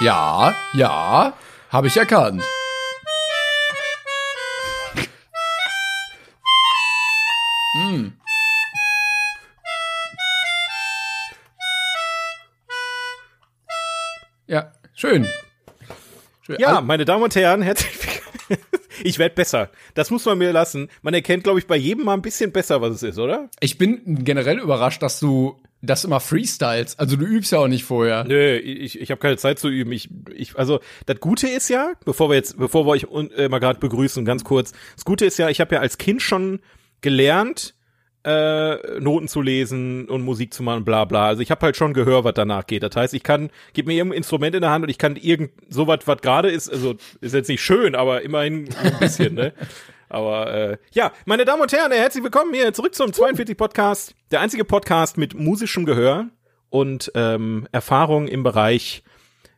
Ja, ja, habe ich erkannt. Hm. Ja, schön. schön. Ja, Al- meine Damen und Herren, herzlich willkommen. Ich werde besser. Das muss man mir lassen. Man erkennt, glaube ich, bei jedem mal ein bisschen besser, was es ist, oder? Ich bin generell überrascht, dass du das immer freestyles. Also du übst ja auch nicht vorher. Nö, ich, ich habe keine Zeit zu üben. Ich, ich, also das Gute ist ja, bevor wir jetzt, bevor wir euch un- äh, mal gerade begrüßen, ganz kurz. Das Gute ist ja, ich habe ja als Kind schon gelernt, äh, Noten zu lesen und Musik zu machen, bla bla. Also ich habe halt schon Gehör, was danach geht. Das heißt, ich kann, gib mir irgendein Instrument in der Hand und ich kann irgend so was, was gerade ist, also ist jetzt nicht schön, aber immerhin ein bisschen, ne? Aber äh, ja, meine Damen und Herren, herzlich willkommen hier zurück zum 42 Podcast, der einzige Podcast mit musischem Gehör und ähm, Erfahrung im Bereich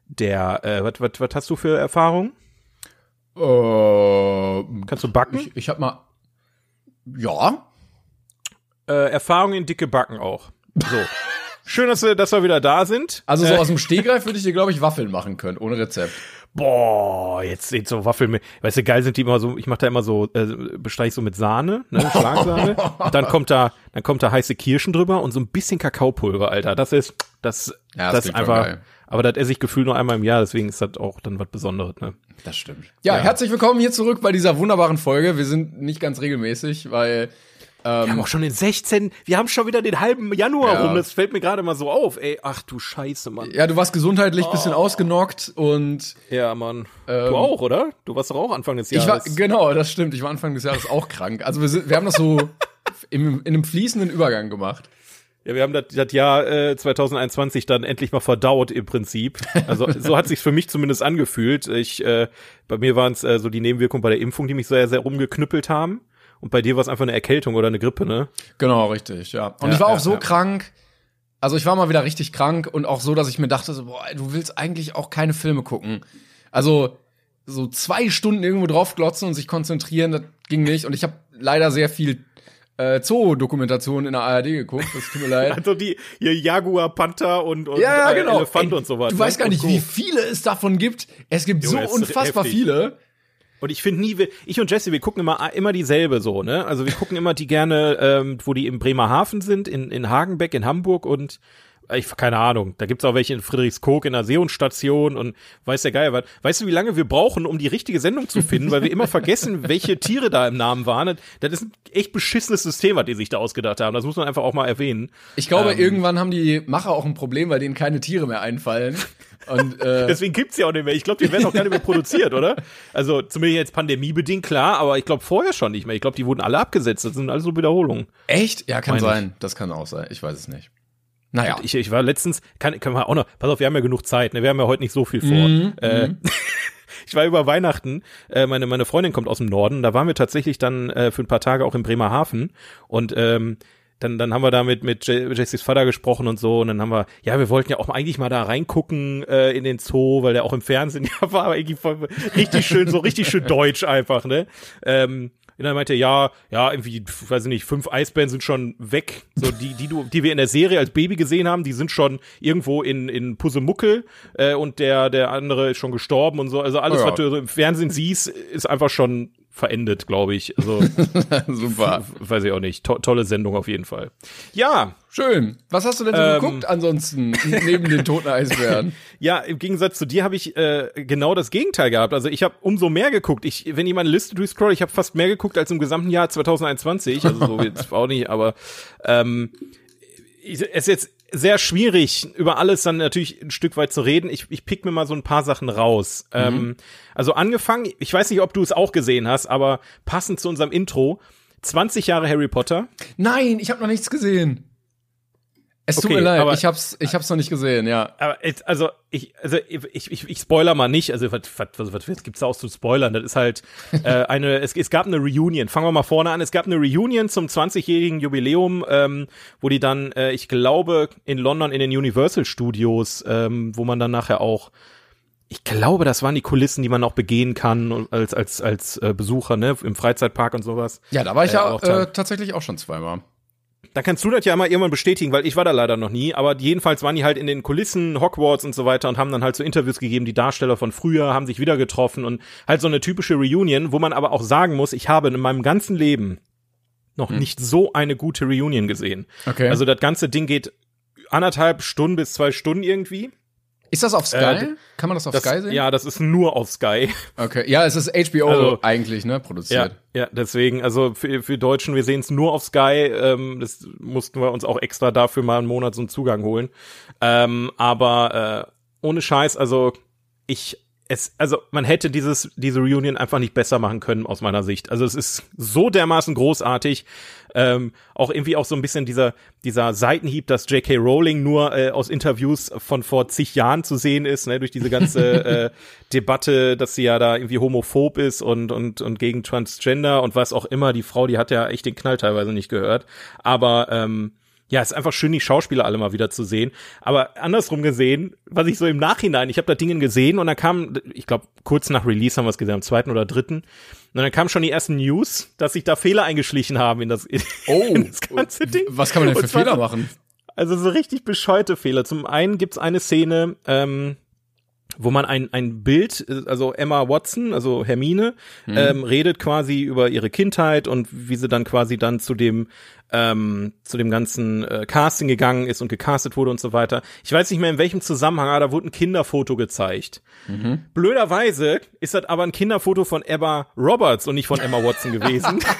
der, äh, was, hast du für Erfahrung? Äh, Kannst du backen? ich ich habe mal. Ja. Äh, Erfahrung in dicke Backen auch. So. Schön, dass wir, dass wir wieder da sind. Also so aus dem Stegreif würde ich dir, glaube ich, Waffeln machen können, ohne Rezept. Boah, jetzt jetzt so Waffeln mit, weißt du, geil sind die immer so, ich mache da immer so, äh, bestreich so mit Sahne, ne, Schlagsahne. dann kommt da, dann kommt da heiße Kirschen drüber und so ein bisschen Kakaopulver, Alter. Das ist, das, Ja, das das, ist einfach, aber das esse ich gefühlt nur einmal im Jahr, deswegen ist das auch dann was Besonderes, ne. Das stimmt. Ja, herzlich willkommen hier zurück bei dieser wunderbaren Folge. Wir sind nicht ganz regelmäßig, weil Wir haben auch schon den 16. Wir haben schon wieder den halben Januar Ja. rum. Das fällt mir gerade mal so auf. Ey, ach du Scheiße, Mann. ja, du warst gesundheitlich bisschen ausgenockt und Ja, Mann. du auch, oder? Du warst doch auch Anfang des Ähm, ich war Jahres. genau, das stimmt. Ich war Anfang des Jahres auch krank. Also wir, sind, wir haben das so im, in einem fließenden Übergang gemacht. ja, wir haben das, das Jahr äh, 2021 dann endlich mal verdaut im Prinzip. Also so hat sich's für mich zumindest angefühlt. Ich, äh, bei mir waren es äh, so die Nebenwirkungen bei der Impfung, die mich sehr, sehr rumgeknüppelt haben. Und bei dir war es einfach eine Erkältung oder eine Grippe, ne? Genau, richtig, ja. Und Ja, ich war auch so ja. krank. Also ich war mal wieder richtig krank und auch so, dass ich mir dachte, so, boah, du willst eigentlich auch keine Filme gucken. Also so zwei Stunden irgendwo draufglotzen und sich konzentrieren, das ging nicht. Und ich habe leider sehr viel äh, Zoo-Dokumentation in der ARD geguckt. Das tut mir leid. Also die hier Jaguar, Panther und, und Ja, äh, genau. Elefant Ey, und so was. Du ne? weißt gar Und nicht, wie viele es davon gibt. Es gibt Junge, so unfassbar viele. Und ich finde nie, wir- ich und Jesse, wir gucken immer immer dieselbe so, ne? Also wir gucken immer die gerne, ähm, wo die im Bremerhaven sind, in, in Hagenbeck, in Hamburg und äh, ich keine Ahnung, da gibt's auch welche in Friedrichskoog in der Seehundstation und weiß der Geier was. Weißt du, wie lange wir brauchen, um die richtige Sendung zu finden, weil wir immer vergessen, welche Tiere da im Namen waren. Das ist ein echt beschissenes System, was die sich da ausgedacht haben. Das muss man einfach auch mal erwähnen. Ich glaube, Ähm. irgendwann haben die Macher auch ein Problem, weil denen keine Tiere mehr einfallen. Und äh, Deswegen gibt's ja auch nicht mehr. Ich glaube, die werden auch gar nicht mehr produziert, oder? Also zumindest jetzt pandemiebedingt, klar, aber ich glaube vorher schon nicht mehr. Ich glaube, die wurden alle abgesetzt. Das sind alles so Wiederholungen. echt? Ja, kann Meine ich. sein. Das kann auch sein. Ich weiß es nicht. Naja. Ich, ich war letztens, kann, können wir auch noch, pass auf, wir haben ja genug Zeit, ne? wir haben ja heute nicht so viel vor. Mhm, äh, ich war über Weihnachten, äh, meine, meine Freundin kommt aus dem Norden, da waren wir tatsächlich dann äh, für ein paar Tage auch in Bremerhaven und ähm, dann, dann haben wir da mit, mit Je- Jessys Vater gesprochen und so und dann haben wir, ja, wir wollten ja auch eigentlich mal da reingucken äh, in den Zoo, weil der auch im Fernsehen ja war, aber irgendwie voll, richtig schön, so richtig schön deutsch einfach, ne? Ähm, und dann meinte er, ja, ja, irgendwie, weiß ich nicht, fünf Eisbären sind schon weg. So, die, die du, die wir in der Serie als Baby gesehen haben, die sind schon irgendwo in, in Pusemuckel, äh, und der, der andere ist schon gestorben und so. Also alles, Oh ja. was du so im Fernsehen siehst, ist einfach schon verendet, glaube ich. Also, Super. weiß ich auch nicht. To tolle Sendung auf jeden Fall. Ja, Schön. Was hast du denn so Ähm. geguckt ansonsten, neben den toten Eisbären? Ja, im Gegensatz zu dir habe ich äh, genau das Gegenteil gehabt. Also ich habe umso mehr geguckt. Ich, wenn ich meine Liste durchscroll, ich habe fast mehr geguckt als im gesamten Jahr 2021. Also so jetzt auch nicht, aber ähm, es ist jetzt sehr schwierig, über alles dann natürlich ein Stück weit zu reden. Ich, ich pick mir mal so ein paar Sachen raus. Mhm. Ähm, also angefangen, ich weiß nicht, ob du es auch gesehen hast, aber passend zu unserem Intro, 20 Jahre Harry Potter. Nein, ich habe noch nichts gesehen. Es tut okay, mir leid, aber, ich hab's, ich hab's noch nicht gesehen, ja. Aber jetzt, also ich, also ich, ich, ich spoiler mal nicht. Also was, was, was, was gibt's da aus zu spoilern? Das ist halt äh, eine. Es, es gab eine Reunion. Fangen wir mal vorne an. Es gab eine Reunion zum 20-jährigen Jubiläum, ähm, wo die dann, äh, ich glaube, in London in den Universal Studios, ähm, wo man dann nachher auch ich glaube, das waren die Kulissen, die man auch begehen kann als als als äh, Besucher, ne, im Freizeitpark und sowas. Ja, da war ich äh, ja äh, tatsächlich auch schon zweimal. Da kannst du das ja mal irgendwann bestätigen, weil ich war da leider noch nie, aber jedenfalls waren die halt in den Kulissen Hogwarts und so weiter und haben dann halt so Interviews gegeben, die Darsteller von früher haben sich wieder getroffen und halt so eine typische Reunion, wo man aber auch sagen muss, ich habe in meinem ganzen Leben noch hm. nicht so eine gute Reunion gesehen. Okay. Also das ganze Ding geht anderthalb Stunden bis zwei Stunden irgendwie. Ist das auf Sky? Äh, Kann man das auf das, Sky sehen? Ja, das ist nur auf Sky. Okay, ja, es ist HBO also, eigentlich, ne, produziert. Ja, ja deswegen, also für, für Deutschen, wir sehen es nur auf Sky. Ähm, das mussten wir uns auch extra dafür mal einen Monat so einen Zugang holen. Ähm, aber äh, ohne Scheiß, also ich es, also man hätte dieses, diese Reunion einfach nicht besser machen können aus meiner Sicht. Also es ist so dermaßen großartig. Ähm, auch irgendwie auch so ein bisschen dieser, dieser Seitenhieb, dass J.K. Rowling nur äh, aus Interviews von vor zig Jahren zu sehen ist, ne, durch diese ganze äh, Debatte, dass sie ja da irgendwie homophob ist und, und, und gegen Transgender und was auch immer. Die Frau, die hat ja echt den Knall teilweise nicht gehört. Aber ähm, ja, ist einfach schön, die Schauspieler alle mal wieder zu sehen. Aber andersrum gesehen, was ich so im Nachhinein, ich habe da Dinge gesehen und dann kam, ich glaube, kurz nach Release haben wir es gesehen, am zweiten oder dritten. Und dann kamen schon die ersten News, dass sich da Fehler eingeschlichen haben in das, in oh, das ganze Ding. Was kann man denn für Fehler machen? Also so richtig bescheute Fehler. Zum einen gibt's eine Szene, ähm, wo man ein, ein Bild, also Emma Watson, also Hermine, mhm. ähm, redet quasi über ihre Kindheit und wie sie dann quasi dann zu dem ähm, zu dem ganzen äh, Casting gegangen ist und gecastet wurde und so weiter. Ich weiß nicht mehr in welchem Zusammenhang, aber da wurde ein Kinderfoto gezeigt. Mhm. Blöderweise ist das aber ein Kinderfoto von Emma Roberts und nicht von Emma Watson gewesen.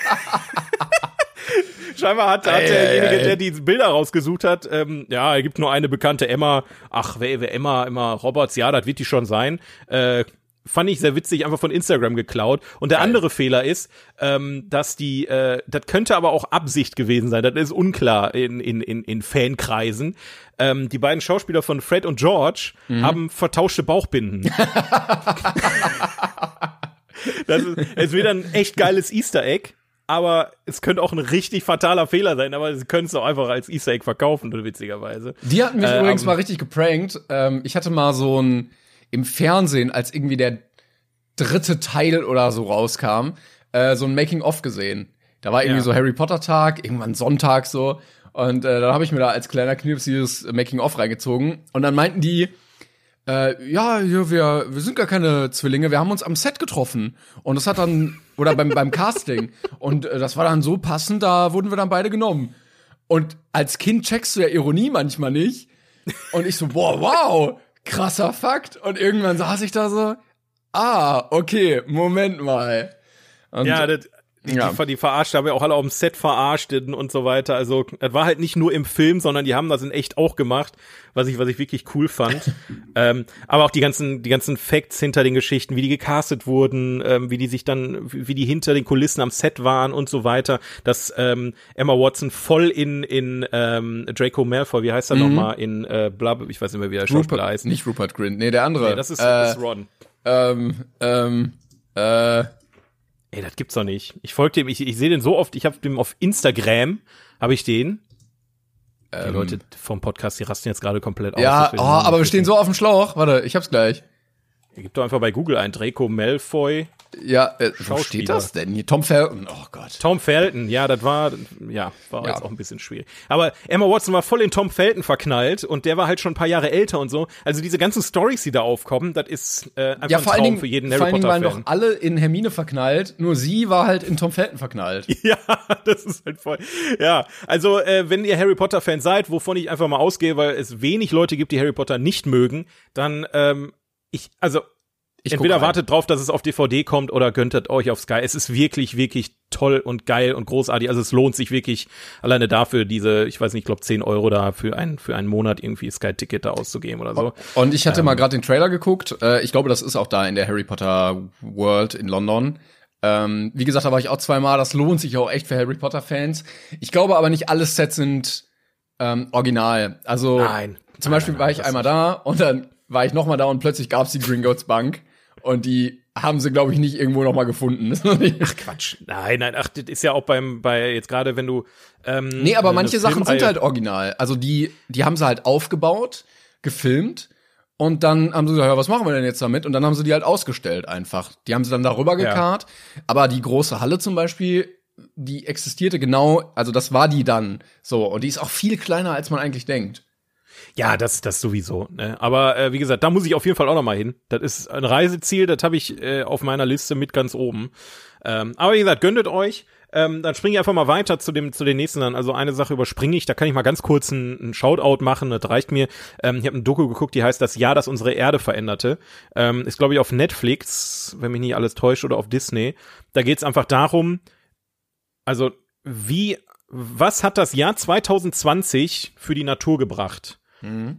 Scheinbar hat, hat derjenige, der die Bilder rausgesucht hat, ähm, ja, er gibt nur eine bekannte Emma. Ach, wer, wer Emma, Emma Roberts, ja, das wird die schon sein. Äh, fand ich sehr witzig, einfach von Instagram geklaut. Und der Geil. andere Fehler ist, ähm, dass die, äh, das könnte aber auch Absicht gewesen sein. Das ist unklar in, in, in, in Fankreisen. Ähm, die beiden Schauspieler von Fred und George mhm. haben vertauschte Bauchbinden. das ist, ist wieder ein echt geiles Easter Egg aber es könnte auch ein richtig fataler Fehler sein, aber sie können es auch einfach als Easter Egg verkaufen, witzigerweise. Die hatten mich äh, übrigens mal richtig geprankt. Ähm, ich hatte mal so ein im Fernsehen, als irgendwie der dritte Teil oder so rauskam, äh, so ein Making-of gesehen. Da war irgendwie ja. so Harry Potter Tag, irgendwann Sonntag so. Und äh, dann habe ich mir da als kleiner Knirps dieses Making-of reingezogen. Und dann meinten die, äh, ja, wir, wir sind gar keine Zwillinge, wir haben uns am Set getroffen. Und das hat dann, oder beim, beim Casting. Und äh, das war dann so passend, da wurden wir dann beide genommen. Und als Kind checkst du ja Ironie manchmal nicht. Und ich so, boah, wow, krasser Fakt. Und irgendwann saß ich da so, ah, okay, Moment mal. Und ja, das, die, ja. die, die verarscht, haben ja auch alle auf dem Set verarscht und so weiter. Also, das war halt nicht nur im Film, sondern die haben das in echt auch gemacht, was ich, was ich wirklich cool fand. ähm, aber auch die ganzen, die ganzen Facts hinter den Geschichten, wie die gecastet wurden, ähm, wie die sich dann, wie die hinter den Kulissen am Set waren und so weiter. Dass ähm, Emma Watson voll in, in ähm, Draco Malfoy, wie heißt er mhm. nochmal, in äh, Blab, ich weiß nicht mehr, wie der Schauspieler heißt. Nicht Rupert Grint, nee, der andere. Nee, das ist, äh, ist Ron. Ähm, ähm, äh, Ey, das gibt's doch nicht. Ich folge dem, ich, ich sehe den so oft, ich habe dem auf Instagram, habe ich den. Die ähm, Leute vom Podcast, die rasten jetzt gerade komplett aus. Ja, oh, aber wir stehen so auf dem Schlauch. Warte, ich hab's gleich. Gebt doch einfach bei Google ein Draco Malfoy. Ja, äh, wo steht das denn? Hier, Tom Felton, oh Gott. Tom Felton, ja, das war, ja, war ja. jetzt auch ein bisschen schwierig. Aber Emma Watson war voll in Tom Felton verknallt und der war halt schon ein paar Jahre älter und so. Also diese ganzen Stories, die da aufkommen, das ist äh, einfach ja, ein Traum Dingen, für jeden Harry Potter-Fan. Vor allen Dingen waren doch alle in Hermine verknallt, nur sie war halt in Tom Felton verknallt. Ja, das ist halt voll. Ja, also äh, wenn ihr Harry Potter-Fan seid, wovon ich einfach mal ausgehe, weil es wenig Leute gibt, die Harry Potter nicht mögen, dann ähm, ich, also Ich Entweder wartet drauf, dass es auf DVD kommt oder gönntet euch auf Sky. Es ist wirklich, wirklich toll und geil und großartig. Also es lohnt sich wirklich alleine dafür, diese, ich weiß nicht, ich glaube 10 Euro da für, ein, für einen Monat irgendwie Sky-Ticket da auszugeben oder so. Und ich hatte mal gerade den Trailer geguckt. Äh, ich glaube, das ist auch da in der Harry Potter World in London. Ähm, wie gesagt, da war ich auch zweimal. Das lohnt sich auch echt für Harry Potter Fans. Ich glaube aber nicht alle Sets sind ähm, original. Also Nein. zum Nein, Beispiel nein, war nein, ich einmal da und dann war ich noch mal da und plötzlich gab's die Gringotts Bank und die haben sie glaube ich nicht irgendwo noch mal gefunden. Ach Quatsch. Nein, nein, ach, das ist ja auch beim, bei jetzt gerade, wenn du. Ähm, Nee, aber manche Sachen sind halt original. Also die, die haben sie halt aufgebaut, gefilmt und dann haben sie gesagt, ja, was machen wir denn jetzt damit? Und dann haben sie die halt ausgestellt einfach. Die haben sie dann darüber Ja. gekarrt. Aber die große Halle zum Beispiel, die existierte genau, also das war die dann so. Und die ist auch viel kleiner, als man eigentlich denkt. Ja, das, das sowieso. Ne? Aber äh, wie gesagt, da muss ich auf jeden Fall auch noch mal hin. Das ist ein Reiseziel, das habe ich äh, auf meiner Liste mit ganz oben. Ähm, aber wie gesagt, gönntet euch. Ähm, dann springe ich einfach mal weiter zu dem zu den nächsten dann. Also eine Sache überspringe ich, da kann ich mal ganz kurz einen, einen Shoutout machen, das reicht mir. Ähm, ich habe ein Doku geguckt, die heißt Das Jahr, das unsere Erde veränderte. Ähm, ist, glaube ich, auf Netflix, wenn mich nicht alles täuscht, oder auf Disney. Da geht's einfach darum, also wie, was hat das Jahr 2020 für die Natur gebracht?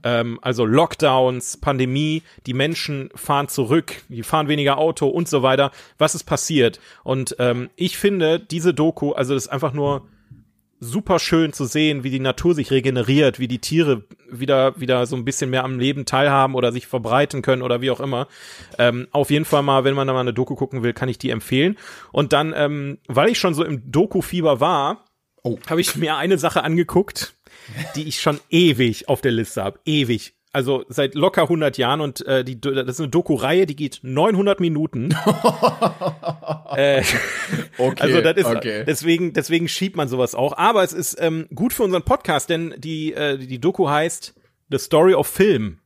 Ähm, also Lockdowns, Pandemie, die Menschen fahren zurück, die fahren weniger Auto und so weiter. Was ist passiert? Und ähm, ich finde, diese Doku, also das ist einfach nur super schön zu sehen, wie die Natur sich regeneriert, wie die Tiere wieder wieder so ein bisschen mehr am Leben teilhaben oder sich verbreiten können oder wie auch immer. Ähm, auf jeden Fall mal, wenn man da mal eine Doku gucken will, kann ich die empfehlen. Und dann, ähm, weil ich schon so im Doku-Fieber war, Oh. habe ich mir eine Sache angeguckt, die ich schon ewig auf der Liste habe. Ewig. Also seit locker 100 Jahren und äh, die, das ist eine Doku-Reihe, die geht 900 Minuten. äh, Okay, also das ist okay. deswegen deswegen schiebt man sowas auch. Aber es ist ähm, gut für unseren Podcast, denn die äh, die Doku heißt The Story of Film.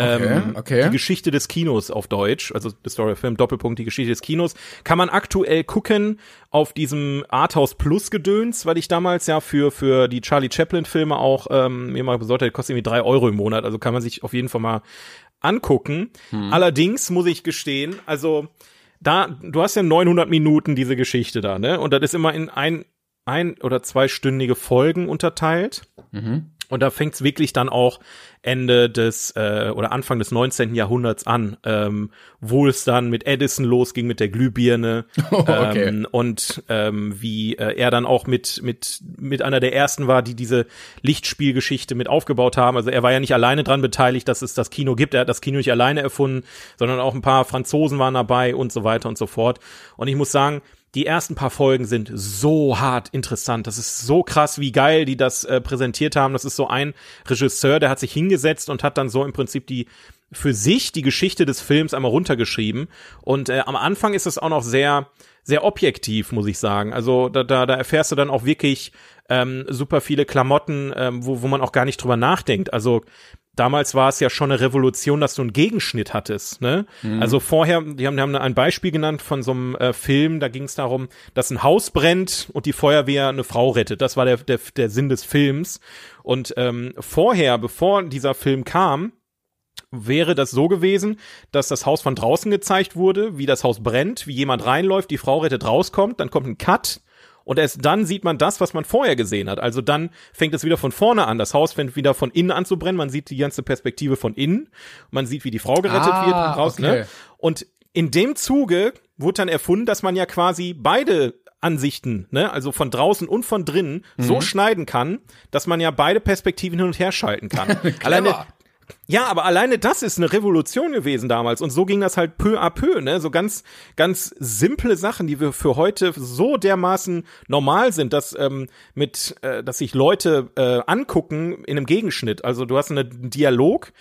Ähm, okay. Die Geschichte des Kinos auf Deutsch, also The Story of Film, Doppelpunkt, die Geschichte des Kinos, kann man aktuell gucken auf diesem Arthouse Plus Gedöns, weil ich damals ja für, für die Charlie Chaplin Filme auch, ähm, mir mal besorgt habe, kostet irgendwie drei Euro im Monat, also kann man sich auf jeden Fall mal angucken. Allerdings muss ich gestehen, also da, du hast ja 900 Minuten diese Geschichte da, ne? Und das ist immer in ein, ein oder zweistündige Folgen unterteilt. Und da fängt's wirklich dann auch Ende des äh, oder Anfang des 19. Jahrhunderts an, ähm, wo es dann mit Edison losging mit der Glühbirne Okay. ähm, und ähm, wie äh, er dann auch mit mit mit einer der ersten war, die diese Lichtspielgeschichte mit aufgebaut haben. Also er war ja nicht alleine dran beteiligt, dass es das Kino gibt. Er hat das Kino nicht alleine erfunden, sondern auch ein paar Franzosen waren dabei und so weiter und so fort. Und ich muss sagen, die ersten paar Folgen sind so hart interessant. Das ist so krass, wie geil die das äh, präsentiert haben. Das ist so ein Regisseur, der hat sich hingesetzt und hat dann so im Prinzip die für sich die Geschichte des Films einmal runtergeschrieben. Und äh, am Anfang ist es auch noch sehr, sehr objektiv, muss ich sagen. Also da, da, da erfährst du dann auch wirklich ähm, super viele Klamotten, ähm, wo, wo man auch gar nicht drüber nachdenkt. Also damals war es ja schon eine Revolution, dass du einen Gegenschnitt hattest. Ne? Also vorher, die haben, die haben ein Beispiel genannt von so einem äh, Film, da ging es darum, dass ein Haus brennt und die Feuerwehr eine Frau rettet. Das war der, der, der Sinn des Films. Und ähm, vorher, bevor dieser Film kam, wäre das so gewesen, dass das Haus von draußen gezeigt wurde, wie das Haus brennt, wie jemand reinläuft, die Frau rettet rauskommt, dann kommt ein Cut und erst dann sieht man das, was man vorher gesehen hat. Also dann fängt es wieder von vorne an. Das Haus fängt wieder von innen an zu brennen. Man sieht die ganze Perspektive von innen. Man sieht, wie die Frau gerettet Ah, wird raus. okay. Ne? Und in dem Zuge wurde dann erfunden, dass man ja quasi beide Ansichten, ne, also von draußen und von drinnen, Mhm. so schneiden kann, dass man ja beide Perspektiven hin und her schalten kann. Alleine, ja, aber alleine das ist eine Revolution gewesen damals. Und so ging das halt peu à peu, ne? So ganz, ganz simple Sachen, die wir für heute so dermaßen normal sind, dass ähm, mit, äh, dass sich Leute äh, angucken in einem Gegenschnitt. Also du hast einen Dialog.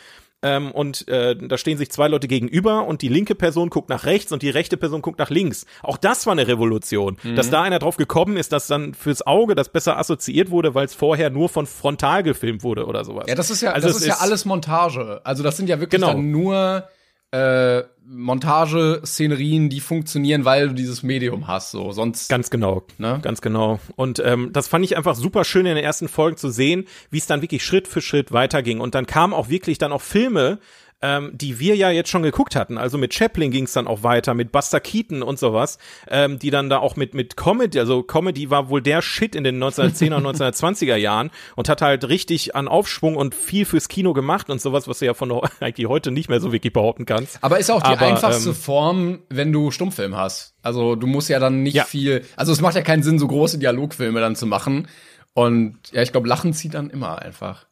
Ähm, und äh, da stehen sich zwei Leute gegenüber und die linke Person guckt nach rechts und die rechte Person guckt nach links. Auch das war eine Revolution. Dass da einer drauf gekommen ist, dass dann fürs Auge das besser assoziiert wurde, weil es vorher nur von frontal gefilmt wurde oder sowas. Ja, das ist ja, Also das es ist ja alles Montage. Also das sind ja wirklich Genau. dann nur äh, Montage-Szenerien, die funktionieren, weil du dieses Medium hast. So sonst. Ganz genau, Ne? ganz genau. Und ähm, das fand ich einfach super schön in den ersten Folgen zu sehen, wie es dann wirklich Schritt für Schritt weiterging. Und dann kamen auch wirklich dann auch Filme, ähm, die wir ja jetzt schon geguckt hatten. Also mit Chaplin ging es dann auch weiter, mit Buster Keaton und sowas, ähm, die dann da auch mit mit Comedy, also Comedy war wohl der Shit in den 1910er und 1920er Jahren und hat halt richtig an Aufschwung und viel fürs Kino gemacht und sowas, was du ja von eigentlich heute nicht mehr so wirklich behaupten kannst. Aber ist auch die Aber, einfachste ähm, Form, wenn du Stummfilm hast. Also du musst ja dann nicht Ja. viel, also es macht ja keinen Sinn, so große Dialogfilme dann zu machen. Und ja, ich glaube, Lachen zieht dann immer einfach.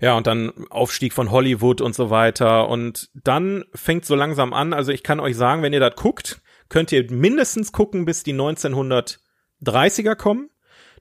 Ja. Und dann Aufstieg von Hollywood und so weiter. Und dann fängt so langsam an. Also ich kann euch sagen, wenn ihr das guckt, könnt ihr mindestens gucken, bis die 1930er kommen.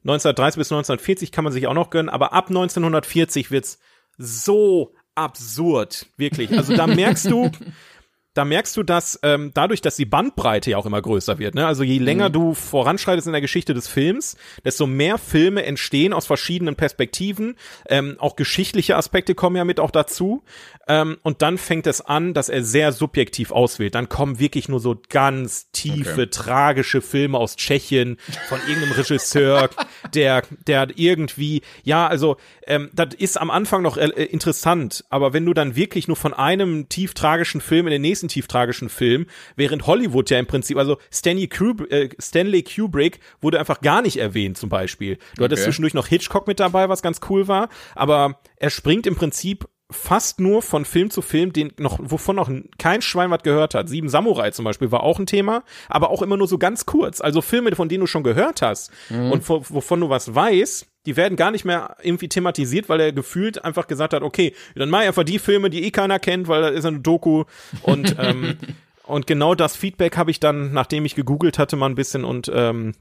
1930 bis 1940 kann man sich auch noch gönnen, aber ab 1940 wird's so absurd, wirklich. Also da merkst du, da merkst du, dass ähm, dadurch, dass die Bandbreite ja auch immer größer wird, ne? also je länger du voranschreitest in der Geschichte des Films, desto mehr Filme entstehen aus verschiedenen Perspektiven, ähm, auch geschichtliche Aspekte kommen ja mit auch dazu ähm, und dann fängt es an, dass er sehr subjektiv auswählt. Dann kommen wirklich nur so ganz tiefe, Okay. tragische Filme aus Tschechien von irgendeinem Regisseur, der, der irgendwie, ja, also ähm, das ist am Anfang noch äh, interessant, aber wenn du dann wirklich nur von einem tief tragischen Film in den nächsten tief tragischen Film, während Hollywood ja im Prinzip, also Stanley, Kubrick, äh, Stanley Kubrick wurde einfach gar nicht erwähnt zum Beispiel. Du hattest Okay. zwischendurch noch Hitchcock mit dabei, was ganz cool war, aber er springt im Prinzip fast nur von Film zu Film, den noch, wovon noch kein Schwein was gehört hat. Sieben Samurai zum Beispiel war auch ein Thema, aber auch immer nur so ganz kurz. Also Filme, von denen du schon gehört hast und wo, wovon du was weißt, die werden gar nicht mehr irgendwie thematisiert, weil er gefühlt einfach gesagt hat, okay, dann mach ich einfach die Filme, die eh keiner kennt, weil das ist eine Doku und ähm, und genau das Feedback habe ich dann, nachdem ich gegoogelt hatte, mal ein bisschen und ähm,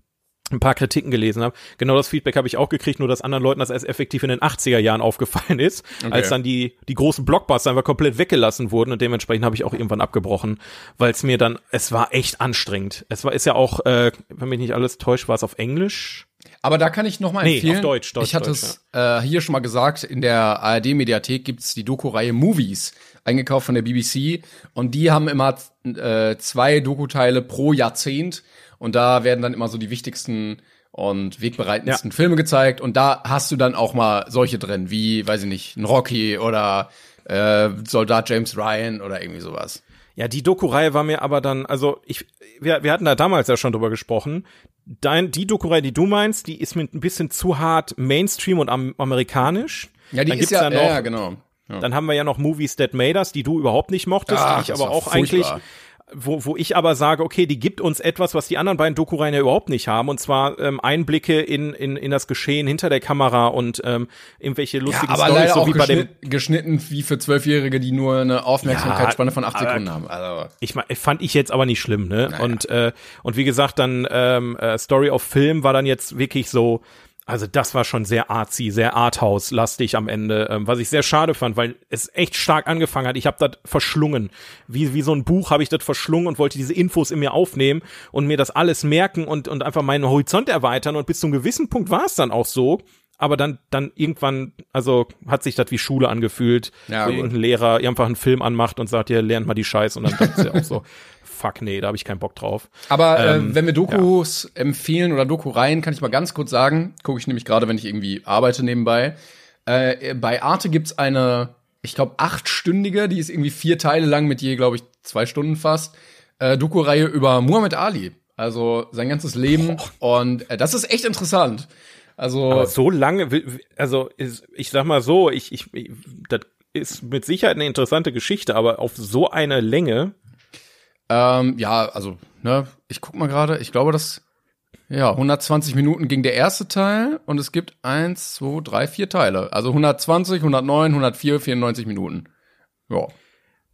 ein paar Kritiken gelesen habe. Genau das Feedback habe ich auch gekriegt, nur dass anderen Leuten das erst effektiv in den 80er Jahren aufgefallen ist, als dann die, die großen Blockbuster einfach komplett weggelassen wurden und dementsprechend habe ich auch irgendwann abgebrochen, weil es mir dann, es war echt anstrengend. Es war, ist ja auch, äh, wenn mich nicht alles täuscht, war es auf Englisch. Aber da kann ich noch mal Nee, empfehlen. auf Deutsch, Deutsch, ich hatte Deutsch, es äh, hier schon mal gesagt, in der ARD-Mediathek gibt's die Doku-Reihe Movies, eingekauft von der BBC. Und die haben immer äh, zwei Doku-Teile pro Jahrzehnt. Und da werden dann immer so die wichtigsten und wegbereitendsten Filme gezeigt. Und da hast du dann auch mal solche drin, wie, weiß ich nicht, ein Rocky oder äh, Soldat James Ryan oder irgendwie sowas. Ja, die Doku-Reihe war mir aber dann, also ich, wir, wir hatten da damals ja schon drüber gesprochen. Dein, die Doku-Reihe, die du meinst, die ist mit ein bisschen zu hart Mainstream und am, amerikanisch. Ja, die Dann ist gibt's ja, noch, ja, genau. Ja. Dann haben wir ja noch Movies That Made Us, die du überhaupt nicht mochtest, Ach, die ich aber auch eigentlich, furchtbar. Wo, wo ich aber sage, okay, die gibt uns etwas, was die anderen beiden Doku-Reihen ja überhaupt nicht haben, und zwar ähm, Einblicke in, in, in das Geschehen hinter der Kamera und ähm, irgendwelche Ja, lustigen aber Storys, leider so auch wie bei dem geschnitten, wie für Zwölfjährige, die nur eine Aufmerksamkeitsspanne von acht Sekunden haben. Also, Ich mein, fand ich jetzt aber nicht schlimm, ne? Und äh, und wie gesagt, dann ähm, äh, Story of Film war dann jetzt wirklich so, also das war schon sehr artsy, sehr Arthouse-lastig am Ende, ähm, was ich sehr schade fand, weil es echt stark angefangen hat. Ich habe das verschlungen, wie wie so ein Buch habe ich das verschlungen und wollte diese Infos in mir aufnehmen und mir das alles merken und und einfach meinen Horizont erweitern. Und bis zu einem gewissen Punkt war es dann auch so. Aber dann, dann irgendwann, also hat sich das wie Schule angefühlt, Ja, wo irgendein Lehrer einfach einen Film anmacht und sagt, ihr lernt mal die Scheiße. Und dann dachte ich auch so, fuck nee, da habe ich keinen Bock drauf. Aber Ähm, äh, wenn wir Dokus empfehlen oder Doku-Reihen, kann ich mal ganz kurz sagen, gucke ich nämlich gerade, wenn ich irgendwie arbeite nebenbei. Äh, bei Arte gibt's eine, ich glaube, achtstündige, die ist irgendwie vier Teile lang mit je, glaube ich, zwei Stunden fast, äh, Doku-Reihe über Muhammad Ali. Also sein ganzes Leben. Und äh, das ist echt interessant. Also, Aber so lange, also ist, ich sag mal so, ich, ich, ich das ist mit Sicherheit eine interessante Geschichte, aber auf so eine Länge, Ähm, ja, also, ne, ich guck mal gerade, ich glaube, das, ja, 120 Minuten ging der erste Teil und es gibt eins, zwei, drei, vier Teile. Also 120, 109, 104, 94 Minuten. Ja.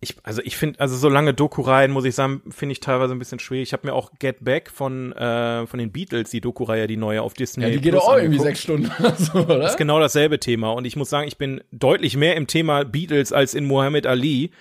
ich, also ich finde, also so lange Doku-Reihen, muss ich sagen, finde ich teilweise ein bisschen schwierig. Ich habe mir auch Get Back von, äh, von den Beatles, die Doku-Reihe, die neue auf Disney. Ja, die geht Plus doch auch irgendwie sechs Stunden oder so, oder? Das ist genau dasselbe Thema. Und ich muss sagen, ich bin deutlich mehr im Thema Beatles als in Muhammad Ali.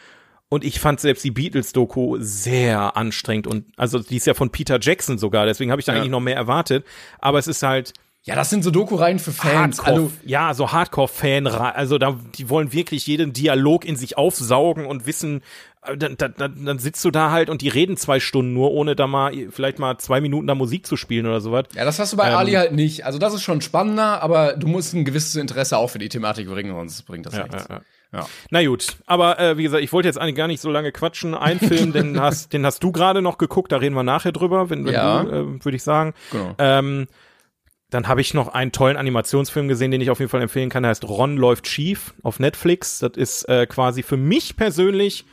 Und ich fand selbst die Beatles-Doku sehr anstrengend. Und also die ist ja von Peter Jackson sogar, deswegen habe ich da Ja. eigentlich noch mehr erwartet. Aber es ist halt Ja, das sind so Doku-Reihen für Fans. Hardcore, Also, ja, so Hardcore-Fan, also da, die wollen wirklich jeden Dialog in sich aufsaugen und wissen, äh, dann, dann, dann dann sitzt du da halt und die reden zwei Stunden nur, ohne da mal, vielleicht mal zwei Minuten da Musik zu spielen oder sowas. ja, das hast du bei Ähm, Ali halt nicht. Also das ist schon spannender, aber du musst ein gewisses Interesse auch für die Thematik bringen, sonst bringt das Ja, nichts. ja, ja. Ja. Na gut, aber äh, wie gesagt, ich wollte jetzt eigentlich gar nicht so lange quatschen. Ein Film, den hast, den hast du gerade noch geguckt, da reden wir nachher drüber, wenn, wenn Ja. du, äh, würde ich sagen. Genau. Ähm, dann habe ich noch einen tollen Animationsfilm gesehen, den ich auf jeden Fall empfehlen kann. Der heißt Ron läuft schief auf Netflix. Das ist äh, quasi für mich persönlich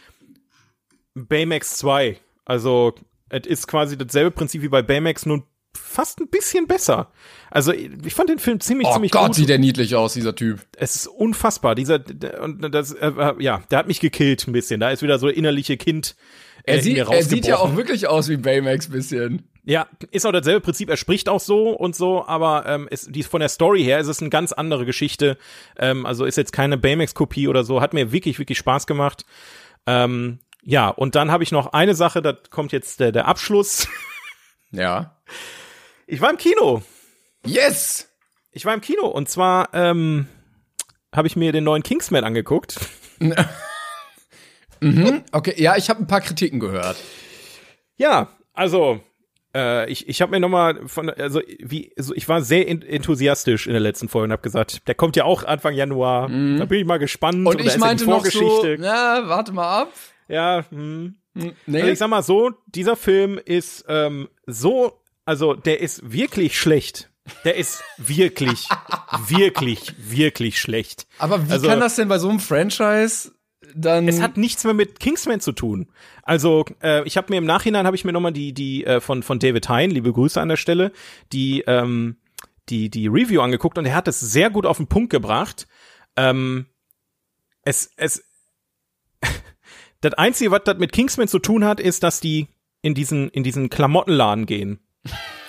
Baymax 2. Also es ist quasi dasselbe Prinzip wie bei Baymax, nur fast ein bisschen besser. Also ich fand den Film ziemlich, Oh ziemlich Gott, gut. sieht der niedlich aus, dieser Typ. Es ist unfassbar. Dieser, der, und das, äh, ja, der hat mich gekillt ein bisschen. Da ist wieder so innerliche Kind. äh, Er, sieht, er sieht ja auch wirklich aus wie Baymax bisschen. Ja, ist auch dasselbe Prinzip. Er spricht auch so und so, aber ähm, ist, die, von der Story her ist es eine ganz andere Geschichte. Ähm, also ist jetzt keine Baymax-Kopie oder so. Hat mir wirklich, wirklich Spaß gemacht. Ähm, ja, und dann habe ich noch eine Sache, da kommt jetzt der, der Abschluss. Ja. Ich war im Kino. Yes! Ich war im Kino und zwar ähm, habe ich mir den neuen Kingsman angeguckt. Okay, ja, ich habe ein paar Kritiken gehört. Ja, also äh, ich, ich habe mir noch mal von also wie so, ich war sehr en- enthusiastisch in der letzten Folge und habe gesagt, der kommt ja auch Anfang Januar. Da bin ich mal gespannt. Mhm. Und ich meinte noch so, na, warte mal ab. Ja, hm. Nee, Also ich sag mal so, dieser Film ist ähm, so, also der ist wirklich schlecht. Der ist wirklich, wirklich, wirklich schlecht. aber wie also- kann das denn bei so einem Franchise dann Es hat nichts mehr mit Kingsman zu tun. Also äh, ich habe mir im Nachhinein habe ich mir noch mal die die äh, von von David Hein, liebe Grüße an der Stelle, die ähm, die die Review angeguckt und er hat es sehr gut auf den Punkt gebracht. Ähm, es es das einzige, was das mit Kingsman zu tun hat, ist, dass die in diesen in diesen Klamottenladen gehen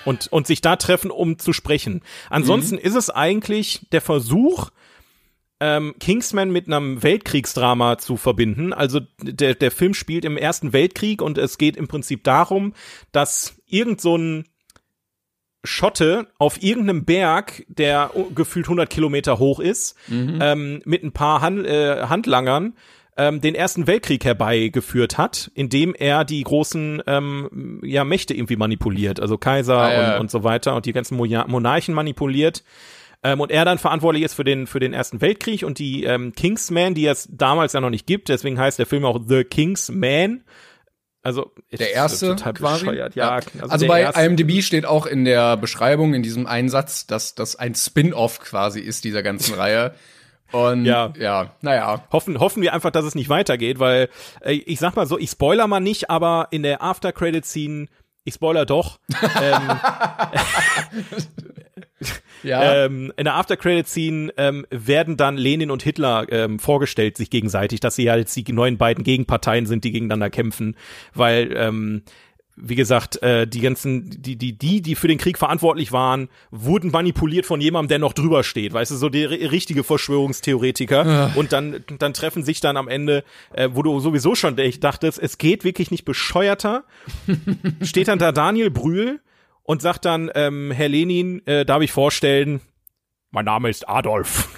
und und sich da treffen, um zu sprechen. Ansonsten ist es eigentlich der Versuch ähm, Kingsman mit einem Weltkriegsdrama zu verbinden. Also der, der Film spielt im Ersten Weltkrieg und es geht im Prinzip darum, dass irgend so ein Schotte auf irgendeinem Berg, der gefühlt 100 Kilometer hoch ist, ähm, mit ein paar Hand, äh, Handlangern ähm, den Ersten Weltkrieg herbeigeführt hat, indem er die großen ähm, ja, Mächte irgendwie manipuliert, also Kaiser Ah, ja. und, und so weiter und die ganzen Monarchen manipuliert. Ähm, und er dann verantwortlich ist für den, für den Ersten Weltkrieg und die ähm, Kingsman, die es damals ja noch nicht gibt, deswegen heißt der Film auch The Kingsman. Also der erste total quasi? bescheuert. Ja, Also, der bei erste- IMDb steht auch in der Beschreibung in diesem Einsatz, dass das ein Spin-off quasi ist dieser ganzen Reihe. Und Ja. ja, naja. Hoffen, hoffen wir einfach, dass es nicht weitergeht, weil äh, ich sag mal so, ich spoiler mal nicht, aber in der After-Credit-Scene, ich spoiler doch, ähm, Ja. ähm, in der After-Credit-Scene ähm, werden dann Lenin und Hitler ähm, vorgestellt, sich gegenseitig, dass sie ja jetzt die neuen beiden Gegenparteien sind, die gegeneinander kämpfen, weil ähm, wie gesagt, äh, die ganzen, die, die, die, die für den Krieg verantwortlich waren, wurden manipuliert von jemandem, der noch drüber steht. Weißt du, so der ri- richtige Verschwörungstheoretiker. Und dann, dann treffen sich dann am Ende, äh, wo du sowieso schon dachtest, es geht wirklich nicht bescheuerter. steht dann da Daniel Brühl und sagt dann, ähm, Herr Lenin, äh, darf ich vorstellen, mein Name ist Adolf.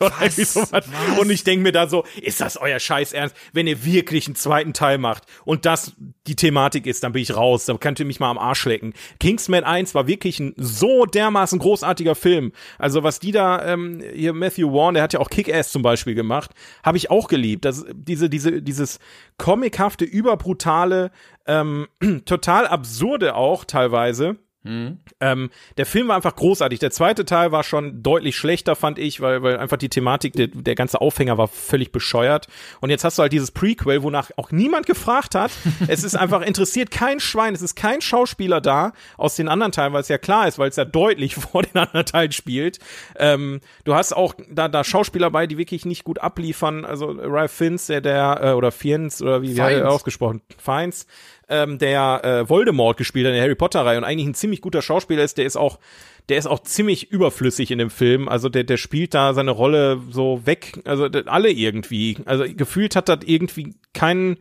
Oder irgendwie sowas. Und ich denke mir da so, ist das euer Scheiß Ernst? Wenn ihr wirklich einen zweiten Teil macht und das die Thematik ist, dann bin ich raus. Dann könnt ihr mich mal am Arsch lecken. Kingsman 1 war wirklich ein so dermaßen großartiger Film. Also was die da, ähm, hier Matthew Vaughn, der hat ja auch Kick-Ass zum Beispiel gemacht, habe ich auch geliebt. Das, diese, diese, dieses comichafte, überbrutale, ähm, total absurde auch teilweise. Ähm, der Film war einfach großartig. Der zweite Teil war schon deutlich schlechter, fand ich, weil, weil einfach die Thematik, der, der ganze Aufhänger war völlig bescheuert. Und jetzt hast du halt dieses Prequel, wonach auch niemand gefragt hat. es ist einfach interessiert kein Schwein. Es ist kein Schauspieler da aus den anderen Teilen, weil es ja klar ist, weil es ja deutlich vor den anderen Teilen spielt. Ähm, du hast auch da, da Schauspieler bei, die wirklich nicht gut abliefern. Also Ralph Fiennes, der, der äh, oder Fiennes oder wie, wie hat er ausgesprochen? Fiennes ähm, der äh, Voldemort gespielt hat in der Harry Potter Reihe und eigentlich ein ziemlich guter Schauspieler ist, der ist auch der ist auch ziemlich überflüssig in dem Film, also der der spielt da seine Rolle so weg, also alle irgendwie, also gefühlt hat das irgendwie keinen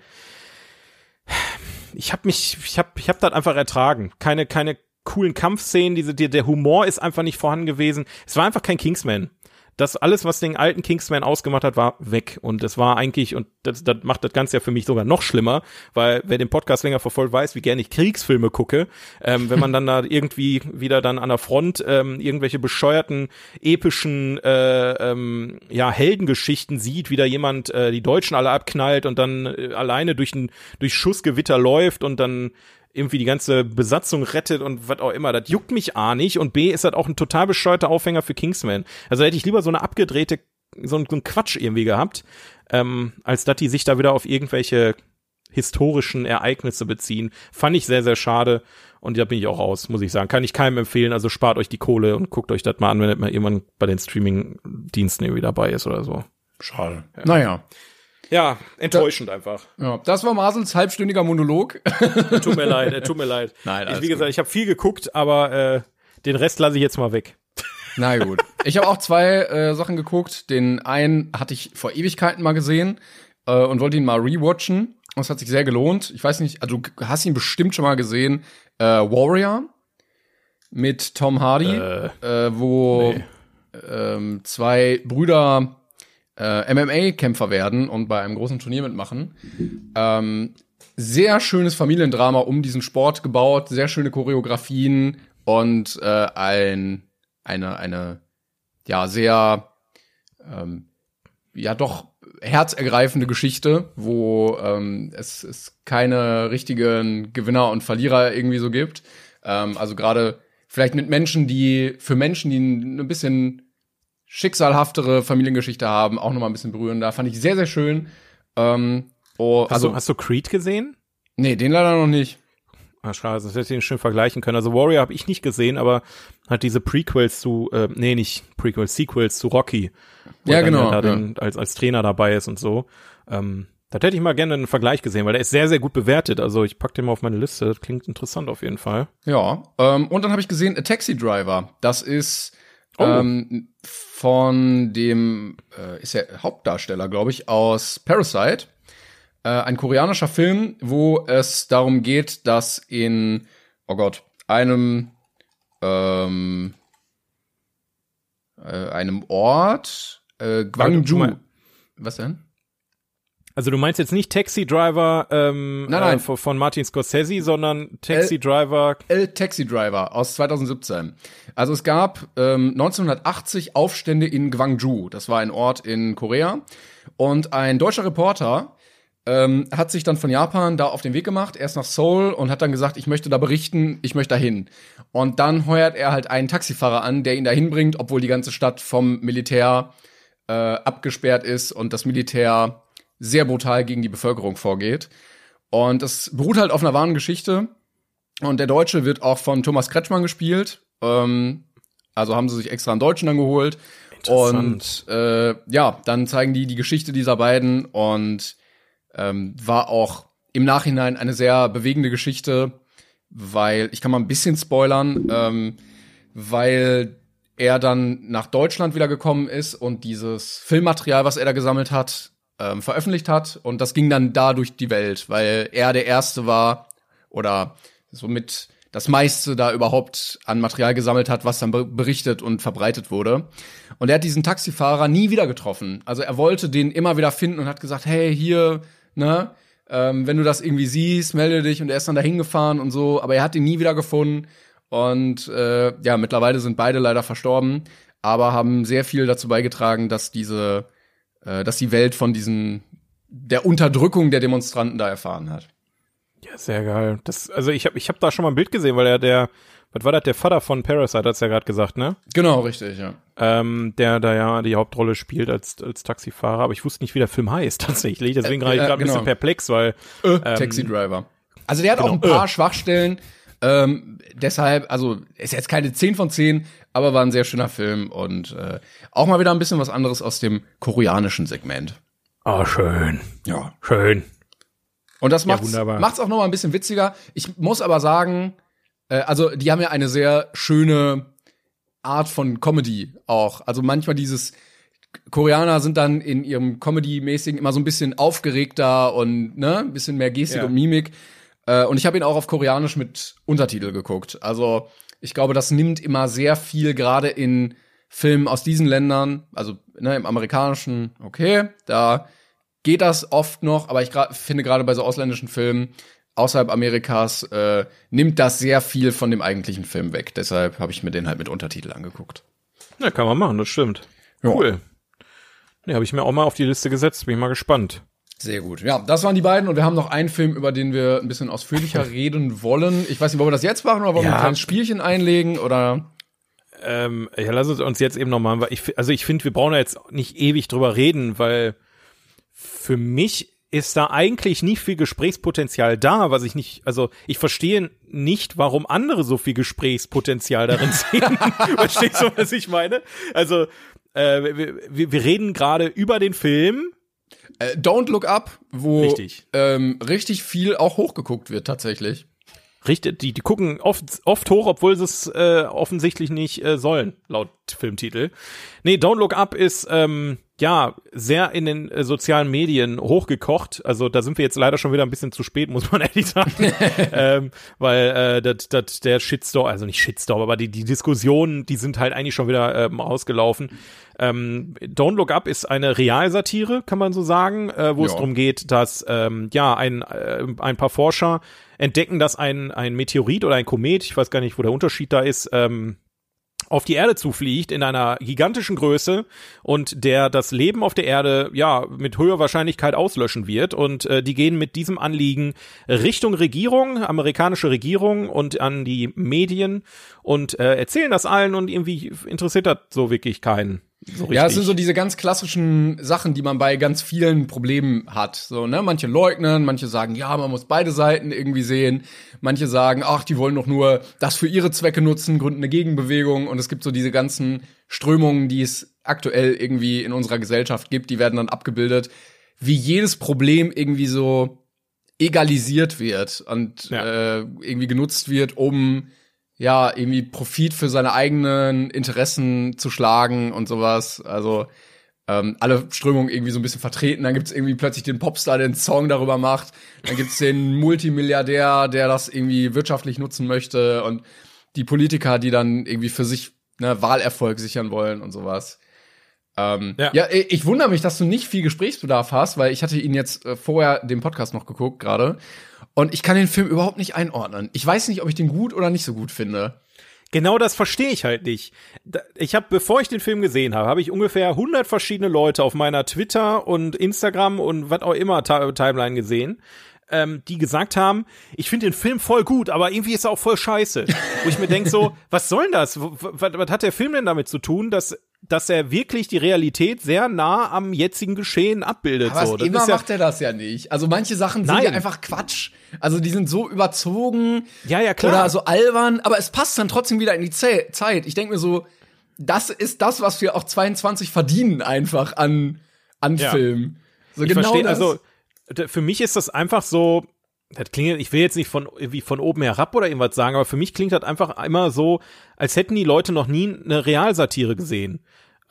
ich habe mich ich habe ich habe das einfach ertragen, keine keine coolen Kampfszenen, diese der, der Humor ist einfach nicht vorhanden gewesen. Es war einfach kein Kingsman. Das alles, was den alten Kingsman ausgemacht hat, war weg. Und das war eigentlich, und das, das macht das Ganze ja für mich sogar noch schlimmer, weil wer den Podcast länger verfolgt, weiß, wie gerne ich Kriegsfilme gucke. Ähm, wenn man dann da irgendwie wieder dann an der Front ähm, irgendwelche bescheuerten, epischen äh, ähm, ja, Heldengeschichten sieht, wie da jemand äh, die Deutschen alle abknallt und dann äh, alleine durch ein durch Schussgewitter läuft und dann irgendwie die ganze Besatzung rettet und was auch immer. Das juckt mich A nicht und B ist das auch ein total bescheuerter Aufhänger für Kingsman. Also hätte ich lieber so eine abgedrehte, so ein, so ein Quatsch irgendwie gehabt, ähm, als dass die sich da wieder auf irgendwelche historischen Ereignisse beziehen. Fand ich sehr, sehr schade. Und da bin ich auch raus, muss ich sagen. Kann ich keinem empfehlen. Also spart euch die Kohle und guckt euch das mal an, wenn das mal irgendwann bei den Streaming-Diensten irgendwie dabei ist oder so. Schade. Ja. Naja. Ja, enttäuschend da, einfach. Ja, das war Masels halbstündiger Monolog. tut mir leid, tut mir leid. Nein, ich, wie gesagt, gut. ich habe viel geguckt, aber äh, den Rest lasse ich jetzt mal weg. Na gut. Ich habe auch zwei äh, Sachen geguckt. Den einen hatte ich vor Ewigkeiten mal gesehen äh, und wollte ihn mal rewatchen. Das hat sich sehr gelohnt. Ich weiß nicht, also du hast ihn bestimmt schon mal gesehen. Äh, Warrior mit Tom Hardy, äh, äh, wo nee. ähm, zwei Brüder äh, MMA-Kämpfer werden und bei einem großen Turnier mitmachen. Ähm, sehr schönes Familiendrama um diesen Sport gebaut, sehr schöne Choreografien und äh, ein eine eine ja sehr ähm, ja doch herzergreifende Geschichte, wo ähm, es, es keine richtigen Gewinner und Verlierer irgendwie so gibt. Ähm, also gerade vielleicht mit Menschen, die für Menschen, die ein bisschen schicksalhaftere Familiengeschichte haben, auch noch mal ein bisschen berührender. Fand ich sehr, sehr schön. Ähm, oh, hast, also, du, hast du Creed gesehen? Nee, den leider noch nicht. Ah, schade, das hätte ich den schön vergleichen können. Also Warrior habe ich nicht gesehen, aber hat diese Prequels zu, äh, nee, nicht Prequels, Sequels zu Rocky. Ja, genau. Ja. Den, als, als Trainer dabei ist und so. Ähm, da hätte ich mal gerne einen Vergleich gesehen, weil der ist sehr, sehr gut bewertet. Also ich pack den mal auf meine Liste. Das klingt interessant auf jeden Fall. Ja, ähm, und dann habe ich gesehen A Taxi Driver. Das ist oh. ähm, von dem, äh, ist der Hauptdarsteller, glaube ich, aus Parasite. Äh, ein koreanischer Film, wo es darum geht, dass in, oh Gott, einem, ähm, äh, einem Ort, äh, Gwangju. Was denn? Also du meinst jetzt nicht Taxi Driver ähm, nein, nein. Äh, von Martin Scorsese, sondern Taxi El, Driver. El Taxi Driver aus 2017. Also es gab ähm, 1980 Aufstände in Gwangju. Das war ein Ort in Korea. Und ein deutscher Reporter ähm, hat sich dann von Japan da auf den Weg gemacht, erst nach Seoul und hat dann gesagt, ich möchte da berichten, ich möchte dahin. Und dann heuert er halt einen Taxifahrer an, der ihn dahin bringt, obwohl die ganze Stadt vom Militär äh, abgesperrt ist und das Militär sehr brutal gegen die Bevölkerung vorgeht. Und es beruht halt auf einer wahren Geschichte. Und der Deutsche wird auch von Thomas Kretschmann gespielt. Ähm, also haben sie sich extra einen Deutschen dann geholt. Und äh, ja, dann zeigen die die Geschichte dieser beiden und ähm, war auch im Nachhinein eine sehr bewegende Geschichte, weil ich kann mal ein bisschen spoilern, ähm, weil er dann nach Deutschland wieder gekommen ist und dieses Filmmaterial, was er da gesammelt hat, ähm, veröffentlicht hat. Und das ging dann da durch die Welt, weil er der Erste war oder somit das meiste da überhaupt an Material gesammelt hat, was dann berichtet und verbreitet wurde. Und er hat diesen Taxifahrer nie wieder getroffen. Also er wollte den immer wieder finden und hat gesagt, hey, hier, ne, ähm, wenn du das irgendwie siehst, melde dich. Und er ist dann da hingefahren und so, aber er hat ihn nie wieder gefunden. Und äh, ja, mittlerweile sind beide leider verstorben, aber haben sehr viel dazu beigetragen, dass diese äh, dass die Welt von diesen der Unterdrückung der Demonstranten da erfahren hat. Ja, sehr geil. Das, also ich habe ich hab da schon mal ein Bild gesehen, weil er der, was war das, der Vater von Parasite, hat's ja gerade gesagt, ne? Genau, richtig, ja. Ähm, der da ja die Hauptrolle spielt als, als Taxifahrer, aber ich wusste nicht, wie der Film heißt tatsächlich. Deswegen äh, äh, gerade ein genau. bisschen perplex, weil. Äh, ähm, Taxi Driver. Also der hat genau, auch ein paar äh. Schwachstellen. Ähm, deshalb, also ist jetzt keine 10 von 10, aber war ein sehr schöner Film und äh, auch mal wieder ein bisschen was anderes aus dem koreanischen Segment. Ah, oh, schön. Ja. Schön. Und das macht's, ja, macht's auch noch mal ein bisschen witziger. Ich muss aber sagen, äh, also die haben ja eine sehr schöne Art von Comedy auch. Also manchmal dieses Koreaner sind dann in ihrem Comedy-mäßigen immer so ein bisschen aufgeregter und ne, ein bisschen mehr Gestik ja. und Mimik. Äh, und ich habe ihn auch auf Koreanisch mit Untertitel geguckt. Also ich glaube, das nimmt immer sehr viel, gerade in Filmen aus diesen Ländern, also ne, im amerikanischen, okay, da geht das oft noch, aber ich finde gerade bei so ausländischen Filmen außerhalb Amerikas äh, nimmt das sehr viel von dem eigentlichen Film weg. Deshalb habe ich mir den halt mit Untertitel angeguckt. Ja, kann man machen, das stimmt. Ja. Cool. Ne, habe ich mir auch mal auf die Liste gesetzt, bin ich mal gespannt. Sehr gut. Ja, das waren die beiden und wir haben noch einen Film, über den wir ein bisschen ausführlicher reden wollen. Ich weiß nicht, wollen wir das jetzt machen oder wollen ja. wir ein kleines Spielchen einlegen oder? Ähm, ja, lass uns jetzt eben nochmal, ich, also ich finde, wir brauchen ja jetzt nicht ewig drüber reden, weil für mich ist da eigentlich nicht viel Gesprächspotenzial da, was ich nicht, also ich verstehe nicht, warum andere so viel Gesprächspotenzial darin sehen. Verstehst du, was ich meine? Also, äh, wir, wir reden gerade über den Film. Äh, Don't Look Up, wo richtig. Ähm, richtig viel auch hochgeguckt wird tatsächlich. Richtig, die, die gucken oft, oft hoch, obwohl sie es äh, offensichtlich nicht äh, sollen, laut Filmtitel. Nee, Don't Look Up ist ähm, ja sehr in den äh, sozialen Medien hochgekocht. Also da sind wir jetzt leider schon wieder ein bisschen zu spät, muss man ehrlich sagen. ähm, weil äh, dat, dat, der Shitstorm, also nicht Shitstorm, aber die, die Diskussionen, die sind halt eigentlich schon wieder ähm, ausgelaufen. Ähm, Don't Look Up ist eine Realsatire, kann man so sagen, äh, wo ja. es darum geht, dass ähm, ja ein, äh, ein paar Forscher entdecken, dass ein, ein Meteorit oder ein Komet, ich weiß gar nicht, wo der Unterschied da ist, ähm, auf die Erde zufliegt in einer gigantischen Größe und der das Leben auf der Erde ja mit höherer Wahrscheinlichkeit auslöschen wird und äh, die gehen mit diesem Anliegen Richtung Regierung, amerikanische Regierung und an die Medien und äh, erzählen das allen und irgendwie interessiert das so wirklich keinen. So ja, es sind so diese ganz klassischen Sachen, die man bei ganz vielen Problemen hat. So, ne? Manche leugnen, manche sagen, ja, man muss beide Seiten irgendwie sehen. Manche sagen, ach, die wollen doch nur das für ihre Zwecke nutzen, gründen eine Gegenbewegung. Und es gibt so diese ganzen Strömungen, die es aktuell irgendwie in unserer Gesellschaft gibt, die werden dann abgebildet, wie jedes Problem irgendwie so egalisiert wird und ja. äh, irgendwie genutzt wird, um ja, irgendwie Profit für seine eigenen Interessen zu schlagen und sowas. Also ähm, alle Strömungen irgendwie so ein bisschen vertreten. Dann gibt's irgendwie plötzlich den Popstar, der einen Song darüber macht. Dann gibt's den Multimilliardär, der das irgendwie wirtschaftlich nutzen möchte und die Politiker, die dann irgendwie für sich ne, Wahlerfolg sichern wollen und sowas. Ähm, ja. ja, ich wundere mich, dass du nicht viel Gesprächsbedarf hast, weil ich hatte ihn jetzt äh, vorher den Podcast noch geguckt gerade und ich kann den Film überhaupt nicht einordnen. Ich weiß nicht, ob ich den gut oder nicht so gut finde. Genau das verstehe ich halt nicht. Ich habe, bevor ich den Film gesehen habe, habe ich ungefähr 100 verschiedene Leute auf meiner Twitter und Instagram und was auch immer Timeline gesehen, ähm, die gesagt haben, ich finde den Film voll gut, aber irgendwie ist er auch voll scheiße. Wo ich mir denke so, was soll denn das? Was, was hat der Film denn damit zu tun, dass dass er wirklich die Realität sehr nah am jetzigen Geschehen abbildet. Aber so. Das immer ja macht er das ja nicht. Also manche Sachen sind Nein. ja einfach Quatsch. Also die sind so überzogen. Ja, ja, klar. Oder so albern. Aber es passt dann trotzdem wieder in die Zeit. Ich denke mir so, das ist das, was wir auch 22 verdienen einfach an, an ja. Film. So ich genau verstehe, das. also für mich ist das einfach so, das klingt, ich will jetzt nicht von, wie von oben herab oder irgendwas sagen, aber für mich klingt das einfach immer so, als hätten die Leute noch nie eine Realsatire gesehen.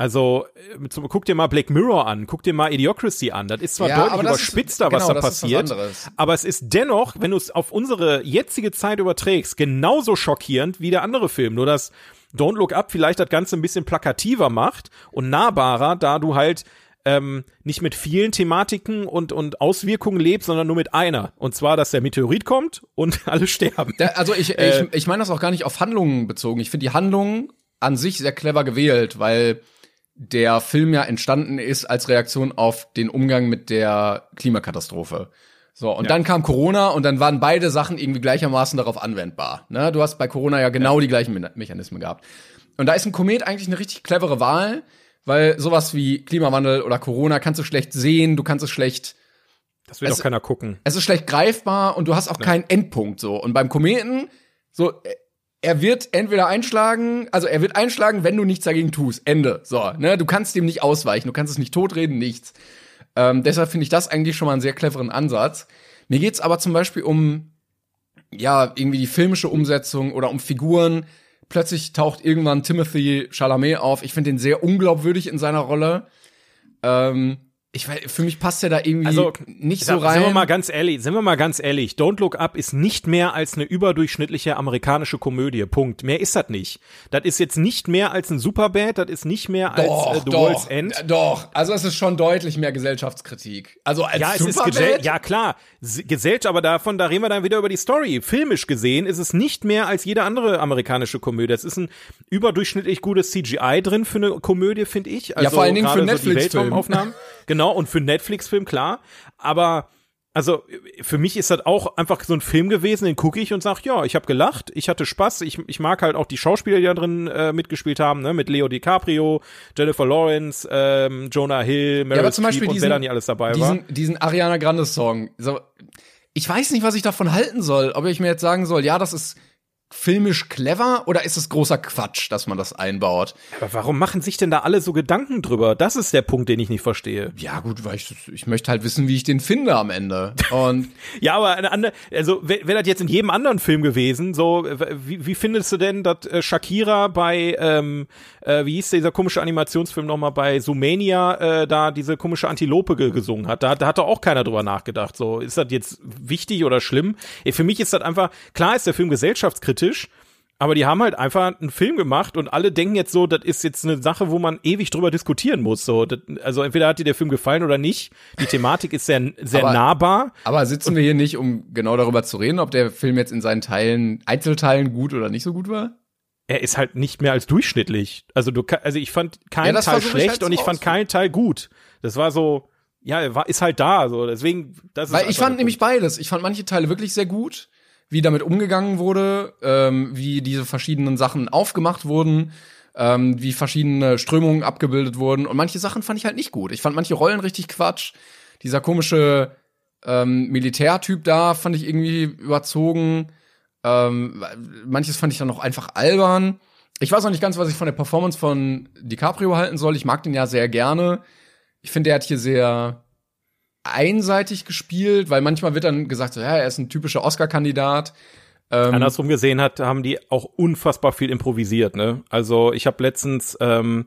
Also, äh, guck dir mal Black Mirror an, guck dir mal Idiocracy an. Das ist zwar ja, deutlich überspitzter, was genau, da passiert, was aber es ist dennoch, wenn du es auf unsere jetzige Zeit überträgst, genauso schockierend wie der andere Film. Nur dass Don't Look Up vielleicht das Ganze ein bisschen plakativer macht und nahbarer, da du halt ähm, nicht mit vielen Thematiken und, und Auswirkungen lebt, sondern nur mit einer. Und zwar, dass der Meteorit kommt und alle sterben. Da, also ich, äh, ich, ich meine das auch gar nicht auf Handlungen bezogen. Ich finde die Handlung an sich sehr clever gewählt, weil der Film ja entstanden ist als Reaktion auf den Umgang mit der Klimakatastrophe. So, und ja. dann kam Corona und dann waren beide Sachen irgendwie gleichermaßen darauf anwendbar. Ne? Du hast bei Corona ja genau ja. die gleichen Me Mechanismen gehabt. Und da ist ein Komet eigentlich eine richtig clevere Wahl, weil sowas wie Klimawandel oder Corona kannst du schlecht sehen, du kannst es schlecht. Das will doch keiner gucken. Es ist schlecht greifbar und du hast auch ja. keinen Endpunkt so. Und beim Kometen, so, er wird entweder einschlagen, also er wird einschlagen, wenn du nichts dagegen tust. Ende. So, ne? Du kannst dem nicht ausweichen, du kannst es nicht totreden, nichts. Ähm, deshalb finde ich das eigentlich schon mal einen sehr cleveren Ansatz. Mir geht's aber zum Beispiel um, ja, irgendwie die filmische Umsetzung oder um Figuren, plötzlich taucht irgendwann Timothy Chalamet auf. Ich finde den sehr unglaubwürdig in seiner Rolle. Ähm, ich weiß, für mich passt der da irgendwie Also, nicht so rein. Sind wir mal ganz ehrlich, sind wir mal ganz ehrlich, Don't Look Up ist nicht mehr als eine überdurchschnittliche amerikanische Komödie. Punkt. Mehr ist das nicht. Das ist jetzt nicht mehr als ein Superbad, das ist nicht mehr als äh, The World's End. d- Doch, also es ist schon deutlich mehr Gesellschaftskritik. Also als Ja, es ist Superbad? Ja klar, Gesellschaft, aber davon, da reden wir dann wieder über die Story. Filmisch gesehen ist es nicht mehr als jede andere amerikanische Komödie. Es ist ein überdurchschnittlich gutes CGI drin für eine Komödie, finde ich. Also vor allen Dingen für einen so. genau, und für einen Netflix-Film, klar. Aber also für mich ist das auch einfach so ein Film gewesen, den gucke ich und sag, ja, ich habe gelacht, ich hatte Spaß, ich, ich mag halt auch die Schauspieler, die da drin äh, mitgespielt haben, ne, mit Leo DiCaprio, Jennifer Lawrence, ähm, Jonah Hill, Meryl Ja, aber zum Streep Beispiel und diesen, wer da nicht alles dabei war. diesen, diesen Ariana Grande Song. So, ich weiß nicht, was ich davon halten soll. Ob ich mir jetzt sagen soll, ja, das ist filmisch clever oder ist es großer Quatsch, dass man das einbaut? Aber warum machen sich denn da alle so Gedanken drüber? Das ist der Punkt, den ich nicht verstehe. Ja, gut, weil ich, ich möchte halt wissen, wie ich den finde am Ende. Und Ja, aber eine andere, also wäre wär das jetzt in jedem anderen Film gewesen, so, wie, wie findest du denn, dass äh, Shakira bei, ähm, äh, wie hieß dieser komische Animationsfilm nochmal, bei Sumania, äh, da diese komische Antilope ge gesungen hat? Da, da hat doch auch keiner drüber nachgedacht, so, ist das jetzt wichtig oder schlimm? Für mich ist das einfach, klar ist der Film gesellschaftskritisch, aber die haben halt einfach einen Film gemacht und alle denken jetzt so, das ist jetzt eine Sache, wo man ewig drüber diskutieren muss. So, das, also entweder hat dir der Film gefallen oder nicht. Die Thematik ist sehr, sehr Aber- nahbar. aber sitzen wir hier nicht, um genau darüber zu reden, ob der Film jetzt in seinen Teilen, Einzelteilen gut oder nicht so gut war? er ist halt nicht mehr als durchschnittlich. Also du also ich fand Ja, keinen das Teil ich schlecht halt und ich fand keinen Teil gut. Das war so, ja, er war, ist halt da, so deswegen. Das Weil ich fand nämlich beides. Ich fand manche Teile wirklich sehr gut, wie damit umgegangen wurde, ähm, wie diese verschiedenen Sachen aufgemacht wurden, ähm, wie verschiedene Strömungen abgebildet wurden. Und manche Sachen fand ich halt nicht gut. Ich fand manche Rollen richtig Quatsch. Dieser komische ähm, Militärtyp da fand ich irgendwie überzogen. Ähm, manches fand ich dann auch einfach albern. Ich weiß auch nicht ganz, was ich von der Performance von DiCaprio halten soll. Ich mag den ja sehr gerne. Ich finde, er hat hier sehr einseitig gespielt, weil manchmal wird dann gesagt, so, ja, er ist ein typischer Oscar-Kandidat. Ähm, Andersrum gesehen hat, haben die auch unfassbar viel improvisiert, ne? Also ich habe letztens ähm,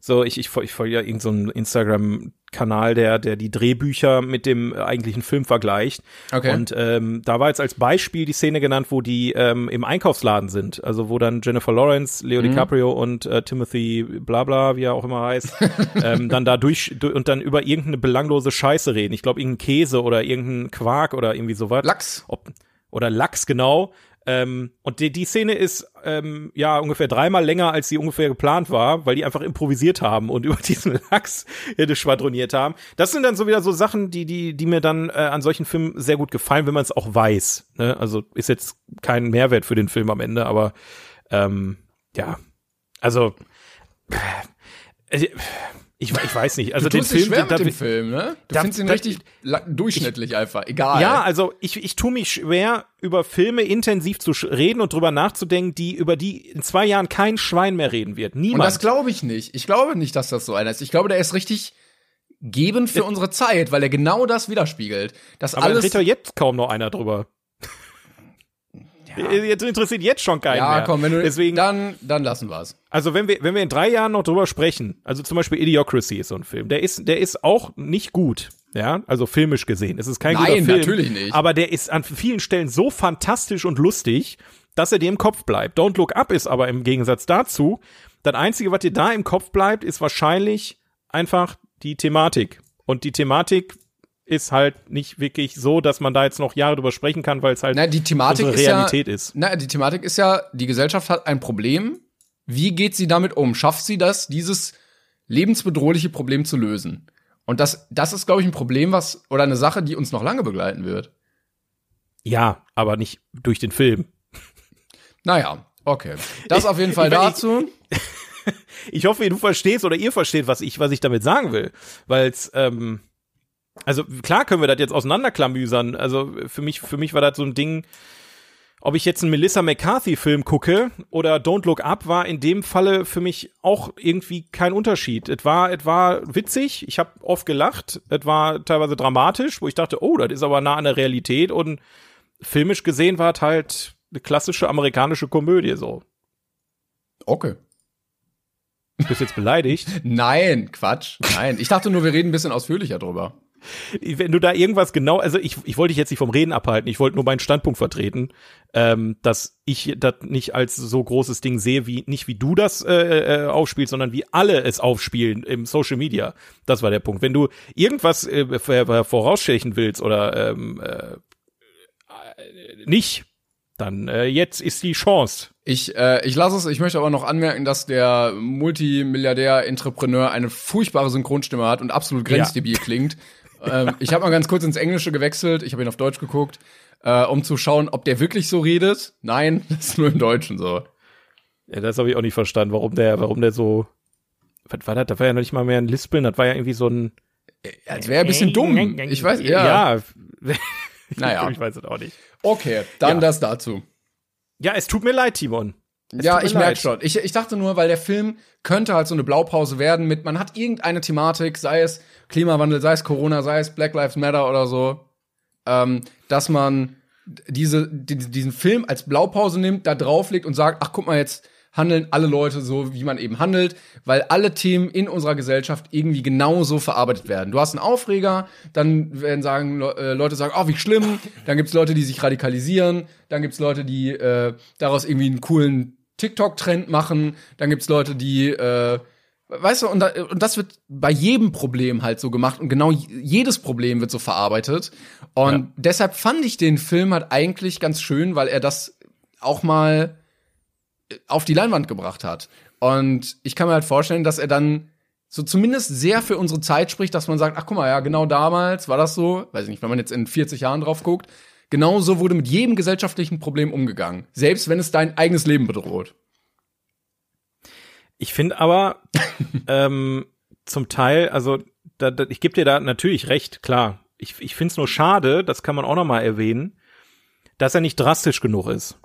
so, ich, ich, ich folge ja irgendeinen so Instagram-Kanal, der, der die Drehbücher mit dem äh, eigentlichen Film vergleicht. Okay. Und ähm, da war jetzt als Beispiel die Szene genannt, wo die ähm, im Einkaufsladen sind. Also wo dann Jennifer Lawrence, Leo DiCaprio und äh, Timothy Blabla, wie er auch immer heißt, ähm, dann da durch, du- und dann über irgendeine belanglose Scheiße reden. Ich glaube, irgendein Käse oder irgendein Quark oder irgendwie sowas. Lachs. Ob, oder Lachs, genau. Ähm, und die, die Szene ist ähm, ja ungefähr dreimal länger, als sie ungefähr geplant war, weil die einfach improvisiert haben und über diesen Lachs äh, schwadroniert haben. Das sind dann so wieder so Sachen, die, die, die mir dann äh, an solchen Filmen sehr gut gefallen, wenn man es auch weiß. Ne? Also ist jetzt kein Mehrwert für den Film am Ende, aber ähm, ja, also äh, ich, ich weiß nicht. Also du den Film, schwer da- mit dem Film, ne? Du da- findest ihn da- richtig la- durchschnittlich einfach, egal. Ja, also ich, ich tue mich schwer, über Filme intensiv zu reden und drüber nachzudenken, die über die in zwei Jahren kein Schwein mehr reden wird. Und Niemand. das glaube ich nicht. Ich glaube nicht, dass das so einer ist. Ich glaube, der ist richtig gebend für unsere Zeit, weil er genau das widerspiegelt. Das Aber alles. redet doch jetzt kaum noch einer drüber. Jetzt interessiert jetzt schon keinen ja, mehr. komm, wenn du Deswegen, dann dann lassen wir's. also wenn wir wenn wir in drei Jahren noch drüber sprechen, also zum Beispiel Idiocracy ist so ein Film, der ist der ist auch nicht gut, ja, also filmisch gesehen, es ist kein Nein, guter Film, natürlich nicht. aber der ist an vielen Stellen so fantastisch und lustig, dass er dir im Kopf bleibt. Don't Look Up ist aber im Gegensatz dazu, das einzige, was dir da im Kopf bleibt, ist wahrscheinlich einfach die Thematik und die Thematik ist halt nicht wirklich so, dass man da jetzt noch Jahre drüber sprechen kann, weil es halt Na, die Thematik unsere ist Realität ja, ist. Na, die Thematik ist ja, die Gesellschaft hat ein Problem. Wie geht sie damit um? Schafft sie das, dieses lebensbedrohliche Problem zu lösen? Und das, das ist, glaube ich, ein Problem, was, oder eine Sache, die uns noch lange begleiten wird. Ja, aber nicht durch den Film. Naja, okay. Das auf jeden Fall ich- ich- dazu. Ich hoffe, du verstehst oder ihr versteht, was ich, was ich damit sagen will. Weil es, ähm, also klar können wir das jetzt auseinanderklamüsern. Also für mich, für mich war das so ein Ding, ob ich jetzt einen Melissa McCarthy-Film gucke oder Don't Look Up, war in dem Falle für mich auch irgendwie kein Unterschied. Es war, es war witzig, ich habe oft gelacht, es war teilweise dramatisch, wo ich dachte, oh, das ist aber nah an der Realität und filmisch gesehen war es halt eine klassische amerikanische Komödie so. Okay. Bist du jetzt beleidigt? Nein, Quatsch. Nein. Ich dachte nur, wir reden ein bisschen ausführlicher drüber. Wenn du da irgendwas genau, also ich, ich wollte dich jetzt nicht vom Reden abhalten, ich wollte nur meinen Standpunkt vertreten, ähm, dass ich das nicht als so großes Ding sehe, wie nicht wie du das äh, äh, aufspielst, sondern wie alle es aufspielen im Social Media. Das war der Punkt. Wenn du irgendwas äh, vorausstechen willst oder ähm, äh, nicht, dann äh, jetzt ist die Chance. Ich, äh, ich lasse es, ich möchte aber noch anmerken, dass der Multimilliardär-Entrepreneur eine furchtbare Synchronstimme hat und absolut grenzdebil ja. klingt. Ähm, ich habe mal ganz kurz ins Englische gewechselt, ich habe ihn auf Deutsch geguckt, äh, um zu schauen, ob der wirklich so redet. Nein, das ist nur im Deutschen so. Ja, das habe ich auch nicht verstanden, warum der, warum der so. Was war das? Da war ja noch nicht mal mehr ein Lispeln, das war ja irgendwie so ein. Als wäre er ein bisschen dumm. Ich weiß, ja. Ja. naja. ich weiß es auch nicht. Okay, dann ja. das dazu. Ja, es tut mir leid, Timon. Es ja, ich merke schon. Ich, ich dachte nur, weil der Film könnte halt so eine Blaupause werden mit, man hat irgendeine Thematik, sei es Klimawandel, sei es Corona, sei es Black Lives Matter oder so, ähm, dass man diese, die, diesen Film als Blaupause nimmt, da drauflegt und sagt, ach guck mal jetzt, handeln alle Leute so, wie man eben handelt, weil alle Themen in unserer Gesellschaft irgendwie genauso verarbeitet werden. Du hast einen Aufreger, dann werden sagen äh, Leute sagen, oh, wie schlimm. Dann gibt's Leute, die sich radikalisieren. Dann gibt's Leute, die äh, daraus irgendwie einen coolen TikTok-Trend machen. Dann gibt's Leute, die äh, Weißt du, und, da, und das wird bei jedem Problem halt so gemacht und genau jedes Problem wird so verarbeitet. Und ja. deshalb fand ich den Film halt eigentlich ganz schön, weil er das auch mal auf die Leinwand gebracht hat. Und ich kann mir halt vorstellen, dass er dann so zumindest sehr für unsere Zeit spricht, dass man sagt, ach guck mal, ja, genau damals war das so, weiß ich nicht, wenn man jetzt in 40 Jahren drauf guckt, genau so wurde mit jedem gesellschaftlichen Problem umgegangen, selbst wenn es dein eigenes Leben bedroht. Ich finde aber ähm, zum Teil, also da, da, ich gebe dir da natürlich recht, klar. Ich, ich finde es nur schade, das kann man auch noch mal erwähnen, dass er nicht drastisch genug ist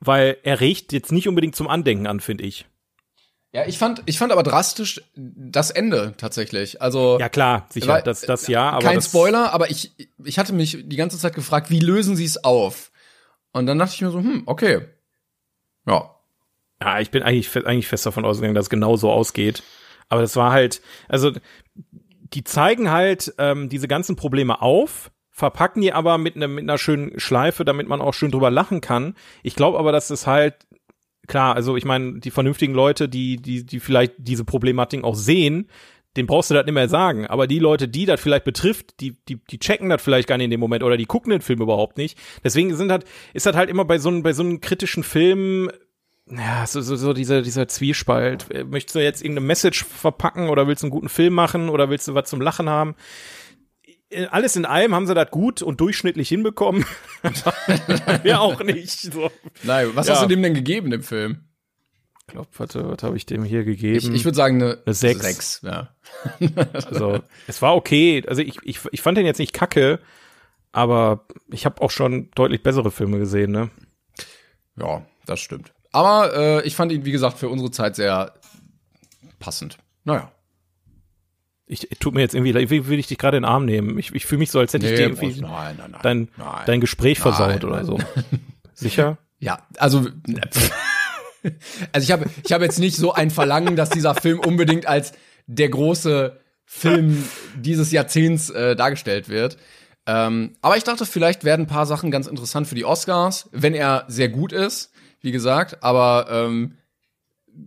weil er riecht jetzt nicht unbedingt zum Andenken an, finde ich. Ja, ich fand, ich fand aber drastisch das Ende tatsächlich. Also ja klar, sicher, weil, das, das ja. Aber kein Spoiler, aber ich, ich hatte mich die ganze Zeit gefragt, wie lösen sie es auf? Und dann dachte ich mir so, hm, okay, ja. Ja, ich bin eigentlich, eigentlich fest davon ausgegangen, dass es genau so ausgeht. Aber das war halt, also die zeigen halt ähm, diese ganzen Probleme auf, verpacken die aber mit, ne, mit einer schönen Schleife, damit man auch schön drüber lachen kann. Ich glaube aber, dass es halt klar, also ich meine, die vernünftigen Leute, die, die, die vielleicht diese Problematik auch sehen, den brauchst du das nicht mehr sagen. Aber die Leute, die das vielleicht betrifft, die, die, die checken das vielleicht gar nicht in dem Moment oder die gucken den Film überhaupt nicht. Deswegen sind halt, ist das halt immer bei so einem, bei so einem kritischen Film, ja, so, so, so dieser, dieser Zwiespalt. Möchtest du jetzt irgendeine Message verpacken oder willst du einen guten Film machen oder willst du was zum Lachen haben? Alles in allem haben sie das gut und durchschnittlich hinbekommen. Wir auch nicht. So. Nein, was ja. hast du dem denn gegeben, dem Film? Ich glaube, warte, was habe ich dem hier gegeben? Ich, ich würde sagen eine, eine 6. 6 ja. also, es war okay. Also ich, ich, ich fand den jetzt nicht kacke, aber ich habe auch schon deutlich bessere Filme gesehen, ne? Ja, das stimmt. Aber äh, ich fand ihn, wie gesagt, für unsere Zeit sehr passend. Naja ich tut mir jetzt irgendwie, wie will ich dich gerade in den Arm nehmen? Ich, ich fühle mich so, als hätte nee, ich dir irgendwie nein, nein, nein, dein, dein Gespräch versaut oder so. Sicher? Ja, also also ich habe ich habe jetzt nicht so ein Verlangen, dass dieser Film unbedingt als der große Film dieses Jahrzehnts äh, dargestellt wird. Ähm, aber ich dachte, vielleicht werden ein paar Sachen ganz interessant für die Oscars, wenn er sehr gut ist, wie gesagt. Aber ähm,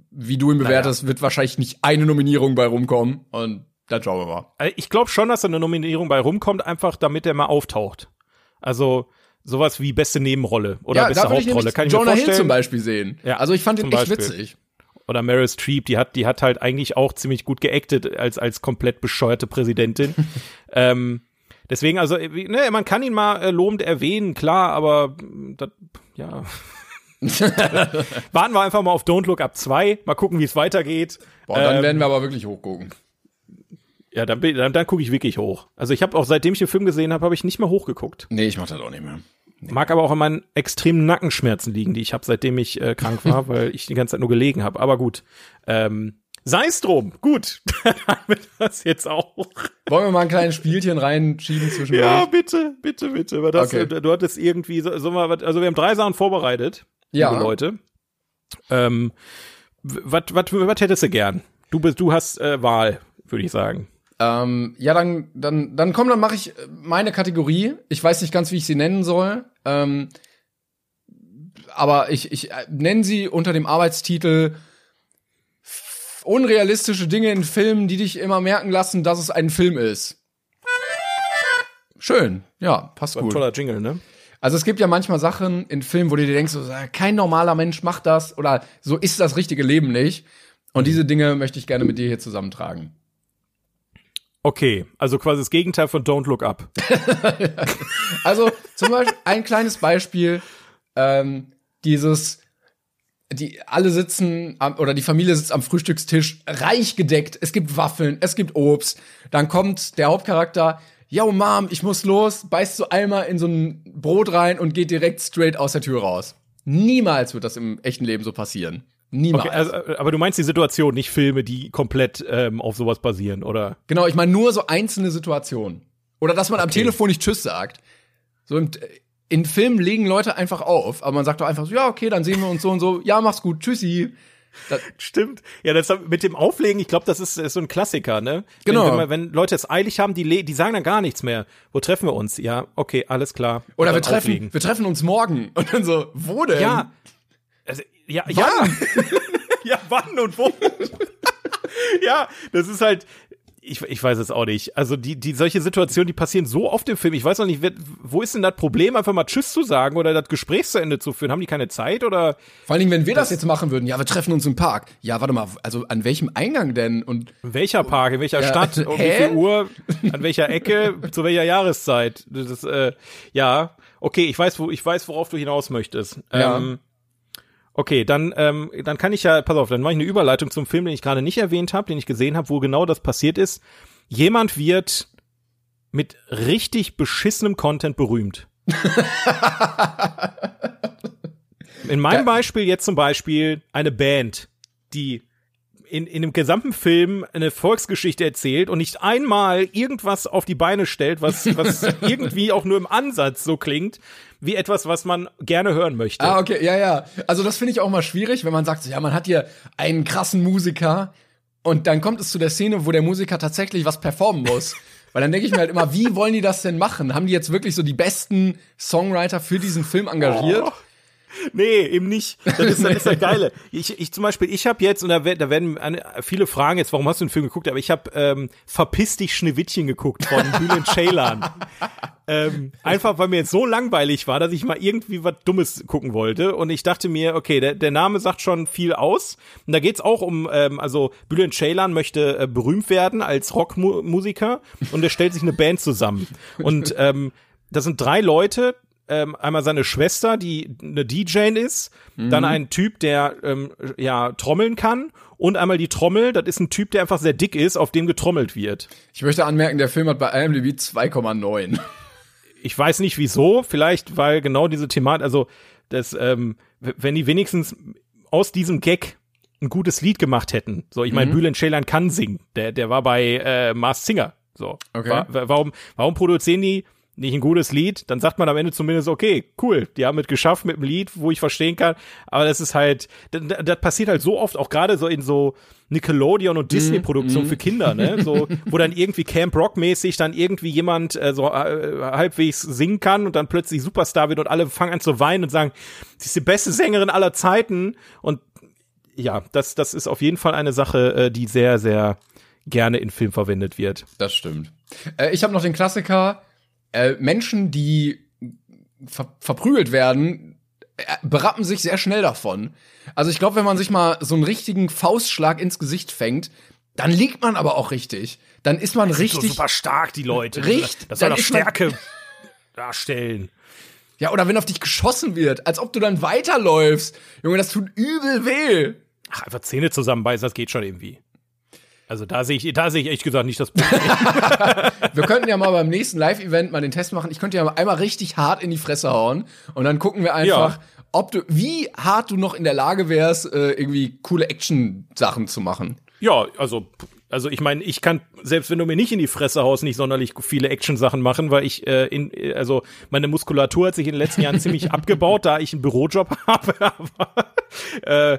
wie du ihn bewertest, naja. wird wahrscheinlich nicht eine Nominierung bei rumkommen. Und dann schauen wir mal. Also ich glaube schon, dass da eine Nominierung bei rumkommt, einfach damit er mal auftaucht. Also sowas wie beste Nebenrolle oder ja, beste Hauptrolle. Kann ich Jonah mir vorstellen. Hill zum Beispiel sehen. Ja, also ich fand ihn echt witzig. Oder Meryl Streep, die hat, die hat halt eigentlich auch ziemlich gut geactet als als komplett bescheuerte Präsidentin. ähm, deswegen, also ne, man kann ihn mal äh, lobend erwähnen, klar, aber das, ja. Warten wir einfach mal auf Don't Look Up 2, mal gucken, wie es weitergeht. Boah, dann ähm, werden wir aber wirklich hochgucken. Ja, dann, dann, dann gucke ich wirklich hoch. Also ich habe auch, seitdem ich den Film gesehen habe, habe ich nicht mehr hochgeguckt. Nee, ich mach das auch nicht mehr. Nee. Mag aber auch an meinen extremen Nackenschmerzen liegen, die ich habe, seitdem ich äh, krank war, weil ich die ganze Zeit nur gelegen habe. Aber gut. Ähm, Sei es drum. Gut. Dann haben wir das jetzt auch. Wollen wir mal ein kleines Spielchen reinschieben zwischen Ja, bitte, bitte, bitte. Weil das, okay. du hattest irgendwie, so, so mal, also wir haben drei Sachen vorbereitet. Ja. Liebe Leute. Ähm, Was was was hättest du gern? Du bist du hast äh, Wahl, würde ich sagen. Ähm, ja, dann, dann, dann komm, dann mache ich meine Kategorie. Ich weiß nicht ganz, wie ich sie nennen soll. Ähm, aber ich, ich äh, nenne sie unter dem Arbeitstitel unrealistische Dinge in Filmen, die dich immer merken lassen, dass es ein Film ist. Schön, ja, passt Ein gut. toller Jingle, ne? Also es gibt ja manchmal Sachen in Filmen, wo du dir denkst, so, kein normaler Mensch macht das oder so ist das richtige Leben nicht. Und diese Dinge möchte ich gerne mit dir hier zusammentragen. Okay, also quasi das Gegenteil von Don't Look Up. Also zum Beispiel ein kleines Beispiel, ähm, dieses, die alle sitzen am, oder die Familie sitzt am Frühstückstisch, reich gedeckt, es gibt Waffeln, es gibt Obst, dann kommt der Hauptcharakter, yo Mom, ich muss los, beißt so einmal in so ein Brot rein und geht direkt straight aus der Tür raus. Niemals wird das im echten Leben so passieren. Niemals. Okay, also, äh, aber du meinst die Situation, nicht Filme, die komplett ähm, auf sowas basieren, oder? Genau, ich meine nur so einzelne Situationen. Oder dass man am Telefon nicht Tschüss sagt. So im, in Filmen legen Leute einfach auf, aber man sagt doch einfach so, ja, okay, dann sehen wir uns so und so, ja, mach's gut, tschüssi. Das, Stimmt. Ja, das mit dem Auflegen, ich glaube, das ist, ist so ein Klassiker, ne? Genau. Wenn, wenn, man, wenn Leute es eilig haben, die, die sagen dann gar nichts mehr. Wo treffen wir uns? Ja, okay, alles klar. Oder wir treffen, auflegen. wir treffen uns morgen. Und dann so, wo denn? Ja. Also, ja, ja. ja, wann und wo? ja, das ist halt. Ich, ich weiß es auch nicht. Also die, die solche Situationen, die passieren so oft im Film. Ich weiß auch nicht, wer- wo ist denn das Problem, einfach mal Tschüss zu sagen oder das Gespräch zu Ende zu führen? Haben die keine Zeit oder? Vor allen Dingen, wenn wir das, jetzt machen würden, ja, wir treffen uns im Park. Ja, warte mal, also an welchem Eingang denn? Und In welcher Park, in welcher Ja, Stadt, um wie hä? viel Uhr, an welcher Ecke, zu welcher Jahreszeit? Das ist, äh, ja, okay, ich weiß, wo, ich weiß, worauf du hinaus möchtest. Ja. Ähm, okay, dann, ähm, dann kann ich ja, pass auf, dann mache ich eine Überleitung zum Film, den ich gerade nicht erwähnt habe, den ich gesehen habe, wo genau das passiert ist. Jemand wird mit richtig beschissenem Content berühmt. In meinem Beispiel jetzt zum Beispiel eine Band, die in, in dem gesamten Film eine Volksgeschichte erzählt und nicht einmal irgendwas auf die Beine stellt, was, was irgendwie auch nur im Ansatz so klingt, wie etwas, was man gerne hören möchte. Ah, okay, ja, ja. Also das finde ich auch mal schwierig, wenn man sagt, ja, man hat hier einen krassen Musiker und dann kommt es zu der Szene, wo der Musiker tatsächlich was performen muss. Weil dann denke ich mir halt immer, wie wollen die das denn machen? Haben die jetzt wirklich so die besten Songwriter für diesen Film engagiert? Oh. Nee, eben nicht. Das ist, das ist das Geile. Ich, ich zum Beispiel, ich habe jetzt, und da, da werden viele fragen jetzt, warum hast du den Film geguckt? Aber ich habe ähm, Verpiss dich Schneewittchen geguckt von Bülent Ceylan. ähm, einfach, weil mir jetzt so langweilig war, dass ich mal irgendwie was Dummes gucken wollte. Und ich dachte mir, okay, der, der Name sagt schon viel aus. Und da geht's auch um, ähm, also Bülent Ceylan möchte äh, berühmt werden als Rockmusiker und er stellt sich eine Band zusammen. Und ähm, das sind drei Leute, ähm, einmal seine Schwester, die eine DJ ist, dann ein Typ, der ähm, ja trommeln kann und einmal die Trommel, das ist ein Typ, der einfach sehr dick ist, auf dem getrommelt wird. Ich möchte anmerken, der Film hat bei IMDb 2,9. Ich weiß nicht wieso, vielleicht weil genau diese Thematik, also das, ähm, wenn die wenigstens aus diesem Gag ein gutes Lied gemacht hätten. So, ich meine, Mhm. Bülent Ceylan kann singen. Der, der war bei äh, Mars Singer. So, Okay. Wa- warum, warum produzieren die nicht ein gutes Lied? Dann sagt man am Ende zumindest, okay, cool, die haben es geschafft mit einem Lied, wo ich verstehen kann. Aber das ist halt, das, das passiert halt so oft, auch gerade so in so Nickelodeon und Disney-Produktionen für Kinder, ne? So, wo dann irgendwie Camp Rock-mäßig dann irgendwie jemand äh, so äh, halbwegs singen kann und dann plötzlich Superstar wird und alle fangen an zu weinen und sagen, sie ist die beste Sängerin aller Zeiten. Und ja, das, das ist auf jeden Fall eine Sache, äh, die sehr, sehr gerne in Film verwendet wird. Das stimmt. Äh, ich habe noch den Klassiker, äh, Menschen, die ver verprügelt werden, äh, berappen sich sehr schnell davon. Also ich glaube, wenn man sich mal so einen richtigen Faustschlag ins Gesicht fängt, dann liegt man aber auch richtig. Dann ist man So richtig. super stark, die Leute. Richtig, Das soll doch Stärke darstellen. Ja, oder wenn auf dich geschossen wird, als ob du dann weiterläufst. Junge, das tut übel weh. Ach, einfach Zähne zusammenbeißen, das geht schon irgendwie. Also da sehe ich, da sehe ich ehrlich gesagt nicht das Problem. Wir könnten ja mal beim nächsten Live-Event mal den Test machen. Ich könnte ja mal einmal richtig hart in die Fresse hauen und dann gucken wir einfach, Ja. ob du, wie hart du noch in der Lage wärst, äh, irgendwie coole Action-Sachen zu machen. ja, also, also ich meine, ich kann, selbst wenn du mir nicht in die Fresse haust, nicht sonderlich viele Action-Sachen machen, weil ich äh, in, äh, also meine Muskulatur hat sich in den letzten Jahren ziemlich abgebaut, da ich einen Bürojob habe, aber äh,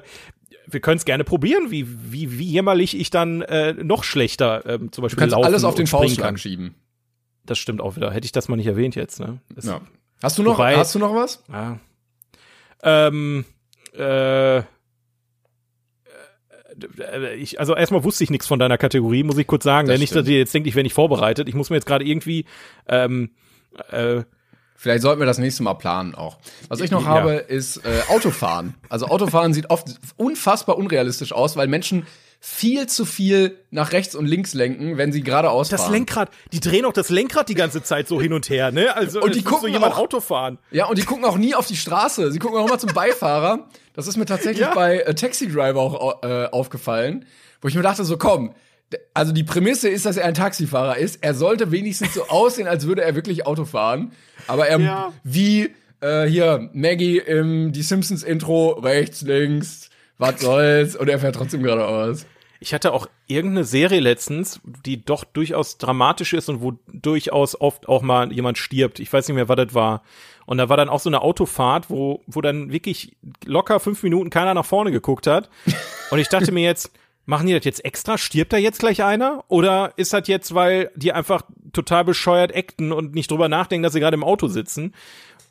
wir können es gerne probieren, wie, wie, wie jämmerlich ich dann äh, noch schlechter ähm, zum Beispiel Du kannst laufen alles auf den Faustschlag schieben. Das stimmt auch wieder. Hätte ich das mal nicht erwähnt jetzt, ne? Das, Ja. Hast du noch, Wobei- hast du noch was? Ja. Ähm, äh, äh, ich, also erstmal wusste ich nichts von deiner Kategorie, muss ich kurz sagen. Das Nicht, dass stimmt. ihr jetzt denkt, ich wäre nicht vorbereitet. Ich muss mir jetzt gerade irgendwie ähm, äh, Vielleicht sollten wir das nächste Mal planen auch. Was ich noch Ja. habe, ist äh, Autofahren. Also Autofahren sieht oft unfassbar unrealistisch aus, weil Menschen viel zu viel nach rechts und links lenken, wenn sie geradeaus das fahren. Lenkrad, die drehen auch das Lenkrad die ganze Zeit so hin und her, ne? Also Und die würde so gucken jemand auch- Auto fahren. Ja, und die gucken auch nie auf die Straße. Sie gucken auch immer zum Beifahrer. Das ist mir tatsächlich Ja. bei äh, Taxi Driver auch äh, aufgefallen, wo ich mir dachte, so komm, also die Prämisse ist, dass er ein Taxifahrer ist. Er sollte wenigstens so aussehen, als würde er wirklich Auto fahren. Aber er, Ja. wie äh, hier Maggie im Die Simpsons Intro, rechts, links, was soll's, und er fährt trotzdem geradeaus. Ich hatte auch irgendeine Serie letztens, die doch durchaus dramatisch ist und wo durchaus oft auch mal jemand stirbt. Ich weiß nicht mehr, was das war. Und da war dann auch so eine Autofahrt, wo, wo dann wirklich locker fünf Minuten keiner nach vorne geguckt hat. Und ich dachte mir jetzt, machen die das jetzt extra? Stirbt da jetzt gleich einer? Oder ist das jetzt, weil die einfach total bescheuert acten und nicht drüber nachdenken, dass sie gerade im Auto sitzen?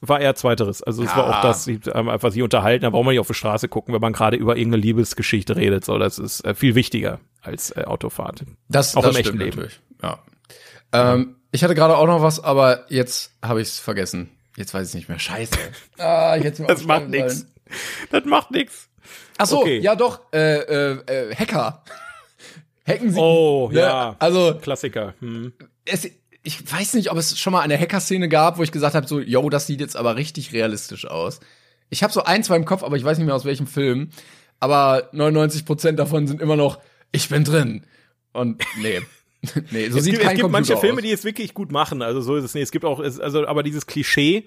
War eher zweiteres. Also es war Ah. auch das, sie haben einfach sich unterhalten, da braucht man nicht auf die Straße gucken, wenn man gerade über irgendeine Liebesgeschichte redet. So, das ist äh, viel wichtiger als äh, Autofahrt. Das, Auch das im echten stimmt Leben. natürlich. Ja. Ähm, ich hatte gerade auch noch was, aber jetzt habe ich es vergessen. Jetzt weiß ich nicht mehr. Scheiße. ah, jetzt Das macht nix. Das macht nix. Ach so, Okay. ja doch. Äh, äh, äh, Hacker. Hacken sie. Oh, ne? ja. Also Klassiker. Hm. es, ich weiß nicht, ob es schon mal eine Hacker-Szene gab, wo ich gesagt habe, so, yo, das sieht jetzt aber richtig realistisch aus. Ich habe so ein, zwei im Kopf, aber ich weiß nicht mehr aus welchem Film. Aber 99% davon sind immer noch, ich bin drin. Und nee. nee, so es sieht gibt, kein es gibt Computer manche Filme, aus. die es wirklich gut machen. Also so ist es nicht. Es gibt auch, also aber dieses Klischee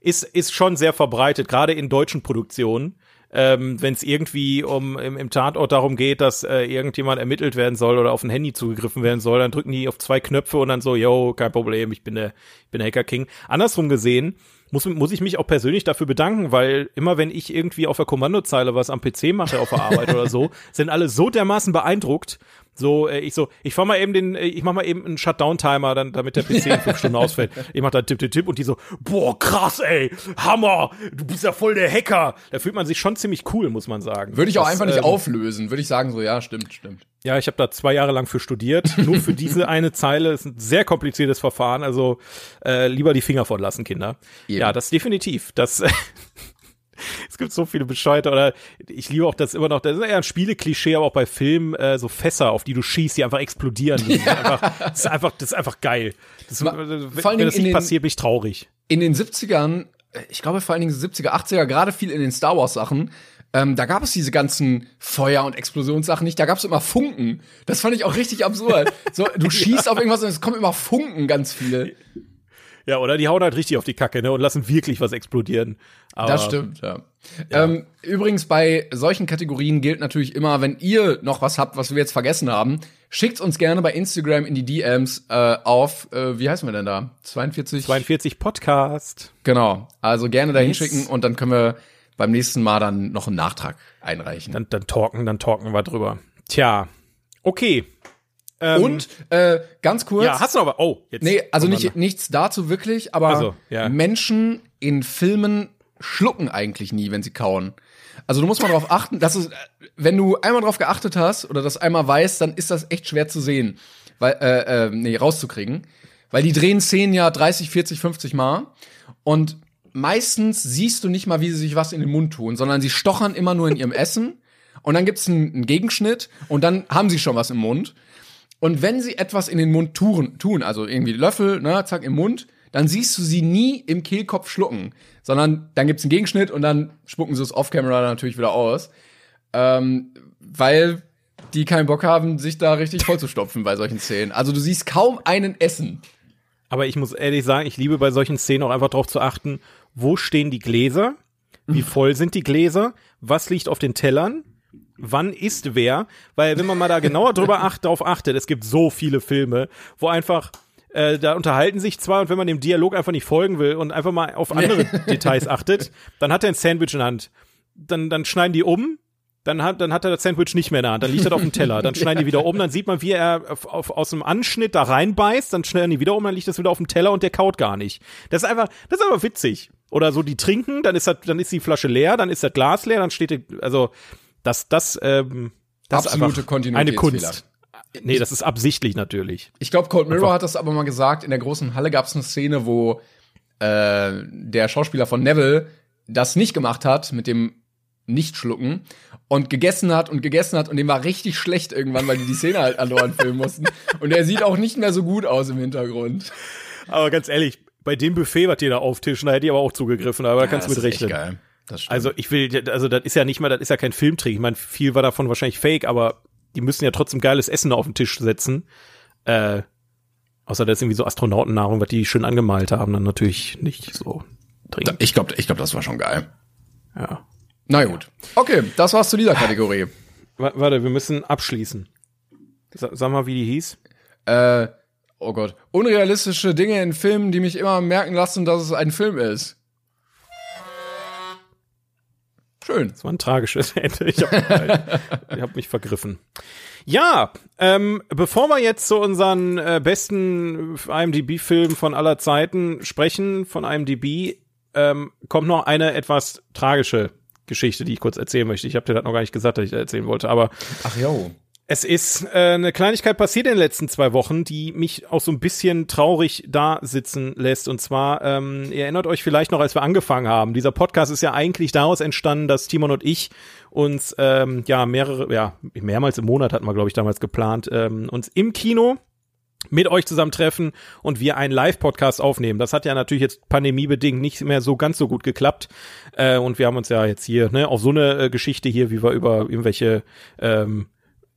ist ist schon sehr verbreitet, gerade in deutschen Produktionen. Ähm, Wenn es irgendwie um im, im Tatort darum geht, dass äh, irgendjemand ermittelt werden soll oder auf ein Handy zugegriffen werden soll, dann drücken die auf zwei Knöpfe und dann so, yo, kein Problem, ich bin der, ich bin der Hacker King. Andersrum gesehen muss, muss ich mich auch persönlich dafür bedanken, weil immer wenn ich irgendwie auf der Kommandozeile was am PC mache auf der Arbeit oder so, sind alle so dermaßen beeindruckt. So, äh, ich so, ich fahr mal eben den, äh, ich mach mal eben einen Shutdown-Timer, dann, damit der PC in fünf Stunden ausfällt. Ich mach da Tipp, Tipp, Tipp und die so, boah, krass, ey, Hammer, du bist ja voll der Hacker. Da fühlt man sich schon ziemlich cool, muss man sagen. Würde ich auch Das, einfach nicht ähm, auflösen. Würde ich sagen, so, ja, stimmt, stimmt. Ja, ich habe da zwei Jahre lang für studiert. Nur für diese eine Zeile ist ein sehr kompliziertes Verfahren. Also äh, lieber die Finger von lassen, Kinder. Eben. Ja, das definitiv. Das es gibt so viele Bescheide oder ich liebe auch das immer noch. Das ist eher ein Spieleklischee, aber auch bei Filmen äh, so Fässer, auf die du schießt, die einfach explodieren. Die sind einfach, das ist einfach, das ist einfach geil. Das, Ma- wenn, wenn das nicht den- passiert, bin ich traurig. in den 70ern, äh, ich glaube vor allen Dingen 70er, 80er, gerade viel in den Star Wars Sachen, ähm, da gab es diese ganzen Feuer- und Explosionssachen nicht, da gab es immer Funken. Das fand ich auch richtig absurd. So, du schießt auf irgendwas und es kommen immer Funken ganz viel. Ja, oder die hauen halt richtig auf die Kacke ne, und lassen wirklich was explodieren. Aber Das stimmt, ja. Ähm, übrigens, bei solchen Kategorien gilt natürlich immer, wenn ihr noch was habt, was wir jetzt vergessen haben, schickt uns gerne bei Instagram in die DMs äh, auf, äh, wie heißen wir denn da? 42? 42 Podcast. Genau. Also gerne dahin Yes. schicken und dann können wir beim nächsten Mal dann noch einen Nachtrag einreichen. Dann, dann talken, dann talken wir drüber. Tja, okay. Ähm, und äh, ganz kurz. Ja, hast du aber. Oh, jetzt. nee, also nicht, nichts dazu wirklich, aber Ach so, ja. Menschen in Filmen schlucken eigentlich nie, wenn sie kauen. Also du musst mal darauf achten, dass es, wenn du einmal drauf geachtet hast oder das einmal weißt, dann ist das echt schwer zu sehen, weil äh, äh, nee rauszukriegen, weil die drehen Szenen ja 30, 40, 50 Mal und meistens siehst du nicht mal, wie sie sich was in den Mund tun, sondern sie stochern immer nur in ihrem Essen und dann gibt's einen, einen Gegenschnitt und dann haben sie schon was im Mund. Und wenn sie etwas in den Mund tun, tun also irgendwie Löffel, ne, zack, im Mund, dann siehst du sie nie im Kehlkopf schlucken, sondern dann gibt's einen Gegenschnitt und dann spucken sie es off-camera natürlich wieder aus. Ähm, weil die keinen Bock haben, sich da richtig vollzustopfen bei solchen Szenen. Also du siehst kaum einen essen. Aber ich muss ehrlich sagen, ich liebe bei solchen Szenen auch einfach darauf zu achten, wo stehen die Gläser? Wie voll sind die Gläser? Was liegt auf den Tellern? Wann ist wer? Weil wenn man mal da genauer drüber acht, drauf achtet, es gibt so viele Filme, wo einfach äh, da unterhalten sich zwei und wenn man dem Dialog einfach nicht folgen will und einfach mal auf andere Details achtet, dann hat er ein Sandwich in der Hand. Dann, dann schneiden die um, dann hat, dann hat er das Sandwich nicht mehr in der Hand, dann liegt er auf dem Teller, dann schneiden die wieder um, dann sieht man, wie er auf, auf, aus dem Anschnitt da reinbeißt, dann schneiden die wieder um, dann liegt das wieder auf dem Teller und der kaut gar nicht. Das ist einfach, das ist einfach witzig. Oder so, die trinken, dann ist das, dann ist die Flasche leer, dann ist das Glas leer, dann steht, die, also, das, das, ähm, das Absolute ist eine Kunst. Nee, das ist absichtlich natürlich. Ich glaube, Cold Mirror hat das aber mal gesagt, in der großen Halle gab es eine Szene, wo äh, der Schauspieler von Neville das nicht gemacht hat mit dem Nicht-Schlucken und gegessen hat und gegessen hat und dem war richtig schlecht irgendwann, weil die die Szene halt andauernd filmen mussten. Und er sieht auch nicht mehr so gut aus im Hintergrund. Aber ganz ehrlich, bei dem Buffet, was die da auftischen, da hätte ich aber auch zugegriffen, aber ja, da kannst du mit rechnen. Geil. Also ich will, also das ist ja nicht mal, das ist ja kein Filmtrick. Ich meine, viel war davon wahrscheinlich fake, aber die müssen ja trotzdem geiles Essen auf den Tisch setzen. Äh, außer da ist irgendwie so Astronautennahrung, was die schön angemalt haben, dann natürlich nicht so dringend. Ich glaube, ich glaube, das war schon geil. Ja. Na gut. Okay, das war's zu dieser Kategorie. Warte, wir müssen abschließen. Sag mal, wie die hieß. Äh, oh Gott. Unrealistische Dinge in Filmen, die mich immer merken lassen, dass es ein Film ist. Schön. Das war ein tragisches Ende. Ich habe hab mich vergriffen. Ja, ähm, bevor wir jetzt zu unseren äh, besten IMDb-Filmen von aller Zeiten sprechen, von IMDb, ähm, kommt noch eine etwas tragische Geschichte, die ich kurz erzählen möchte. Ich habe dir das noch gar nicht gesagt, dass ich das erzählen wollte, aber Ach jo. Es ist äh, eine Kleinigkeit passiert in den letzten zwei Wochen, die mich auch so ein bisschen traurig da sitzen lässt. Und zwar, ähm, ihr erinnert euch vielleicht noch, als wir angefangen haben. Dieser Podcast ist ja eigentlich daraus entstanden, dass Timon und ich uns ähm, ja mehrere, ja mehrmals im Monat hatten wir glaube ich damals geplant, ähm, uns im Kino mit euch zusammen treffen und wir einen Live-Podcast aufnehmen. Das hat ja natürlich jetzt pandemiebedingt nicht mehr so ganz so gut geklappt. Äh, und wir haben uns ja jetzt hier ne, auf so eine äh, Geschichte hier, wie wir über irgendwelche ähm,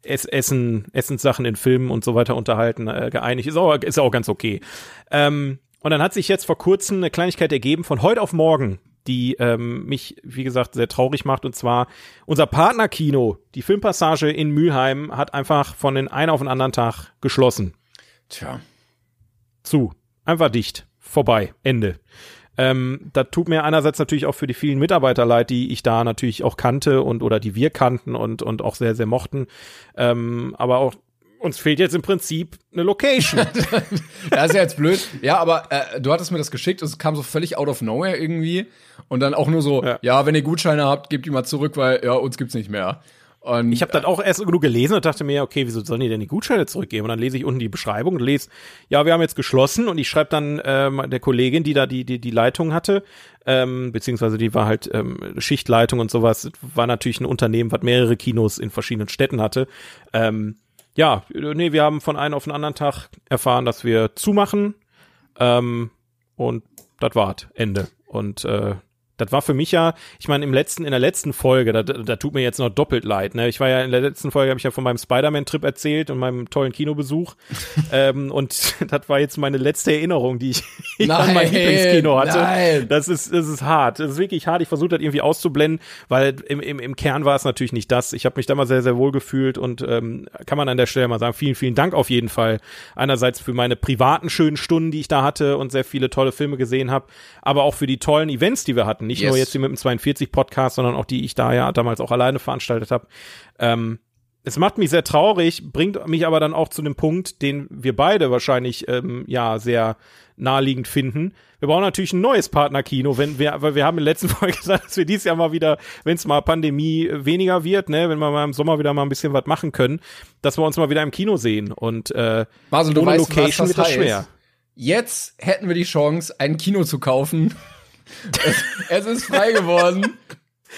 Essen, Essenssachen in Filmen und so weiter unterhalten, äh, geeinigt. Ist auch, ist auch ganz okay. Ähm, und dann hat sich jetzt vor kurzem eine Kleinigkeit ergeben von heute auf morgen, die ähm, mich, wie gesagt, sehr traurig macht. Und zwar unser Partnerkino, die Filmpassage in Mülheim, hat einfach von den einen auf den anderen Tag geschlossen. Tja. Zu. Einfach dicht. Vorbei. Ende. Ähm, da tut mir einerseits natürlich auch für die vielen Mitarbeiter leid, die ich da natürlich auch kannte und oder die wir kannten und, und auch sehr, sehr mochten. Ähm, aber auch uns fehlt jetzt im Prinzip eine Location. das ist ja jetzt blöd. Ja, aber äh, du hattest mir das geschickt, es kam so völlig out of nowhere irgendwie. Und dann auch nur so, ja, ja wenn ihr Gutscheine habt, gebt die mal zurück, weil ja, uns gibt's nicht mehr. Und ich habe dann auch erst genug gelesen und dachte mir, okay, wieso sollen die denn die Gutscheine zurückgeben? Und dann lese ich unten die Beschreibung und lese, ja, wir haben jetzt geschlossen und ich schreibe dann ähm, der Kollegin, die da die die die Leitung hatte, ähm, beziehungsweise die war halt ähm, Schichtleitung und sowas, war natürlich ein Unternehmen, was mehrere Kinos in verschiedenen Städten hatte. Ähm, ja, nee, wir haben von einem auf den anderen Tag erfahren, dass wir zumachen ähm, und das war's, Ende. Und äh, das war für mich ja, ich meine, im letzten, in der letzten Folge, da, da tut mir jetzt noch doppelt leid. Ne? Ich war ja in der letzten Folge, habe ich ja von meinem Spider-Man-Trip erzählt und meinem tollen Kinobesuch. ähm, und das war jetzt meine letzte Erinnerung, die ich, nein, an mein Lieblingskino hatte. Nein. Das ist, das ist hart. Das ist wirklich hart. Ich versuche das irgendwie auszublenden, weil im, im, im Kern war es natürlich nicht das. Ich habe mich da mal sehr, sehr wohl gefühlt und ähm, kann man an der Stelle mal sagen, vielen, vielen Dank auf jeden Fall. Einerseits für meine privaten schönen Stunden, die ich da hatte und sehr viele tolle Filme gesehen habe, aber auch für die tollen Events, die wir hatten nicht yes. nur jetzt hier mit dem 42 Podcast, sondern auch die ich da ja damals auch alleine veranstaltet habe. Ähm, es macht mich sehr traurig, bringt mich aber dann auch zu dem Punkt, den wir beide wahrscheinlich ähm, ja sehr naheliegend finden. Wir brauchen natürlich ein neues Partnerkino, wenn wir, weil wir haben in der letzten Folge gesagt, dass wir dieses Jahr mal wieder, wenn es mal Pandemie weniger wird, ne, wenn wir mal im Sommer wieder mal ein bisschen was machen können, dass wir uns mal wieder im Kino sehen und äh, du ohne weißt, Location das wird das schwer. Jetzt hätten wir die Chance, ein Kino zu kaufen es, es ist frei geworden.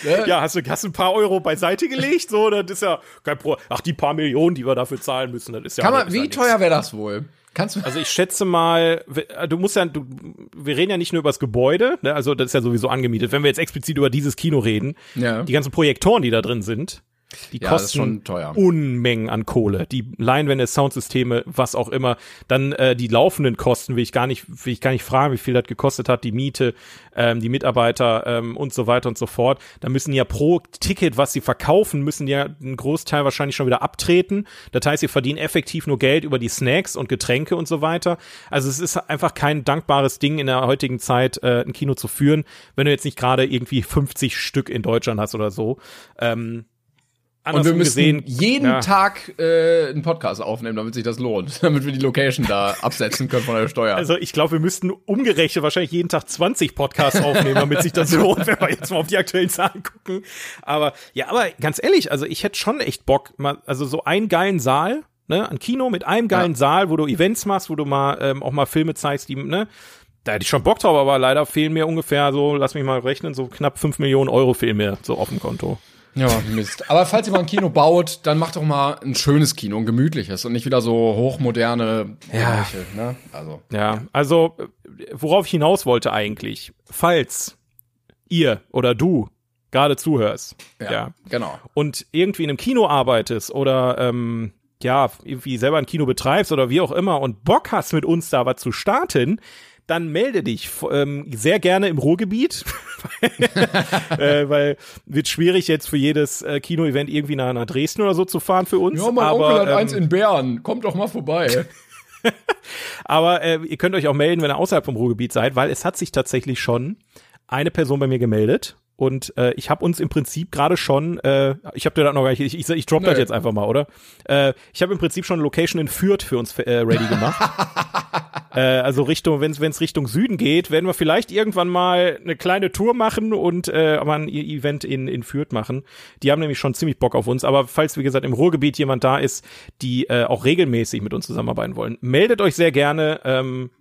Ne? Ja, hast du, hast ein paar Euro beiseite gelegt? So, das ist ja kein Pro. Ach, die paar Millionen, die wir dafür zahlen müssen, das ist ja. Kann man, wie teuer wäre das wohl? Kannst du also ich schätze mal, du musst ja, du, wir reden ja nicht nur über das Gebäude, ne? also das ist ja sowieso angemietet. Wenn wir jetzt explizit über dieses Kino reden, ja. die ganzen Projektoren, die da drin sind, die ja, kosten Unmengen an Kohle. Die Leinwände, Soundsysteme, was auch immer. Dann äh, die laufenden Kosten will ich gar nicht, will ich gar nicht fragen, wie viel das gekostet hat, die Miete, ähm, die Mitarbeiter ähm, und so weiter und so fort. Da müssen ja pro Ticket, was sie verkaufen, müssen ja einen Großteil wahrscheinlich schon wieder abtreten. Das heißt, sie verdienen effektiv nur Geld über die Snacks und Getränke und so weiter. Also es ist einfach kein dankbares Ding in der heutigen Zeit, äh, ein Kino zu führen, wenn du jetzt nicht gerade irgendwie 50 Stück in Deutschland hast oder so. Ähm, Und wir müssen gesehen, jeden ja. Tag äh, einen Podcast aufnehmen, damit sich das lohnt. Damit wir die Location da absetzen können von der Steuer. Also ich glaube, wir müssten umgerechnet wahrscheinlich jeden Tag 20 Podcasts aufnehmen, damit sich das lohnt, wenn wir jetzt mal auf die aktuellen Zahlen gucken. Aber ja, aber ganz ehrlich, also ich hätte schon echt Bock, mal, also so einen geilen Saal, ne, ein Kino mit einem geilen Ja. Saal, wo du Events machst, wo du mal ähm, auch mal Filme zeigst, die, ne, da hätte ich schon Bock drauf, aber leider fehlen mir ungefähr so, lass mich mal rechnen, so knapp 5 Millionen Euro fehlen mir so auf dem Konto. Ja, Mist. Aber falls ihr mal ein Kino baut, dann macht doch mal ein schönes Kino, ein gemütliches und nicht wieder so hochmoderne Ja. Bereiche, ne? Also. Ja, also worauf ich hinaus wollte eigentlich, falls ihr oder du gerade zuhörst, ja, genau. und irgendwie in einem Kino arbeitest oder ähm, ja, irgendwie selber ein Kino betreibst oder wie auch immer und Bock hast, mit uns da was zu starten, dann melde dich ähm, sehr gerne im Ruhrgebiet, äh, weil wird schwierig jetzt für jedes äh, Kino-Event irgendwie nach, nach Dresden oder so zu fahren für uns. Ja, mein aber, Onkel hat ähm, eins in Bern. Kommt doch mal vorbei. Aber äh, ihr könnt euch auch melden, wenn ihr außerhalb vom Ruhrgebiet seid, weil es hat sich tatsächlich schon eine Person bei mir gemeldet. Und äh, ich habe uns im Prinzip gerade schon, äh, ich habe dir das noch gar nicht, ich, ich, ich drop das jetzt einfach mal, oder? Äh, ich habe im Prinzip schon Location in Fürth für uns äh, ready gemacht. äh, also Richtung, wenn es Richtung Süden geht, werden wir vielleicht irgendwann mal eine kleine Tour machen und äh, aber ein E- Event in, in Fürth machen. Die haben nämlich schon ziemlich Bock auf uns. Aber falls, wie gesagt, im Ruhrgebiet jemand da ist, die äh, auch regelmäßig mit uns zusammenarbeiten wollen, meldet euch sehr gerne ähm,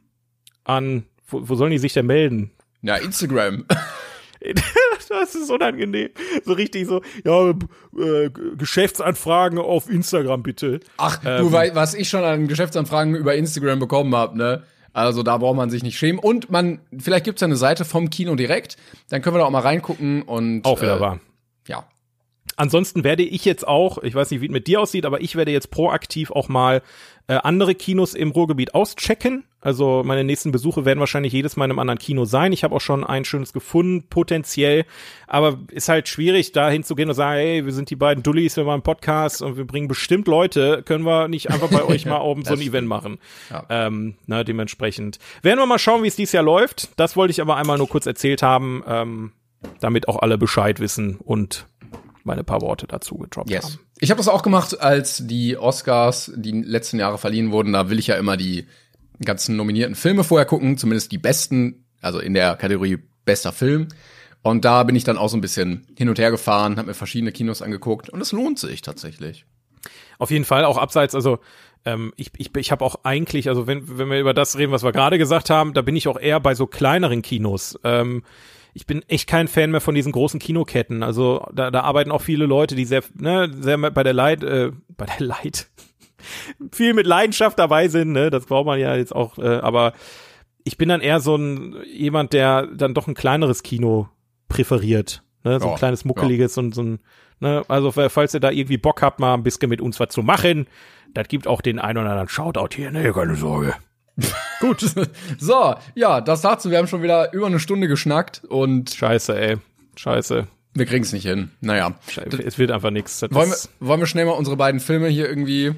an, wo, wo sollen die sich denn melden? Ja, Instagram. Das ist unangenehm. So richtig so, ja, äh, Geschäftsanfragen auf Instagram bitte. Ach, du weißt, was ich schon an Geschäftsanfragen über Instagram bekommen habe, ne? Also da braucht man sich nicht schämen. Und man, vielleicht gibt's ja eine Seite vom Kino direkt. Dann können wir da auch mal reingucken und Auch wieder äh, wahr. Ansonsten werde ich jetzt auch, ich weiß nicht, wie es mit dir aussieht, aber ich werde jetzt proaktiv auch mal äh, andere Kinos im Ruhrgebiet auschecken. Also meine nächsten Besuche werden wahrscheinlich jedes Mal in einem anderen Kino sein. Ich habe auch schon ein schönes gefunden, potenziell. Aber ist halt schwierig, da hinzugehen und sagen, hey, wir sind die beiden Dullis, wir machen einen Podcast und wir bringen bestimmt Leute. Können wir nicht einfach bei euch mal oben so ein Event machen? Ja. Ähm, na, dementsprechend. Werden wir mal schauen, wie es dieses Jahr läuft. Das wollte ich aber einmal nur kurz erzählt haben, ähm, damit auch alle Bescheid wissen und meine paar Worte dazu gedroppt Yes. haben. Ich habe das auch gemacht, als die Oscars die letzten Jahre verliehen wurden. Da will ich ja immer die ganzen nominierten Filme vorher gucken, zumindest die besten, also in der Kategorie bester Film. Und da bin ich dann auch so ein bisschen hin und her gefahren, habe mir verschiedene Kinos angeguckt und es lohnt sich tatsächlich. Auf jeden Fall auch abseits, also ähm, ich, ich, ich habe auch eigentlich, also wenn, wenn wir über das reden, was wir gerade gesagt haben, da bin ich auch eher bei so kleineren Kinos. Ähm, ich bin echt kein Fan mehr von diesen großen Kinoketten. Also da, da arbeiten auch viele Leute, die sehr, ne, sehr bei der Leid, äh, bei der Leid, viel mit Leidenschaft dabei sind, ne? Das braucht man ja jetzt auch, äh, aber ich bin dann eher so ein jemand, der dann doch ein kleineres Kino präferiert. Ne? So Ja, ein kleines, muckeliges und so ein, ne, also falls ihr da irgendwie Bock habt, mal ein bisschen mit uns was zu machen, das gibt auch den einen oder anderen Shoutout hier, ne, keine Sorge. Gut. so, ja, das dazu. Wir haben schon wieder über eine Stunde geschnackt und Scheiße, ey. Scheiße. wir kriegen es nicht hin. Naja. Scheiße. Es wird einfach nichts. Wollen wir, wollen wir schnell mal unsere beiden Filme hier irgendwie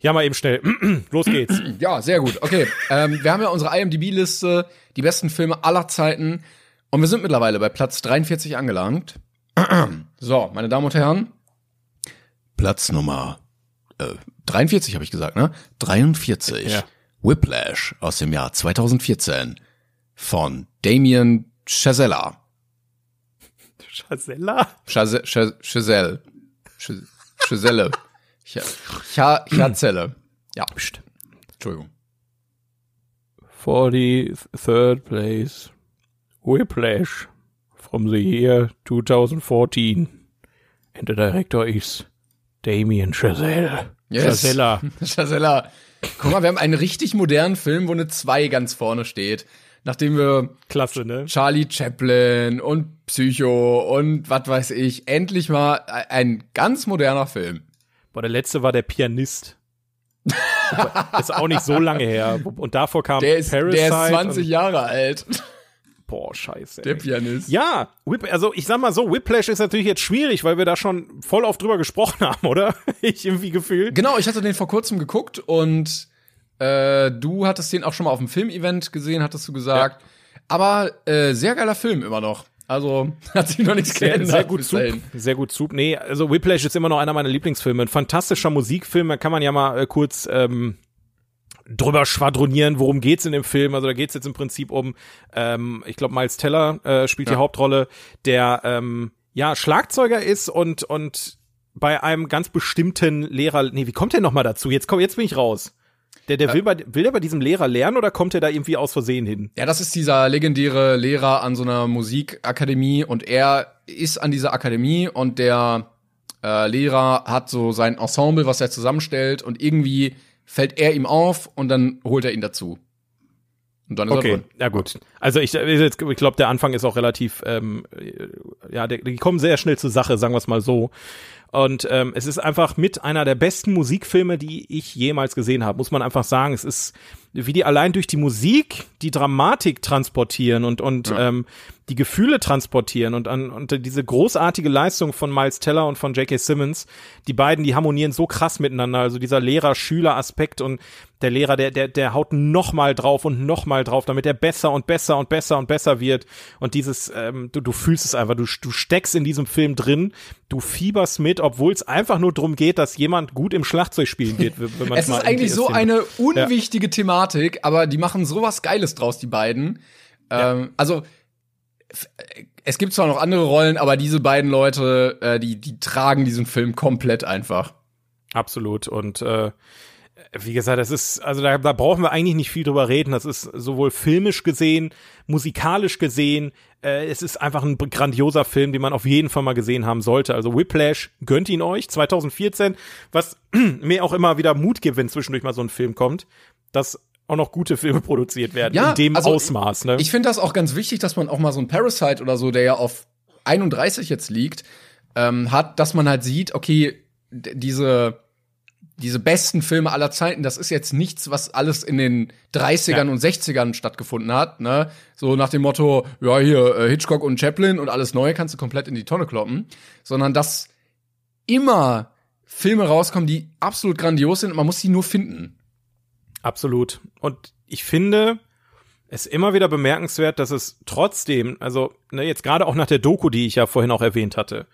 Ja, mal eben schnell. Los geht's. Ja, sehr gut. Okay, ähm, wir haben ja unsere IMDb-Liste, die besten Filme aller Zeiten. Und wir sind mittlerweile bei Platz 43 angelangt. so, meine Damen und Herren. Platz Nummer äh, 43 habe ich gesagt, ne? 43. Ja. Whiplash aus dem Jahr 2014 von Damien Chazelle. Schazella? Chazelle. Chazelle. Chazelle. Cha- Chazelle. Ja, pst. Entschuldigung. 43rd place. Whiplash from the year 2014. And the director is Damien Chazelle. Yes. Chazella. Chazella. Guck mal, wir haben einen richtig modernen Film, wo eine 2 ganz vorne steht. Nachdem wir Klasse, ne? Charlie Chaplin und Psycho und was weiß ich, endlich mal ein ganz moderner Film. Boah, der letzte war der Pianist. ist auch nicht so lange her. Und davor kam Der ist, Parasite. der ist 20 und, Jahre alt. Boah, scheiße. Der. Pianist. Ja, also ich sag mal so, Whiplash ist natürlich jetzt schwierig, weil wir da schon voll oft drüber gesprochen haben, oder? ich irgendwie gefühlt. Genau, ich hatte den vor kurzem geguckt und äh, du hattest den auch schon mal auf dem Filmevent gesehen, hattest du gesagt. Aber äh, sehr geiler Film immer noch. Also hat sich noch nichts Sehr, geändert. sehr gut bis Zug. dahin. Sehr gut Zug. Nee, also Whiplash ist immer noch einer meiner Lieblingsfilme. Ein fantastischer Musikfilm, da kann man ja mal äh, kurz ähm, drüber schwadronieren, worum geht's in dem Film. Also da geht's jetzt im Prinzip um, ähm, ich glaube, Miles Teller äh, spielt die Hauptrolle, der ähm, ja Schlagzeuger ist und und bei einem ganz bestimmten Lehrer. Nee, wie kommt der noch mal dazu? Jetzt komm, jetzt bin ich raus. Der, der will bei, will der bei diesem Lehrer lernen oder kommt er da irgendwie aus Versehen hin? Ja, das ist dieser legendäre Lehrer an so einer Musikakademie und er ist an dieser Akademie und der äh, Lehrer hat so sein Ensemble, was er zusammenstellt und irgendwie fällt er ihm auf und dann holt er ihn dazu. Und dann ist er Okay, drin. ja gut. Also ich, ich glaube, der Anfang ist auch relativ, ähm, ja, der, die kommen sehr schnell zur Sache, sagen wir es mal so. Und ähm, es ist einfach mit einer der besten Musikfilme, die ich jemals gesehen habe, muss man einfach sagen. Es ist, wie die allein durch die Musik die Dramatik transportieren und, und ähm, die Gefühle transportieren und, an, und diese großartige Leistung von Miles Teller und von J.K. Simmons, die beiden, die harmonieren so krass miteinander. Also dieser Lehrer-Schüler-Aspekt und der Lehrer, der, der, der haut noch mal drauf und noch mal drauf, damit er besser und besser und besser und besser wird. Und dieses, ähm, du, du fühlst es einfach, du, du steckst in diesem Film drin, du fieberst mit, obwohl es einfach nur darum geht, dass jemand gut im Schlagzeug spielen geht. Wenn man Es ist eigentlich so eine unwichtige Thematik, aber die machen sowas Geiles draus, die beiden. Ähm, also es gibt zwar noch andere Rollen, aber diese beiden Leute, äh, die, die tragen diesen Film komplett einfach. Absolut. Und äh, wie gesagt, das ist, also da, da brauchen wir eigentlich nicht viel drüber reden. Das ist sowohl filmisch gesehen, musikalisch gesehen, äh, es ist einfach ein grandioser Film, den man auf jeden Fall mal gesehen haben sollte. Also Whiplash, gönnt ihn euch, 2014, was mir auch immer wieder Mut gibt, wenn zwischendurch mal so ein Film kommt, dass auch noch gute Filme produziert werden, in dem also Ausmaß. Ne? Ich finde das auch ganz wichtig, dass man auch mal so ein Parasite oder so, der ja auf 31 jetzt liegt, ähm, hat, dass man halt sieht, okay, diese diese besten Filme aller Zeiten, das ist jetzt nichts, was alles in den 30ern Ja. und 60ern stattgefunden hat, ne? So nach dem Motto, ja, hier äh, Hitchcock und Chaplin und alles neue kannst du komplett in die Tonne kloppen, sondern dass immer Filme rauskommen, die absolut grandios sind, und man muss sie nur finden. Absolut. Und ich finde es immer wieder bemerkenswert, dass es trotzdem, also ne, jetzt gerade auch nach der Doku, die ich ja vorhin auch erwähnt hatte,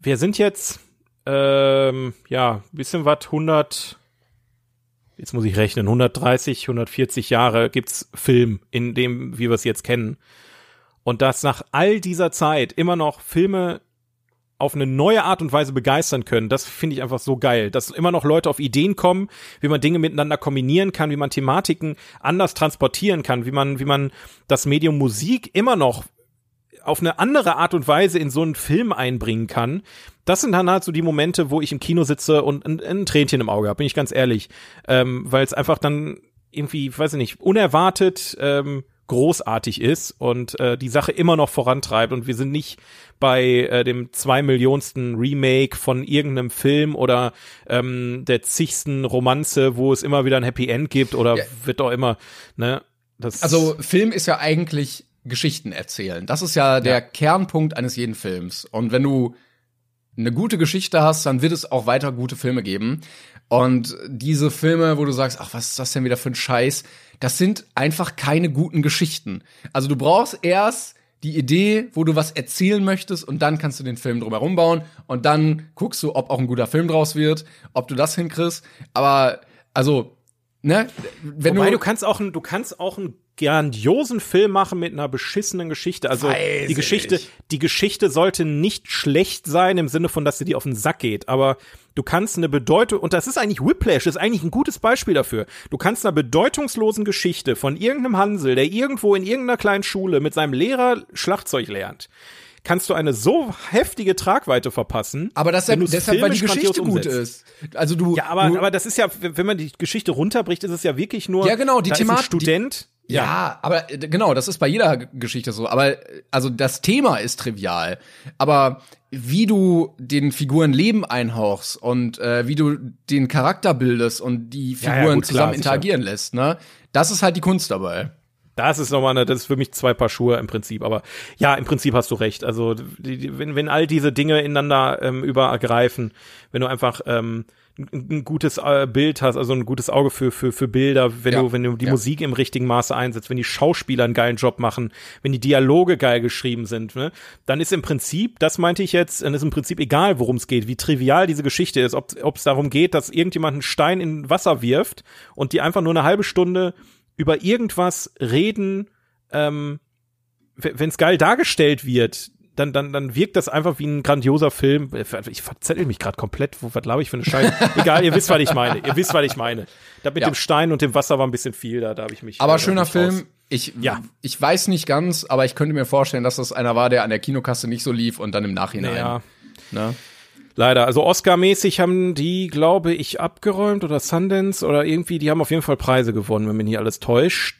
wir sind jetzt ähm, ja bisschen was 100 jetzt muss ich rechnen 130 140 Jahre gibt's Film in dem wie wir es jetzt kennen und dass nach all dieser Zeit immer noch Filme auf eine neue Art und Weise begeistern können, das finde ich einfach so geil, dass immer noch Leute auf Ideen kommen, wie man Dinge miteinander kombinieren kann, wie man Thematiken anders transportieren kann, wie man, wie man das Medium Musik immer noch auf eine andere Art und Weise in so einen Film einbringen kann. Das sind dann halt so die Momente, wo ich im Kino sitze und ein, ein Tränchen im Auge habe, bin ich ganz ehrlich. Ähm, Weil es einfach dann irgendwie, weiß ich nicht, unerwartet ähm, großartig ist und äh, die Sache immer noch vorantreibt und wir sind nicht bei äh, dem zwei Millionsten Remake von irgendeinem Film oder ähm, der zigsten Romanze, wo es immer wieder ein Happy End gibt oder Ja. wird auch immer, ne? Das Also Film ist ja eigentlich Geschichten erzählen. Das ist ja der Ja. Kernpunkt eines jeden Films. Und wenn du eine gute Geschichte hast, dann wird es auch weiter gute Filme geben. Und diese Filme, wo du sagst, ach, was ist das denn wieder für ein Scheiß, das sind einfach keine guten Geschichten. Also du brauchst erst die Idee, wo du was erzählen möchtest und dann kannst du den Film drumherum bauen und dann guckst du, ob auch ein guter Film draus wird, ob du das hinkriegst. Aber also, ne, wenn Wobei du du kannst auch ein, du kannst auch einen grandiosen Film machen mit einer beschissenen Geschichte. Also Weiß die Geschichte, ich. die Geschichte sollte nicht schlecht sein im Sinne von, dass sie dir auf den Sack geht. Aber du kannst eine Bedeutung und das ist eigentlich Whiplash, ist eigentlich ein gutes Beispiel dafür. Du kannst einer bedeutungslosen Geschichte von irgendeinem Hansel, der irgendwo in irgendeiner kleinen Schule mit seinem Lehrer Schlagzeug lernt. Kannst du eine so heftige Tragweite verpassen? Aber das deshalb, weil die Geschichte gut ist. Also du. Ja, aber, du, aber das ist ja, wenn man die Geschichte runterbricht, ist es ja wirklich nur. Ja, genau, die Thematik- Student. Ja, aber äh, genau, das ist bei jeder Geschichte so. Aber äh, also das Thema ist trivial. Aber wie du den Figuren Leben einhauchst und äh, wie du den Charakter bildest und die Ja, ja, Figuren gut, zusammen klar, sicher. interagieren lässt, ne? Das ist halt die Kunst dabei. Das ist nochmal eine, das ist für mich zwei Paar Schuhe im Prinzip. Aber ja, im Prinzip hast du recht. Also die, die, wenn, wenn all diese Dinge ineinander ähm, übergreifen, wenn du einfach ähm, ein, gutes äh, Bild hast, also ein gutes Auge für für für Bilder, wenn Ja. du wenn du die Ja. Musik im richtigen Maße einsetzt, wenn die Schauspieler einen geilen Job machen, wenn die Dialoge geil geschrieben sind, ne, dann ist im Prinzip, das meinte ich jetzt, dann ist im Prinzip egal, worum es geht, wie trivial diese Geschichte ist, ob ob es darum geht, dass irgendjemand einen Stein in Wasser wirft und die einfach nur eine halbe Stunde über irgendwas reden, ähm, wenn es geil dargestellt wird, dann, dann, dann wirkt das einfach wie ein grandioser Film. Ich verzettel mich gerade komplett. Wo, was glaube ich für eine Scheiße? Egal, ihr wisst, was ich meine. Ihr wisst, was ich meine. Da mit Ja. dem Stein und dem Wasser war ein bisschen viel, da, da habe ich mich. Aber äh, schöner raus. Film. Ich, Ja. ich weiß nicht ganz, aber ich könnte mir vorstellen, dass das einer war, der an der Kinokasse nicht so lief und dann im Nachhinein. Ja, Ne? Leider. Also Oscar-mäßig haben die, glaube ich, abgeräumt oder Sundance oder irgendwie, die haben auf jeden Fall Preise gewonnen, wenn mich nicht alles täuscht.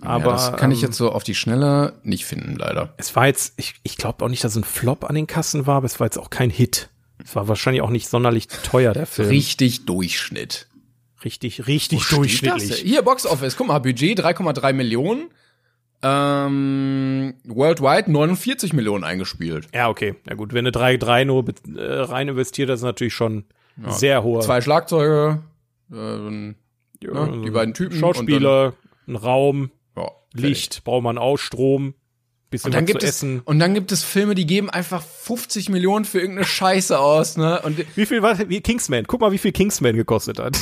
Aber ja, das kann ich ähm, jetzt so auf die Schnelle nicht finden, leider. es war jetzt, ich, ich glaube auch nicht, dass es ein Flop an den Kassen war, aber es war jetzt auch kein Hit. Es war wahrscheinlich auch nicht sonderlich teuer, der Film. Richtig Durchschnitt. Richtig, richtig Steht durchschnittlich. Hier, Box Office. Guck mal, Budget 3,3 Millionen. Ähm, worldwide 49 Millionen eingespielt. Ja, okay. Ja gut, wenn du 3-3 nur äh, rein investiert, das ist natürlich schon sehr hoher. Zwei Schlagzeuge, Ja, ne, die beiden Typen. Schauspieler, ein Raum, dann, ja, Licht, braucht man auch Strom, bisschen Und dann was gibt zu es essen. und dann gibt es Filme, die geben einfach 50 Millionen für irgendeine Scheiße aus, ne? Und Wie viel war wie Kingsman? Guck mal, wie viel Kingsman gekostet hat.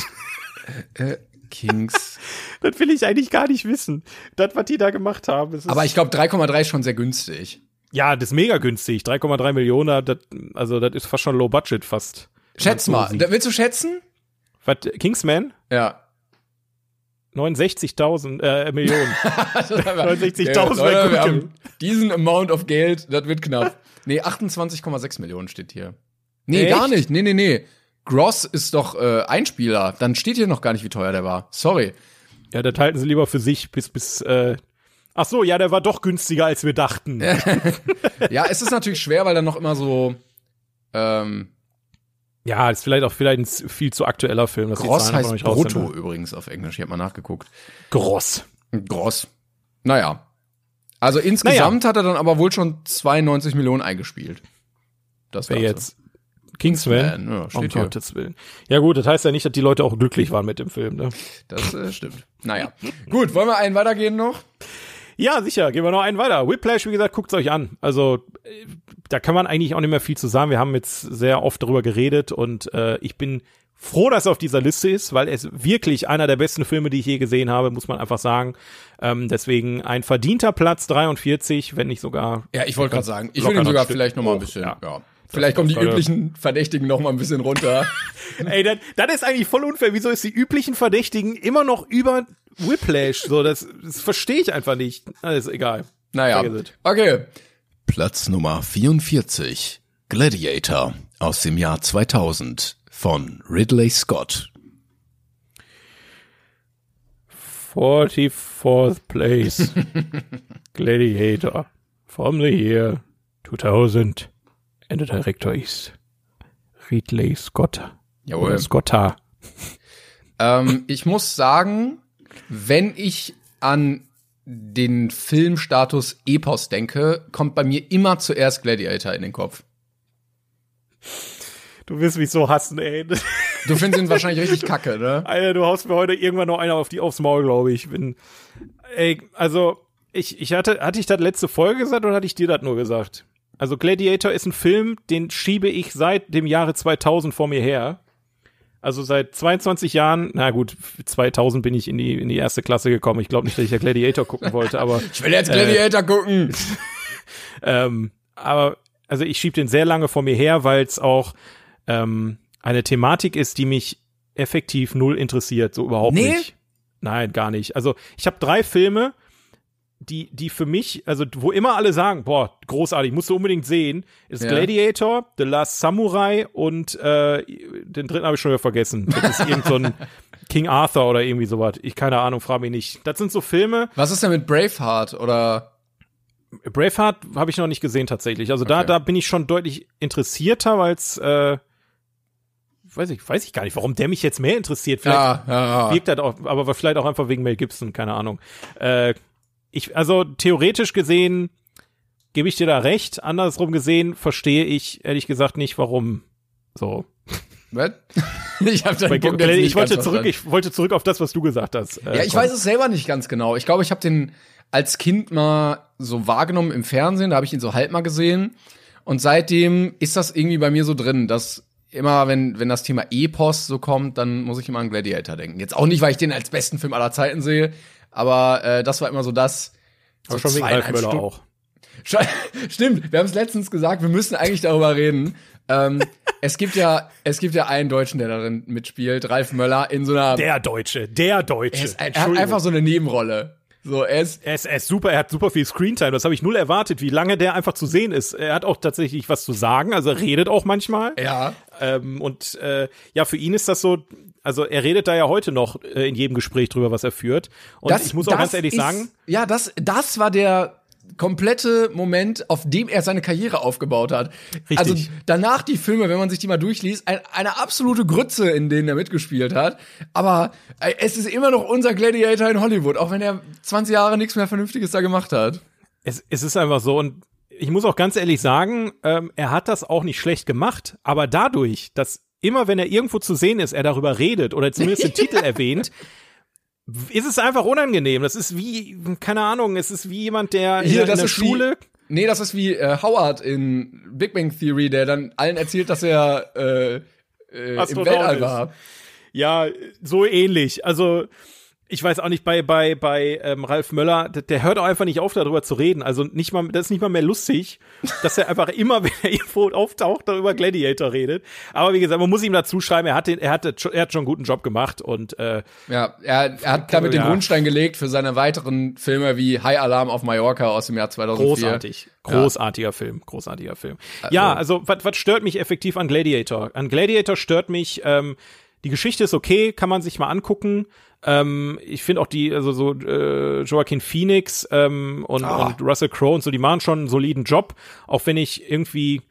äh, Kings. das will ich eigentlich gar nicht wissen. Das, was die da gemacht haben. Aber ich glaube 3,3 ist schon sehr günstig. ja, das ist mega günstig. 3,3 Millionen, das, also das ist fast schon Low Budget fast. Schätz mal, so willst du schätzen? Was, Kingsman? Ja. 69.000 äh, Millionen. 69.000 Ja, diesen Amount of Geld, das wird knapp. Nee, 28,6 Millionen steht hier. Nee, Echt? gar nicht. Nee, nee, nee. Gross ist doch äh, Einspieler. Dann steht hier noch gar nicht, wie teuer der war. Sorry. Ja, das halten sie lieber für sich bis, bis, äh, ach so, ja, der war doch günstiger, als wir dachten. Ja, es ist natürlich schwer, weil dann noch immer so ähm, Ja, ist vielleicht auch vielleicht ein viel zu aktueller Film. Dass Gross heißt Brutto sind. übrigens auf Englisch. Ich habe mal nachgeguckt. Gross. Gross. Naja. Also insgesamt hat er dann aber wohl schon 92 Millionen eingespielt. Das Wer jetzt? Kingsman? Ja, um steht hier. Gottes Willen. Ja gut, das heißt ja nicht, dass die Leute auch glücklich waren mit dem Film. Ne? Das äh, stimmt. Naja. Gut, wollen wir einen weitergehen noch? Ja, sicher. Gehen wir noch einen weiter. Whiplash, wie gesagt, guckt's euch an. Also äh, da kann man eigentlich auch nicht mehr viel zu sagen. Wir haben jetzt sehr oft darüber geredet und äh, ich bin froh, dass er auf dieser Liste ist, weil es wirklich einer der besten Filme, die ich je gesehen habe, muss man einfach sagen. Ähm, deswegen ein verdienter Platz 43, wenn nicht sogar. Ja, ich wollte gerade sagen, ich will ihn sogar vielleicht noch mal ein hoch, bisschen, ja. ja. Vielleicht kommen die üblichen Verdächtigen noch mal ein bisschen runter. Ey, das, das ist eigentlich voll unfair. Wieso ist die üblichen Verdächtigen immer noch über Whiplash? So, das, das verstehe ich einfach nicht. Alles egal. Naja, okay. Platz Nummer 44. Gladiator aus dem Jahr 2000 von Ridley Scott. 44th place. Gladiator. From the year 2000. And the director is Ridley Scott. Jawohl. Oder Scotta. Ähm, ich muss sagen, wenn ich an den Filmstatus Epos denke, kommt bei mir immer zuerst Gladiator in den Kopf. Du wirst mich so hassen, ey. Du findest ihn wahrscheinlich richtig kacke, ne? Alter, du haust mir heute irgendwann noch einer auf die aufs Maul, glaube ich. Bin, ey, also ich, ich hatte, hatte ich das letzte Folge gesagt oder hatte ich dir das nur gesagt? Also Gladiator ist ein Film, den schiebe ich seit dem Jahre 2000 vor mir her. Also seit 22 Jahren, na gut, 2000 bin ich in die in die erste Klasse gekommen. Ich glaube nicht, dass ich ja Gladiator gucken wollte, aber Ich will jetzt Gladiator gucken. ähm, aber also ich schieb den sehr lange vor mir her, weil es auch ähm, eine Thematik ist, die mich effektiv null interessiert, so überhaupt Nee? nicht. Nein, gar nicht. Also ich habe drei Filme, die, die für mich, also wo immer alle sagen, boah, großartig, musst du unbedingt sehen, ist Ja. Gladiator, The Last Samurai und äh, den dritten habe ich schon wieder vergessen. Das ist irgend so ein King Arthur oder irgendwie sowas. Ich keine Ahnung, frage mich nicht. Das sind so Filme, Was ist denn mit Braveheart oder Braveheart habe ich noch nicht gesehen tatsächlich. Also da, Okay. da bin ich schon deutlich interessierter, weil es, äh, weiß ich, weiß ich gar nicht, warum der mich jetzt mehr interessiert. Vielleicht ja, ja, ja. wirkt das auch, aber vielleicht auch einfach wegen Mel Gibson, keine Ahnung. Äh, ich, also theoretisch gesehen gebe ich dir da recht. Andersrum gesehen verstehe ich ehrlich gesagt nicht, warum so. Was? ich hab Bei, Punkt jetzt ich nicht wollte ganz zurück, ich wollte zurück auf das, was du gesagt hast. Äh, Ja, ich komm. weiß es selber nicht ganz genau. Ich glaube, ich habe den als Kind mal so wahrgenommen im Fernsehen, da habe ich ihn so halb mal gesehen. Und seitdem ist das irgendwie bei mir so drin, dass immer, wenn, wenn das Thema Epos so kommt, dann muss ich immer an Gladiator denken. Jetzt auch nicht, weil ich den als besten Film aller Zeiten sehe, aber äh, das war immer so das. So Aber schon wegen Ralf Möller Stunden- auch. Stimmt, wir haben es letztens gesagt, wir müssen eigentlich darüber reden. ähm, es gibt ja, es gibt ja einen Deutschen, der darin mitspielt, Ralf Möller, in so einer. Der Deutsche, der Deutsche. er, ist, er hat einfach so eine Nebenrolle. So, er ist, Er ist, er ist super, er hat super viel Screentime, das habe ich null erwartet, wie lange der einfach zu sehen ist. Er hat auch tatsächlich was zu sagen, also er redet auch manchmal. ja. Ähm, und äh, ja, für ihn ist das so, also er redet da ja heute noch äh, in jedem Gespräch drüber, was er führt. Und ich muss auch ganz ehrlich ist, sagen, Ja, das, das war der komplette Moment, auf dem er seine Karriere aufgebaut hat. Richtig. Also danach die Filme, wenn man sich die mal durchliest, ein, eine absolute Grütze, in denen er mitgespielt hat. Aber äh, es ist immer noch unser Gladiator in Hollywood, auch wenn er 20 Jahre nichts mehr Vernünftiges da gemacht hat. es, es ist einfach so und ich muss auch ganz ehrlich sagen, ähm, er hat das auch nicht schlecht gemacht, aber dadurch, dass immer wenn er irgendwo zu sehen ist, er darüber redet oder zumindest den Titel erwähnt, ist es einfach unangenehm. Das ist wie, keine Ahnung, es ist wie jemand, der in, Hier, in das der ist Schule. Wie, nee, das ist wie äh, Howard in Big Bang Theory, der dann allen erzählt, dass er äh, äh, im Weltall war. Ja, so ähnlich. Also ich weiß auch nicht, bei, bei, bei ähm, Ralf Möller, der, der hört auch einfach nicht auf, darüber zu reden. Also nicht mal, das ist nicht mal mehr lustig, dass er einfach immer, wenn er irgendwo auftaucht, darüber Gladiator redet. Aber wie gesagt, man muss ihm dazu schreiben, er hat den, er hat, er hat schon einen guten Job gemacht und äh, Ja, er, er hat damit den Ja. Grundstein gelegt für seine weiteren Filme wie High Alarm auf Mallorca aus dem Jahr 2004. großartig. Großartiger Film, großartiger Film. ja, also was was stört mich effektiv an Gladiator? An Gladiator stört mich, ähm, die Geschichte ist okay, kann man sich mal angucken. Ähm, ich finde auch die, also so äh, Joaquin Phoenix ähm, und, Ah. und Russell Crowe und so, die machen schon einen soliden Job, auch wenn ich irgendwie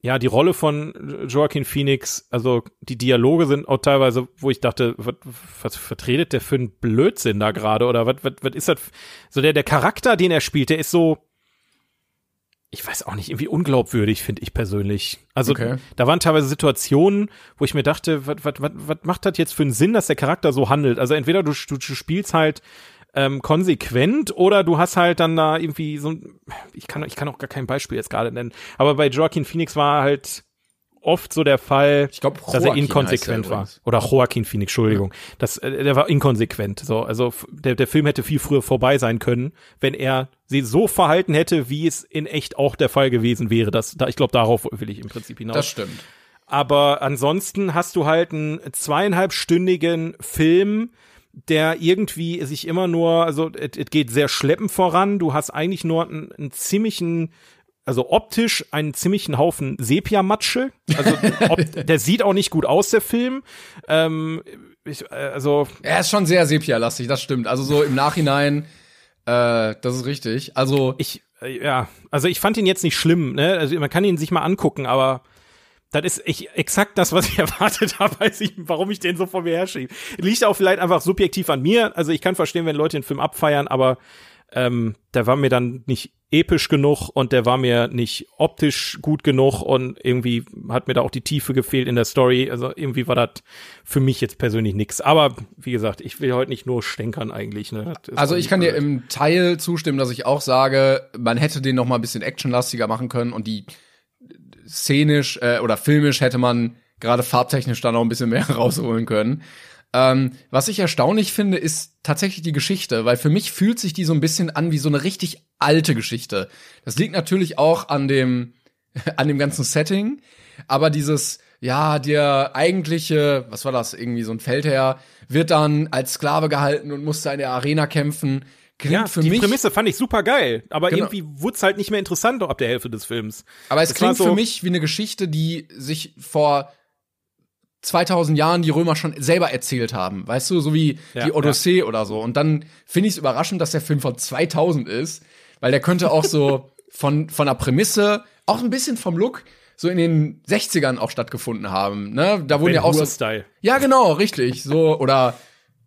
ja, die Rolle von Joaquin Phoenix, also die Dialoge sind auch teilweise, wo ich dachte, was, was vertretet der für einen Blödsinn da gerade oder was, was, was ist das? So der, der Charakter, den er spielt, der ist so, ich weiß auch nicht, irgendwie unglaubwürdig, finde ich persönlich. Also Okay. da waren teilweise Situationen, wo ich mir dachte, was, macht das jetzt für einen Sinn, dass der Charakter so handelt? Also entweder du, du, du spielst halt ähm, konsequent oder du hast halt dann da irgendwie so ein, ich kann, ich kann auch gar kein Beispiel jetzt gerade nennen, aber bei Joaquin Phoenix war halt oft so der Fall, Ich glaub, dass er inkonsequent er war. Oder Joaquin Phoenix, Entschuldigung. Das, äh, der war inkonsequent. So, also der, der Film hätte viel früher vorbei sein können, wenn er sie so verhalten hätte, wie es in echt auch der Fall gewesen wäre. Das, da, ich glaube, darauf will ich im Prinzip hinaus. Das stimmt. Aber ansonsten hast du halt einen zweieinhalbstündigen Film, der irgendwie sich immer nur, also es es geht sehr schleppend voran. Du hast eigentlich nur einen, einen ziemlichen, also optisch einen ziemlichen Haufen Sepia-Matsche. Also ob, der sieht auch nicht gut aus, der Film. Ähm, ich, äh, also Er ist schon sehr sepia-lastig, das stimmt. Also so im Nachhinein, äh, das ist richtig. Also ich, äh, ja, also ich fand ihn jetzt nicht schlimm, ne? Also man kann ihn sich mal angucken, aber das ist ich, exakt das, was ich erwartet habe, weiß ich, warum ich den so vor mir herschiebe. Liegt auch vielleicht einfach subjektiv an mir. Also ich kann verstehen, wenn Leute den Film abfeiern, aber ähm, der war mir dann nicht episch genug und der war mir nicht optisch gut genug und irgendwie hat mir da auch die Tiefe gefehlt in der Story. Also irgendwie war das für mich jetzt persönlich nix. Aber wie gesagt, ich will heute nicht nur stänkern eigentlich. Ne? Also ich kann dir blöd. im Teil zustimmen, dass ich auch sage, man hätte den noch mal ein bisschen actionlastiger machen können und die szenisch äh, oder filmisch hätte man gerade farbtechnisch da noch ein bisschen mehr rausholen können. Ähm, was ich erstaunlich finde, ist tatsächlich die Geschichte, weil für mich fühlt sich die so ein bisschen an wie so eine richtig alte Geschichte. Das liegt natürlich auch an dem an dem ganzen Setting, aber dieses ja, der eigentliche, was war das, irgendwie so ein Feldherr, wird dann als Sklave gehalten und musste in der Arena kämpfen. Klingt Ja, für die mich, Prämisse fand ich super geil, aber Genau. irgendwie wurde es halt nicht mehr interessant ab der Hälfte des Films. aber es das klingt so- für mich wie eine Geschichte, die sich vor 2000 Jahren die Römer schon selber erzählt haben, weißt du, so wie Ja, die Odyssee oder so. Und dann finde ich es überraschend, dass der Film von 2000 ist, weil der könnte auch so von von der Prämisse, auch ein bisschen vom Look, so in den 60ern auch stattgefunden haben. Ne? Da wurden ja auch so Style. Ja, genau, richtig. So, oder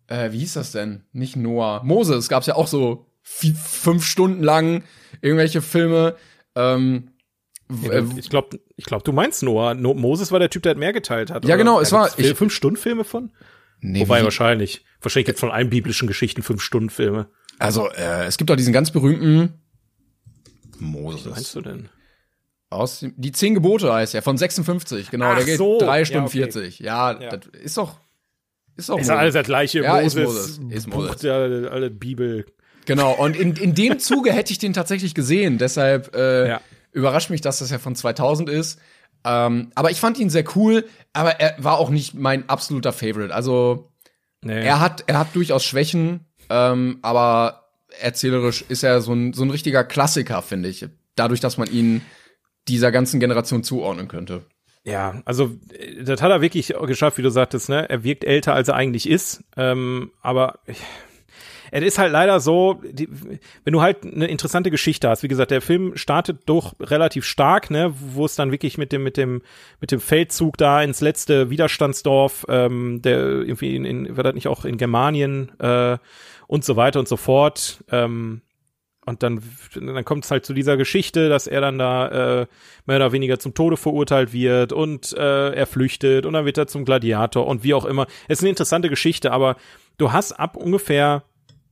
äh, wie hieß das denn? Nicht Noah. Moses gab's ja auch so vier, fünf Stunden lang irgendwelche Filme. Ähm, ja, ich glaube, ich glaub, du meinst Noah. No Moses war der Typ, der mehr geteilt hat. Ja, genau, es war ich, fünf Stunden Filme von. Nee, Wobei wie? wahrscheinlich. Wahrscheinlich gibt von allen biblischen Geschichten fünf Stunden Filme. Also äh, es gibt auch diesen ganz berühmten Moses. Was meinst du denn? Aus die zehn Gebote heißt er von 56, genau. Ach der geht so. drei Stunden ja, okay. 40. Ja, ja, das ist doch ist doch. Ist Moses. alles der gleiche ja, Moses. Ist Moses. Ist Moses. Buch der alle Bibel. Genau. Und in in dem Zuge hätte ich den tatsächlich gesehen. Deshalb äh, ja. überrascht mich, dass das ja von 2000 ist. Ähm, aber ich fand ihn sehr cool. Aber er war auch nicht mein absoluter Favorite. Also nee. er hat er hat durchaus Schwächen. Ähm, aber erzählerisch ist er so ein so ein richtiger Klassiker, finde ich. Dadurch, dass man ihn dieser ganzen Generation zuordnen könnte. Ja, also das hat er wirklich geschafft, wie du sagtest, ne? Er wirkt älter, als er eigentlich ist. Ähm, aber es ist halt leider so, die, wenn du halt eine interessante Geschichte hast, wie gesagt, der Film startet doch relativ stark, ne, wo es dann wirklich mit dem, mit dem, mit dem Feldzug da ins letzte Widerstandsdorf, ähm, der irgendwie in, in war das nicht auch in Germanien äh, und so weiter und so fort. Ähm, und dann, dann kommt es halt zu dieser Geschichte, dass er dann da äh, mehr oder weniger zum Tode verurteilt wird und äh, er flüchtet und dann wird er zum Gladiator und wie auch immer. Es ist eine interessante Geschichte, aber du hast ab ungefähr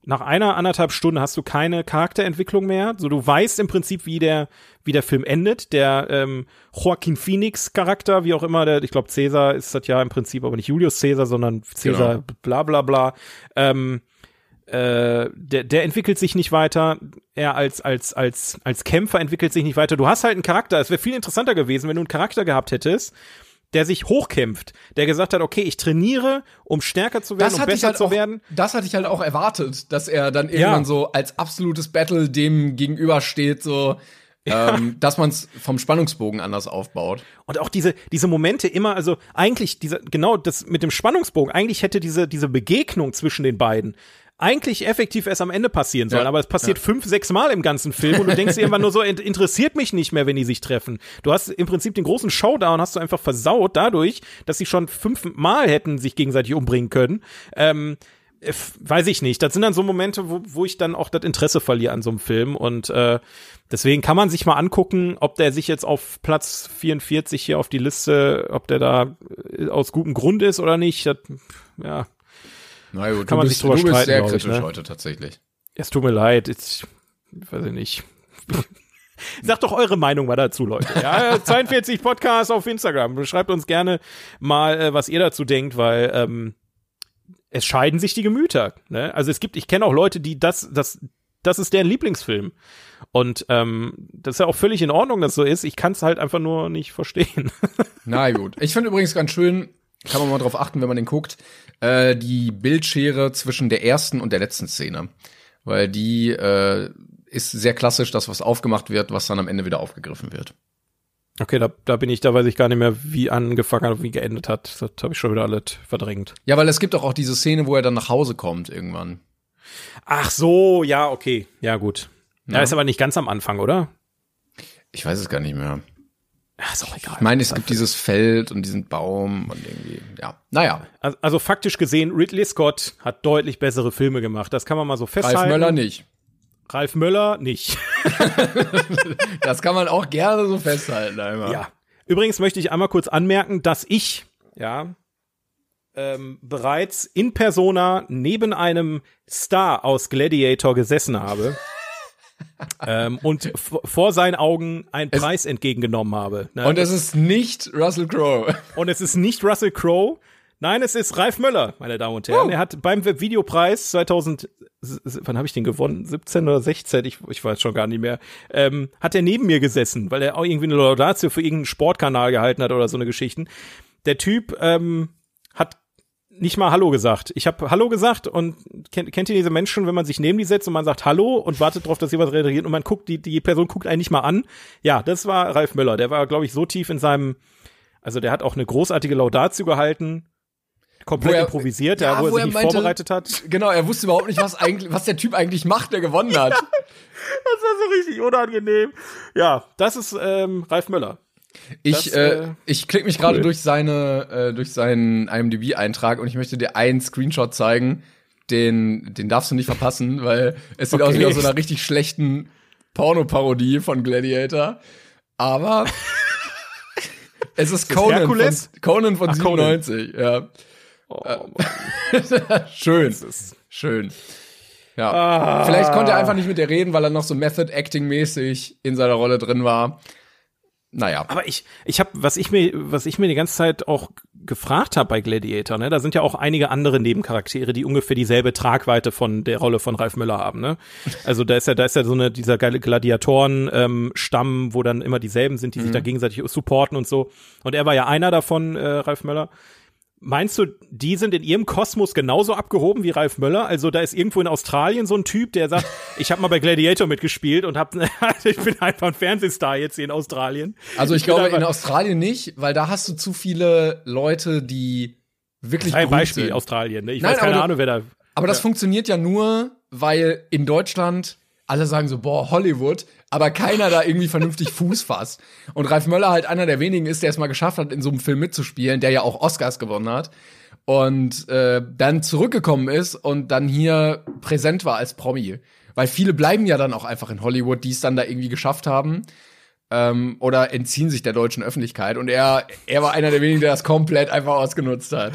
nach einer anderthalb Stunden hast du keine Charakterentwicklung mehr. So, du weißt im Prinzip, wie der, wie der Film endet. Der ähm, Joaquin Phoenix Charakter, wie auch immer, der, ich glaube, Cäsar ist das ja im Prinzip aber nicht Julius Cäsar, sondern Cäsar, genau. bla bla bla. Ähm, äh, der, der entwickelt sich nicht weiter. Er als, als, als, als Kämpfer entwickelt sich nicht weiter. Du hast halt einen Charakter. Es wäre viel interessanter gewesen, wenn du einen Charakter gehabt hättest, der sich hochkämpft, der gesagt hat, okay, ich trainiere, um stärker zu werden, um besser halt zu auch, werden. Das hatte ich halt auch erwartet, dass er dann irgendwann ja. so als absolutes Battle dem gegenübersteht, so ja. ähm, dass man es vom Spannungsbogen anders aufbaut. Und auch diese, diese Momente immer, also eigentlich, diese, genau das mit dem Spannungsbogen, eigentlich hätte diese, diese Begegnung zwischen den beiden eigentlich effektiv erst am Ende passieren sollen, ja. aber es passiert ja. fünf, sechs Mal im ganzen Film und du denkst dir immer nur so, interessiert mich nicht mehr, wenn die sich treffen. Du hast im Prinzip den großen Showdown hast du einfach versaut dadurch, dass sie schon fünfmal hätten sich gegenseitig umbringen können. Ähm, weiß ich nicht. Das sind dann so Momente, wo, wo ich dann auch das Interesse verliere an so einem Film und äh, deswegen kann man sich mal angucken, ob der sich jetzt auf Platz 44 hier auf die Liste, ob der da äh, aus gutem Grund ist oder nicht. Das, ja, na gut, kann man bist, sich drüber du bist sehr kritisch ich, ne? heute tatsächlich. Es tut mir leid, ich weiß ich nicht. Sagt doch eure Meinung mal dazu, Leute. Ja, 42 Podcast auf Instagram. Schreibt uns gerne mal, äh, was ihr dazu denkt, weil ähm, es scheiden sich die Gemüter. Ne? Also es gibt, ich kenne auch Leute, die das, das, das ist deren Lieblingsfilm. Und ähm, das ist ja auch völlig in Ordnung, dass so ist. Ich kann es halt einfach nur nicht verstehen. Na gut. Ich finde übrigens ganz schön, kann man mal drauf achten, wenn man den guckt, äh, die Bildschere zwischen der ersten und der letzten Szene. Weil die äh, ist sehr klassisch, dass was aufgemacht wird, was dann am Ende wieder aufgegriffen wird. Okay, da, da bin ich, da weiß ich gar nicht mehr, wie angefangen hat und wie geendet hat. Das habe ich schon wieder alles verdrängt. Ja, weil es gibt auch, auch diese Szene, wo er dann nach Hause kommt irgendwann. Ach so, ja, okay. Ja, gut. Ja, ja ist aber nicht ganz am Anfang, oder? Ich weiß es gar nicht mehr. Ja, ist auch egal. Ich meine, es gibt dieses Feld und diesen Baum und irgendwie, ja. Naja. Also, also faktisch gesehen, Ridley Scott hat deutlich bessere Filme gemacht. Das kann man mal so festhalten. Ralf Möller nicht. Ralf Möller nicht. das kann man auch gerne so festhalten einmal. Ja. Übrigens möchte ich einmal kurz anmerken, dass ich, ja, ähm, bereits in Persona neben einem Star aus Gladiator gesessen habe ähm, und vor seinen Augen einen es Preis entgegengenommen habe. Ne? Und es ist nicht Russell Crowe. Und es ist nicht Russell Crowe. Nein, es ist Ralf Möller, meine Damen und Herren. Oh. Er hat beim Videopreis 2000, wann habe ich den gewonnen? 17 oder 16? Ich, ich weiß schon gar nicht mehr. Ähm, hat er neben mir gesessen, weil er auch irgendwie eine Laudatio für irgendeinen Sportkanal gehalten hat oder so eine Geschichten. Der Typ ähm, hat nicht mal Hallo gesagt. Ich habe Hallo gesagt und kennt, kennt ihr diese Menschen, wenn man sich neben die setzt und man sagt Hallo und wartet darauf, dass jemand reagiert und man guckt, die, die Person guckt einen nicht mal an. Ja, das war Ralf Müller. Der war, glaube ich, so tief in seinem, also der hat auch eine großartige Laudatio gehalten, komplett er, improvisiert, ja, ja, wo er sich nicht meinte, vorbereitet hat. Genau, er wusste überhaupt nicht, was eigentlich, was der Typ eigentlich macht, der gewonnen hat. Ja, das war so richtig unangenehm. Ja, das ist ähm, Ralf Müller. Ich, das, äh, äh, ich klicke mich cool. gerade durch seine, äh, durch seinen IMDb-Eintrag und ich möchte dir einen Screenshot zeigen, den, den darfst du nicht verpassen, weil es sieht Okay. aus wie aus so einer richtig schlechten Pornoparodie von Gladiator. Aber es ist Conan Herkules? von, Conan von Ach, Conan. 97. Ja. Oh, Schön. ist- Schön. Ja. Ah. Vielleicht konnte er einfach nicht mit dir reden, weil er noch so Method Acting mäßig in seiner Rolle drin war. Naja. Aber ich, ich habe, was ich mir, was ich mir die ganze Zeit auch gefragt habe bei Gladiator, ne, da sind ja auch einige andere Nebencharaktere, die ungefähr dieselbe Tragweite von der Rolle von Ralf Möller haben, ne? Also da ist ja, da ist ja so eine dieser geile Gladiatoren ähm, wo dann immer dieselben sind, die sich da gegenseitig supporten und so. Und er war ja einer davon, äh, Ralf Möller. Meinst du, die sind in ihrem Kosmos genauso abgehoben wie Ralf Möller? Also da ist irgendwo in Australien so ein Typ, der sagt, ich habe mal bei Gladiator mitgespielt und hab, ich bin einfach ein Fernsehstar jetzt hier in Australien. Also ich, bin glaube in Australien nicht, weil da hast du zu viele Leute, die wirklich Ein Beispiel sind. Australien. Ne? Ich Nein, weiß keine Ahnung, wer da. Aber das funktioniert ja nur, weil in Deutschland alle sagen so, boah, Hollywood, aber keiner da irgendwie vernünftig Fuß fasst. Und Ralf Möller halt einer der wenigen ist, der es mal geschafft hat, in so einem Film mitzuspielen, der ja auch Oscars gewonnen hat. Und äh, dann zurückgekommen ist und dann hier präsent war als Promi. Weil viele bleiben ja dann auch einfach in Hollywood, die es dann da irgendwie geschafft haben. Ähm, oder entziehen sich der deutschen Öffentlichkeit. Und er, er war einer der wenigen, der das komplett einfach ausgenutzt hat.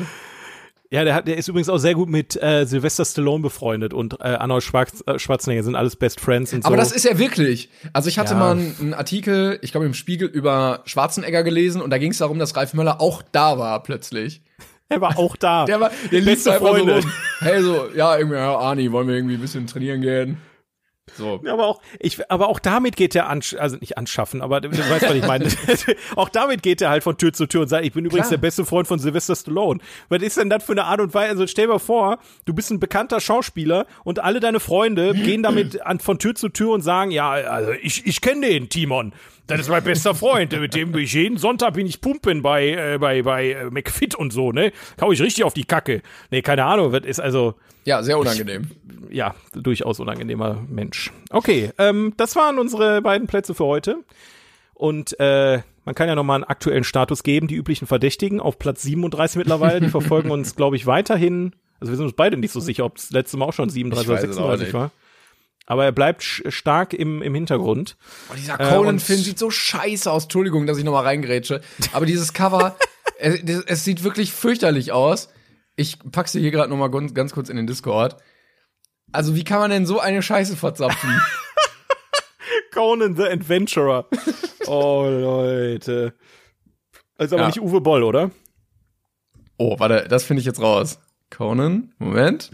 Ja, der, hat, der ist übrigens auch sehr gut mit äh, Sylvester Stallone befreundet und äh, Arnold Schwarz, äh, Schwarzenegger sind alles Best Friends und so. Aber das ist er wirklich. Also ich hatte Ja. mal einen, Artikel, ich glaube im Spiegel über Schwarzenegger gelesen und da ging es darum, dass Ralf Möller auch da war plötzlich. er war auch da. Der war, der lief einfach Freunde. so rum. Hey so, ja irgendwie, ja, Arni, wollen wir irgendwie ein bisschen trainieren gehen? So. Ja, aber auch, ich, aber auch damit geht er an, also nicht anschaffen, aber du, du weißt, was ich meine. auch damit geht er halt von Tür zu Tür und sagt, ich bin übrigens Klar. der beste Freund von Sylvester Stallone. Was ist denn das für eine Art und Weise? Also stell dir mal vor, du bist ein bekannter Schauspieler und alle deine Freunde gehen damit an, von Tür zu Tür und sagen, ja, also ich, ich kenne den, Timon. Das ist mein bester Freund. Mit dem bin ich jeden Sonntag bin ich pumpen bei, äh, bei, bei äh, McFit und so, ne? Kau ich richtig auf die Kacke. Nee, keine Ahnung, was ist also, Ja, sehr unangenehm. ja, durchaus unangenehmer Mensch. Okay, ähm, das waren unsere beiden Plätze für heute. Und äh, man kann ja noch mal einen aktuellen Status geben. Die üblichen Verdächtigen auf Platz 37 mittlerweile, die verfolgen uns, glaube ich, weiterhin. Also wir sind uns beide nicht so sicher, ob das letzte Mal auch schon 37 Ich oder weiß es auch 36 nicht. war. Aber er bleibt stark im, im Hintergrund. Oh, dieser Äh, Conan-Film und- sieht so scheiße aus. Entschuldigung, dass ich nochmal reingrätsche. Aber dieses Cover, es, es sieht wirklich fürchterlich aus. Ich pack's dir hier gerade nochmal ganz, ganz kurz in den Discord. Also wie kann man denn so eine Scheiße verzapfen? Conan the Adventurer. oh, Leute. Ist aber Ja. nicht Uwe Boll, oder? Oh, warte, das finde ich jetzt raus. Conan, Moment.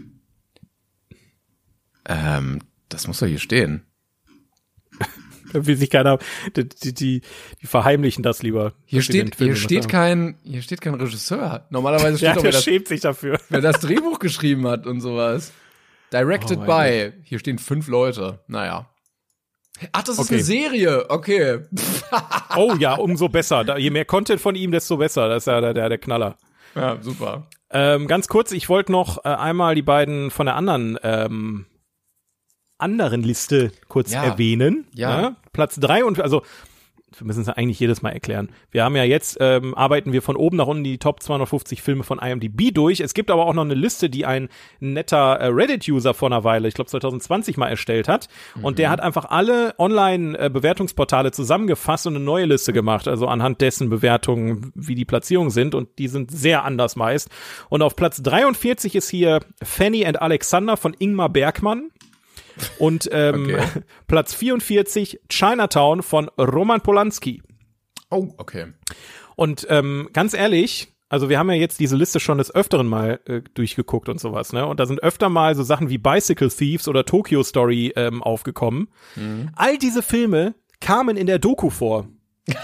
Ähm, das muss doch hier stehen. Da will sich keiner, die, die, die, die verheimlichen das lieber. Hier steht, hier steht kein, hier steht kein Regisseur. Normalerweise steht Ja, doch, der wer das, schämt sich dafür. wer das Drehbuch geschrieben hat und sowas. Directed Oh by. Hier stehen fünf Leute. Naja. Ach, das ist Okay. eine Serie. Okay. Oh ja, umso besser. Da, je mehr Content von ihm, desto besser. Das ist ja der, der, der Knaller. Ja, super. Ähm, ganz kurz, ich wollte noch äh, einmal die beiden von der anderen ähm, anderen Liste kurz Ja. erwähnen. Ja. Platz drei und also wir müssen es ja eigentlich jedes Mal erklären. Wir haben ja jetzt, ähm, arbeiten wir von oben nach unten die Top 250 Filme von IMDb durch. Es gibt aber auch noch eine Liste, die ein netter äh, Reddit-User vor einer Weile, ich glaube 2020 mal erstellt hat. Und der hat einfach alle Online-Bewertungsportale zusammengefasst und eine neue Liste gemacht. Also anhand dessen Bewertungen, wie die Platzierungen sind. Und die sind sehr anders meist. Und auf Platz 43 ist hier Fanny and Alexander von Ingmar Bergmann. Und ähm, Okay. Platz 44 Chinatown von Roman Polanski. Oh, okay. Und ähm, ganz ehrlich, also wir haben ja jetzt diese Liste schon des Öfteren mal äh, durchgeguckt und sowas, ne? Und da sind öfter mal so Sachen wie Bicycle Thieves oder Tokyo Story ähm, aufgekommen. All diese Filme kamen in der Doku vor.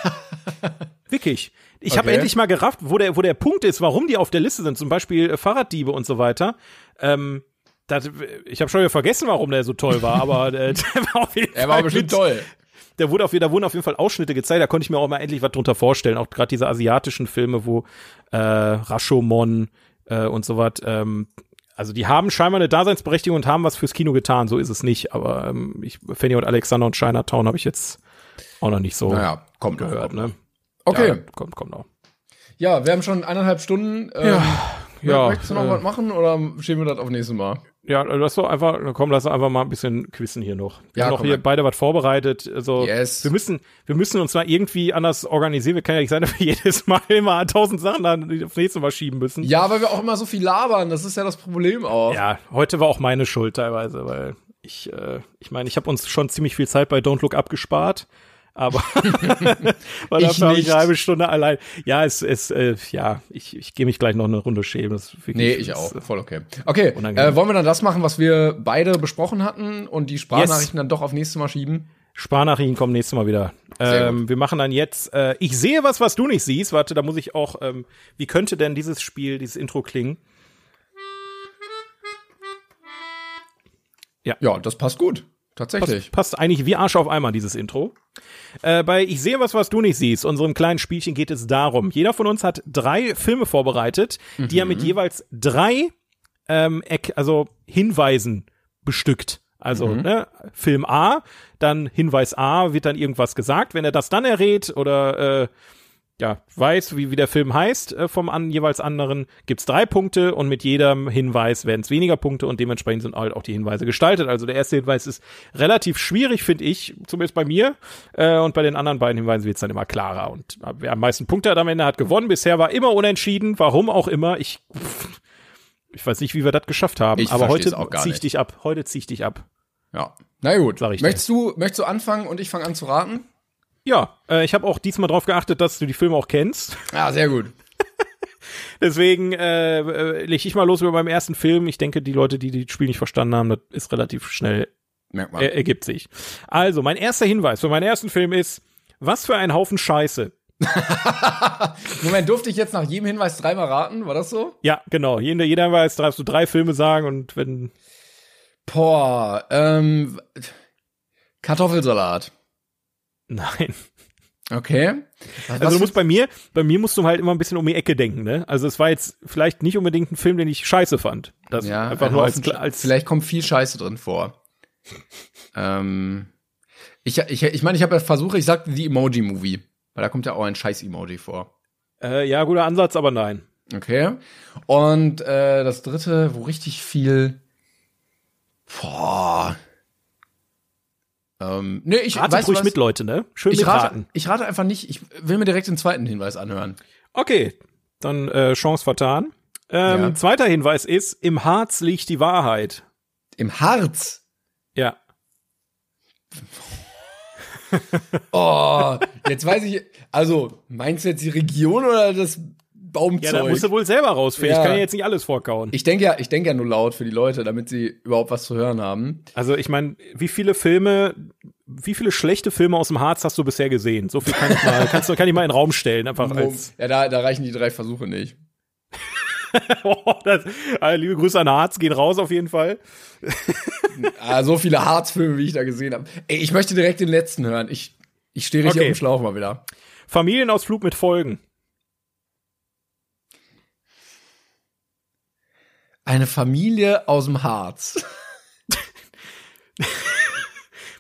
Wirklich. Ich habe Okay. endlich mal gerafft, wo der, wo der Punkt ist, warum die auf der Liste sind. Zum Beispiel äh, Fahrraddiebe und so weiter. Ähm, das, ich habe schon wieder vergessen, warum der so toll war, aber äh, der war auf jeden Er war Fall bestimmt mit- toll. da wurde auf, da wurden auf jeden Fall Ausschnitte gezeigt, da konnte ich mir auch mal endlich was drunter vorstellen. Auch gerade diese asiatischen Filme, wo äh, Rashomon äh, und so was, ähm, also die haben scheinbar eine Daseinsberechtigung und haben was fürs Kino getan, so ist es nicht. Aber ähm, ich, Fanny und Alexander und Chinatown habe ich jetzt auch noch nicht so Naja, kommt gehört, noch. ne? Okay. Ja, kommt, kommt noch. Ja, wir haben schon eineinhalb Stunden. Ähm, Ja, Möchtest du noch äh, was machen oder schieben wir das auf nächstes Mal? Ja, lass doch einfach, komm, lass einfach mal ein bisschen quissen hier noch. Wir Ja, haben noch hier dann. beide was vorbereitet. Also Yes. wir müssen, wir müssen uns mal irgendwie anders organisieren. Wir können ja nicht sein, dass wir jedes Mal immer tausend Sachen dann aufs nächste Mal schieben müssen. Ja, weil wir auch immer so viel labern. Das ist ja das Problem auch. Ja, heute war auch meine Schuld teilweise, weil ich, äh, ich meine, ich habe uns schon ziemlich viel Zeit bei Don't Look Up gespart. Aber weil Ich dafür habe ich nicht. eine halbe Stunde allein. Ja, es ist, äh, ja, ich, ich gehe mich gleich noch eine Runde schämen. Das Nee, ich das, auch. Voll okay. Okay, äh, wollen wir dann das machen, was wir beide besprochen hatten und die Sprachnachrichten dann doch auf nächstes Mal schieben? Sparnachrichten kommen nächstes Mal wieder. Ähm, wir machen dann jetzt, äh, ich sehe was, was du nicht siehst. Warte, da muss ich auch, ähm, wie könnte denn dieses Spiel, dieses Intro klingen? Ja, das passt gut. Passt, Tatsächlich. passt eigentlich wie Arsch auf einmal, dieses Intro. Äh, bei Ich sehe was, was du nicht siehst, unserem kleinen Spielchen geht es darum. Jeder von uns hat drei Filme vorbereitet, die er mit jeweils drei ähm, Eck, also Hinweisen bestückt. Also ne, Film A, dann Hinweis A, wird dann irgendwas gesagt. Wenn er das dann errät oder äh, ja, weiß, wie, wie der Film heißt äh, vom an, jeweils anderen, gibt's drei Punkte und mit jedem Hinweis werden es weniger Punkte und dementsprechend sind halt auch die Hinweise gestaltet. Also der erste Hinweis ist relativ schwierig, finde ich, zumindest bei mir. Äh, und bei den anderen beiden Hinweisen wird's dann immer klarer. Und äh, wer am meisten Punkte hat am Ende, hat gewonnen. Bisher war immer unentschieden, warum auch immer. Ich, pff, ich weiß nicht, wie wir das geschafft haben, Ich aber heute zieh ich dich ab. Heute zieh ich dich ab. Ja. Na gut. Sag ich möchtest, du, möchtest du anfangen und ich fange an zu raten? Ja, äh, ich habe auch diesmal drauf geachtet, dass du die Filme auch kennst. Ja, sehr gut. Deswegen äh, äh, leg ich mal los über meinem ersten Film. Ich denke, die Leute, die das Spiel nicht verstanden haben, das ist relativ schnell er, ergibt sich. Also, mein erster Hinweis für meinen ersten Film ist, was für ein Haufen Scheiße. Moment, durfte ich jetzt nach jedem Hinweis dreimal raten? War das so? Ja, genau. Jeder, jeder Hinweis darfst du drei Filme sagen und wenn Boah, ähm, Kartoffelsalat. Nein. Okay. Was, Also du musst bei mir, bei mir musst du halt immer ein bisschen um die Ecke denken, ne? Also es war jetzt vielleicht nicht unbedingt ein Film, den ich scheiße fand. Das ja, einfach ein nur als, als vielleicht kommt viel Scheiße drin vor. ähm, ich ich, ich meine, ich habe ja versucht, ich sagte die Emoji-Movie, weil da kommt ja auch ein Scheiß-Emoji vor. äh, ja, guter Ansatz, aber nein. Okay. Und äh, das dritte, wo richtig viel. Boah. Ähm, nee, ich Ratet weißt ruhig was? mit, Leute, ne? Schön Ich rate, ich rate einfach nicht. Ich will mir direkt den zweiten Hinweis anhören. Okay, dann äh, Chance vertan. Ähm, Ja. Zweiter Hinweis ist, im Harz liegt die Wahrheit. Im Harz. Ja. Oh, jetzt weiß ich. Also, meinst du jetzt die Region oder das Baumzeug? Ja, da musst du wohl selber rausfinden. Ja. Ich kann ja jetzt nicht alles vorkauen. ich denke ja, ich denke ja nur laut für die Leute, damit sie überhaupt was zu hören haben. Also ich meine, wie viele Filme, wie viele schlechte Filme aus dem Harz hast du bisher gesehen? So viel kann ich mal, kannst du, kann ich mal in den Raum stellen, einfach als. Ja, da, da reichen die drei Versuche nicht. Oh, das, äh, liebe Grüße an Harz, gehen raus auf jeden Fall. Ah, so viele Harzfilme, wie ich da gesehen habe. Ey, ich möchte direkt den letzten hören. Ich, ich stehe richtig Okay. auf dem Schlauch mal wieder. Familienausflug mit Folgen. Eine Familie aus dem Harz.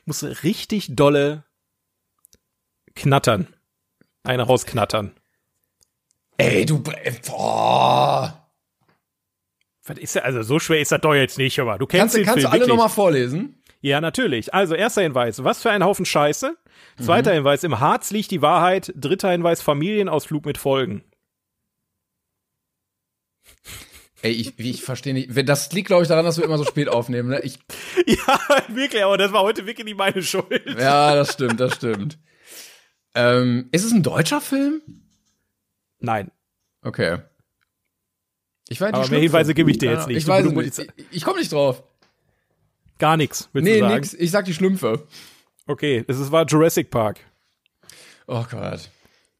Muss richtig dolle knattern. Eine rausknattern. Ey, du. äh, Boah. Was ist ja, also so schwer ist das doch jetzt nicht, aber du kennst Kannst, du- den kannst du Film alle wirklich. nochmal vorlesen? Ja, natürlich. Also, erster Hinweis, was für ein Haufen Scheiße. Zweiter Mhm. Hinweis, im Harz liegt die Wahrheit. Dritter Hinweis, Familienausflug mit Folgen. Ey, ich, ich verstehe nicht. Das liegt, glaube ich, daran, dass wir immer so spät aufnehmen. Ne? Ich, Ja, wirklich, aber das war heute wirklich nicht meine Schuld. ja, das stimmt, das stimmt. Ähm, ist es ein deutscher Film? Nein. Okay. Ich weiß Aber mehr Hinweise gebe ich dir jetzt nicht. Ich weiß nicht. Ich, ich komme nicht drauf. Gar nichts, willst Nee, du sagen? nix. Ich sag die Schlümpfe. Okay, es war Jurassic Park. Oh Gott.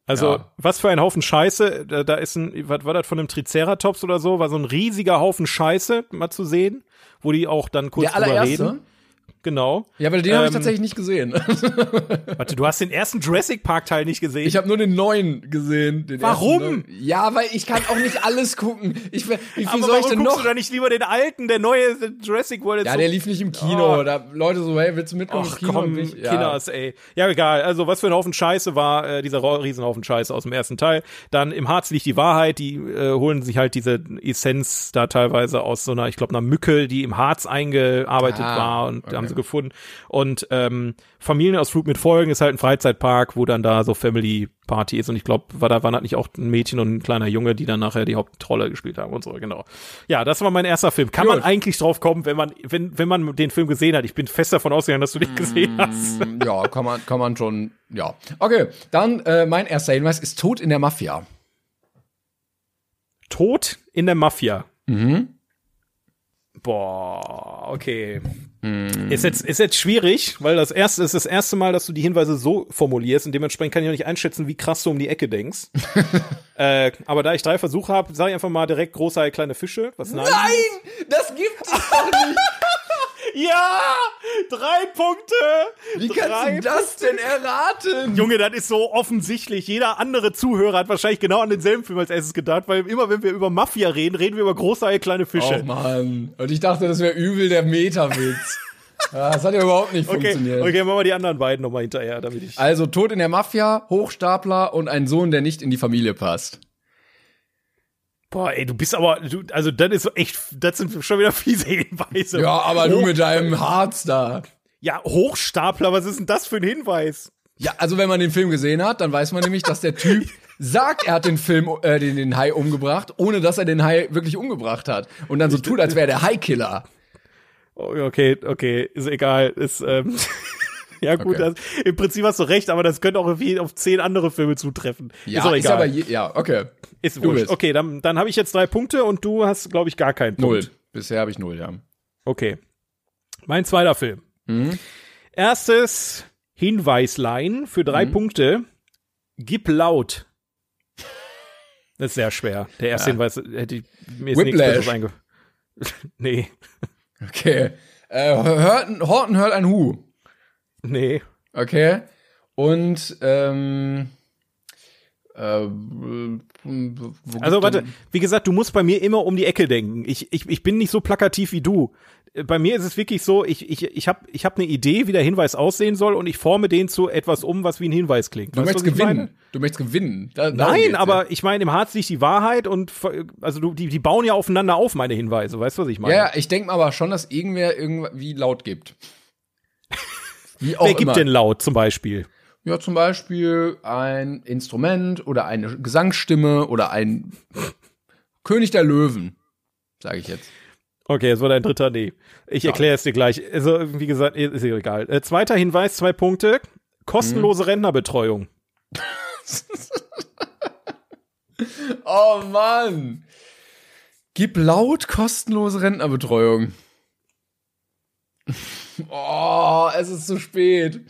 Also, Ja. was für ein Haufen Scheiße. Da, da ist ein, was war das von einem Triceratops oder so? War so ein riesiger Haufen Scheiße mal zu sehen, wo die auch dann kurz Der drüber allererste? reden. Genau. Ja, weil den habe ich Ähm, tatsächlich nicht gesehen. Warte, du hast den ersten Jurassic Park Teil nicht gesehen? Ich habe nur den neuen gesehen. Den Warum? ersten, ne? Ja, weil ich kann auch nicht alles gucken. Ich, wie viel aber soll warum ich denn guckst noch? du da nicht lieber den alten, der neue Jurassic World? Ja, so der lief nicht im Kino. Oh. Da Leute so, hey, willst du mitkommen Ach Kino? komm, Und ich, ja. Kinders, ey. Ja, egal. Also, was für ein Haufen Scheiße war äh, dieser Riesenhaufen Scheiße aus dem ersten Teil. Dann im Harz liegt die Wahrheit. Die äh, holen sich halt diese Essenz da teilweise aus so einer, ich glaube, einer Mücke, die im Harz eingearbeitet Ah, war und okay. Haben sie gefunden. Und ähm, Familienausflug mit Folgen ist halt ein Freizeitpark, wo dann da so Family Party ist. Und ich glaube, war da waren halt nicht auch ein Mädchen und ein kleiner Junge, die dann nachher die Hauptrolle gespielt haben und so, genau. Ja, das war mein erster Film. Kann man Gut. eigentlich drauf kommen, wenn man, wenn, wenn man den Film gesehen hat? Ich bin fest davon ausgegangen, dass du den gesehen hast. Ja, kann man, kann man schon, ja. Okay, dann äh, mein erster Hinweis ist Tod in der Mafia. Tod in der Mafia. Boah, okay. Ist jetzt, ist jetzt schwierig, weil das erste ist das erste Mal, dass du die Hinweise so formulierst und dementsprechend kann ich noch nicht einschätzen, wie krass du um die Ecke denkst. äh, aber da ich drei Versuche habe, sage ich einfach mal direkt große kleine Fische. Was nein? das gibt es doch nicht. Ja! Drei Punkte! Wie drei kannst du das denn erraten? Junge, das ist so offensichtlich. Jeder andere Zuhörer hat wahrscheinlich genau an denselben Film als erstes gedacht, weil immer wenn wir über Mafia reden, reden wir über große kleine Fische. Oh Mann. Und ich dachte, das wäre übel der Meta-Witz. Das hat ja überhaupt nicht okay, funktioniert. okay, machen wir die anderen beiden nochmal hinterher, damit ich. Also Tod in der Mafia, Hochstapler und ein Sohn, der nicht in die Familie passt. Boah, ey, du bist aber, du, also das ist so echt, das sind schon wieder fiese Hinweise. Ja, aber du mit deinem Harz da. Ja, Hochstapler, was ist denn das für ein Hinweis? Ja, also wenn man den Film gesehen hat, dann weiß man nämlich, dass der Typ sagt, er hat den Film, äh, den, den Hai umgebracht, ohne dass er den Hai wirklich umgebracht hat. Und dann so tut, als wäre der Hai-Killer. Oh, okay, okay, ist egal, ist, ähm, ja gut, Okay. das, im Prinzip hast du recht, aber das könnte auch irgendwie auf zehn andere Filme zutreffen. Ja, ist auch egal. aber je, ja, okay. ist du wurscht. bist. Okay, dann, dann habe ich jetzt drei Punkte und du hast, glaube ich, gar keinen Punkt. Null. Bisher habe ich null, ja. Okay. Mein zweiter Film. Mhm. Erstes Hinweislein für drei Mhm. Punkte. Gib laut. Das ist sehr schwer. Der erste Hinweis hätte ich, mir ist nichts. Besseres einge... nee, Okay. Äh, Horton hört ein Hu. Nee. Okay. Und, ähm, äh, Also warte, wie gesagt, du musst bei mir immer um die Ecke denken. Ich, ich, ich bin nicht so plakativ wie du. Bei mir ist es wirklich so, ich, ich, ich habe ich hab eine Idee, wie der Hinweis aussehen soll und ich forme den zu etwas um, was wie ein Hinweis klingt. Du Weißt möchtest ich meine? gewinnen. Du möchtest gewinnen. Da, Nein, aber ich meine, im Harz liegt die Wahrheit und also du, die, die bauen ja aufeinander auf, meine Hinweise. Weißt du, was ich Ja, meine? ja, ja ich denke aber schon, dass irgendwer irgendwie laut gibt. Wie auch Wer gibt immer. denn laut zum Beispiel? Ja, zum Beispiel ein Instrument oder eine Gesangsstimme oder ein König der Löwen, sage ich jetzt. Okay, es wurde ein dritter Nee. Ich erkläre es dir gleich. Also, wie gesagt, ist ja egal. Äh, zweiter Hinweis, zwei Punkte. Kostenlose Mhm. Rentnerbetreuung. Oh Mann! Gib laut kostenlose Rentnerbetreuung. Oh, es ist zu spät.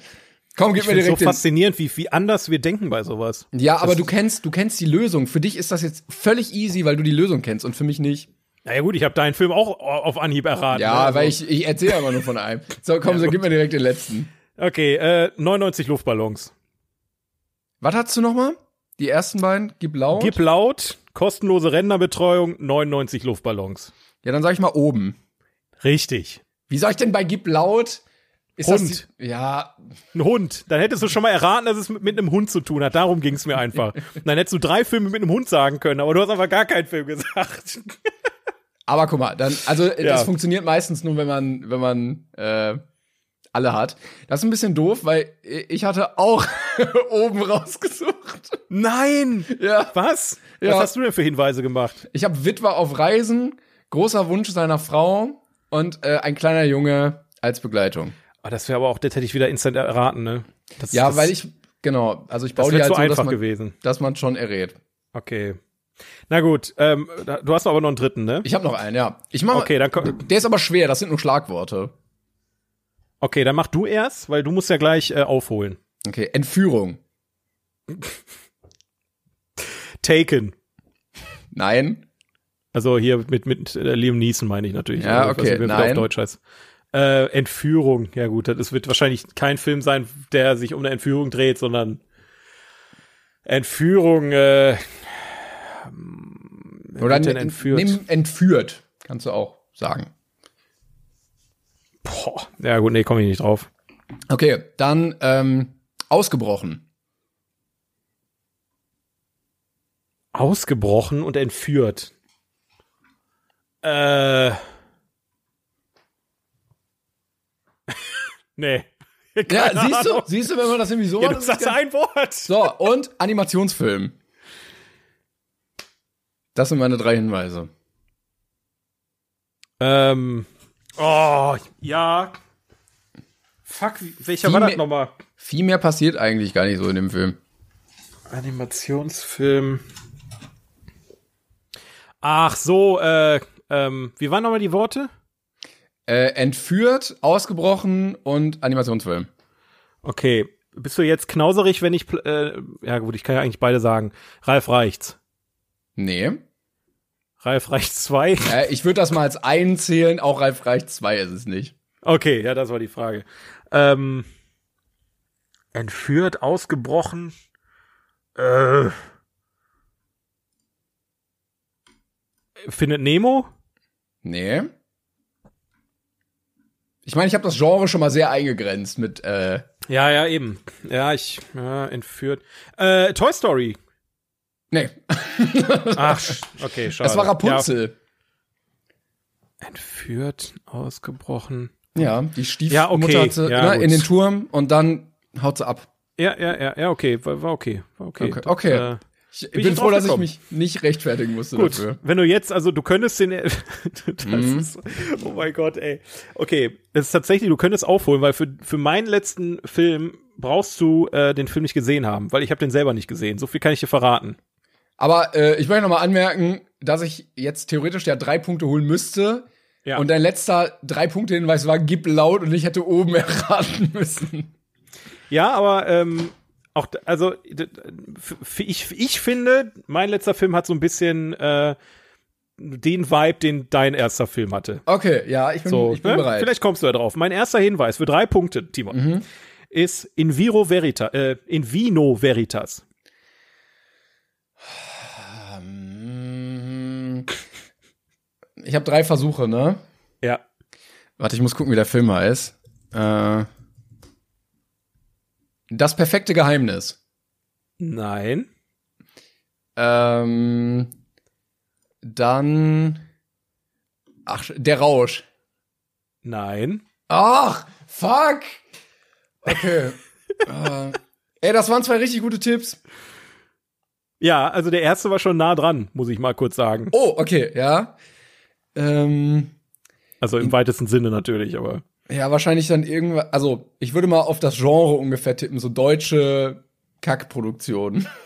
Komm, gib Ich mir so direkt den. faszinierend, wie, wie anders wir denken bei sowas. Ja, aber du kennst, du kennst die Lösung. Für dich ist das jetzt völlig easy, weil du die Lösung kennst und für mich nicht. Naja gut, ich habe deinen Film auch auf Anhieb erraten. Ja? Also- weil ich, ich erzähle aber nur von einem. So, komm, so gib mir direkt den letzten. Okay, äh, 99 Luftballons. Was hast du noch mal? Die ersten beiden? Gib laut. Gib laut, kostenlose Rentnerbetreuung, 99 Luftballons. ja, dann sag ich mal oben. Richtig. Wie soll ich denn bei Gib laut? Ist Hund. Das die, ja, Ein Hund. Dann hättest du schon mal erraten, dass es mit, mit einem Hund zu tun hat. Darum ging es mir einfach. Dann hättest du drei Filme mit einem Hund sagen können, aber du hast einfach gar keinen Film gesagt. aber guck mal, dann, also Ja. das funktioniert meistens nur, wenn man, wenn man äh, alle hat. Das ist ein bisschen doof, weil ich hatte auch oben rausgesucht. Nein! Ja. Was? Ja. Was hast du denn für Hinweise gemacht? Ich habe Witwer auf Reisen, großer Wunsch seiner Frau und äh, ein kleiner Junge als Begleitung. Ah, das wäre aber auch, das hätte ich wieder instant erraten, ne? Das, Ja, das, weil ich, genau, also ich Das baue die halt so, dass einfach man, gewesen. dass man schon errät. Okay. Na gut, ähm, du hast aber noch einen dritten, ne? Ich habe noch einen, ja. Ich mach, Okay, dann Der ist aber schwer, das sind nur Schlagworte. Okay, dann mach du erst, weil du musst ja gleich äh, aufholen. Okay, Entführung. Taken. Nein. Also hier mit, mit äh, Liam Neeson meine ich natürlich. Ja, Also, okay, er nein. auf Deutsch heißt. Äh, Entführung, ja gut, das wird wahrscheinlich kein Film sein, der sich um eine Entführung dreht, sondern Entführung, äh, wer Oder denn entführt? nimm entführt, kannst du auch sagen. Boah, ja gut, nee, komme ich nicht drauf. Okay, dann ähm, ausgebrochen. Ausgebrochen und entführt. Äh. nee. Ja, Keine siehst du, siehst du, wenn man das irgendwie so Ja, macht, du ist sagst ein Wort. So, und Animationsfilm. Das sind meine drei Hinweise. Ähm. Oh, ja. Fuck, welcher Viel war das nochmal? Viel mehr passiert eigentlich gar nicht so in dem Film. Animationsfilm. Ach so, äh, ähm, wie waren nochmal die Worte? Äh, entführt, ausgebrochen und Animationsfilm. Okay, bist du jetzt knauserig, wenn ich, äh, ja gut, ich kann ja eigentlich beide sagen. Ralf reicht's. Nee. Ralf reicht's zwei. Äh, ich würde das mal als einen zählen, auch Ralf Reich 2 ist es nicht. Okay, ja, das war die Frage. Ähm, entführt, ausgebrochen. Äh, findet Nemo? Nee. Ich meine, ich habe das Genre schon mal sehr eingegrenzt mit, äh, Ja, ja, eben. Ja, ich, ja, entführt. Äh, Toy Story. nee. Ach, okay, schade. Das war Rapunzel. Ja, entführt, ausgebrochen. Ja, die Stiefmutter Ja, okay. hat sie Ja, ne, in den Turm und dann haut sie ab. Ja, ja, ja, ja, okay, war, war okay, war okay. Okay, Das, okay. Äh, Ich, Bin bin froh, dass ich mich nicht rechtfertigen musste Gut, dafür. wenn du jetzt, also du könntest den, das Mhm. ist, oh mein Gott, ey. Okay, das ist tatsächlich, du könntest aufholen, weil für, für meinen letzten Film brauchst du äh, den Film nicht gesehen haben, weil ich habe den selber nicht gesehen. So viel kann ich dir verraten. Aber äh, ich möchte noch mal anmerken, dass ich jetzt theoretisch ja drei Punkte holen müsste. Ja. Und dein letzter drei Punkte Hinweis war gib laut und ich hätte oben erraten müssen. Ja, aber ähm, auch, also ich, ich finde, mein letzter Film hat so ein bisschen äh, den Vibe, den dein erster Film hatte. Okay, ja, ich bin, So, ich bin ne? bereit. Vielleicht kommst du da drauf. Mein erster Hinweis für drei Punkte, Timon, Mhm. ist in Viro Verita, äh, in Vino Veritas. Ich habe drei Versuche, ne? Ja. Warte, ich muss gucken, wie der Film heißt. Äh, das perfekte Geheimnis. Nein. Ähm, dann. Ach, der Rausch. Nein. Ach, fuck. Okay. äh, ey, das waren zwei richtig gute Tipps. Ja, also der erste war schon nah dran, muss ich mal kurz sagen. Oh, okay, ja. Ähm, Also im weitesten Sinne natürlich, aber. Ja, wahrscheinlich dann irgendwas. Also, ich würde mal auf das Genre ungefähr tippen, so deutsche Kackproduktion.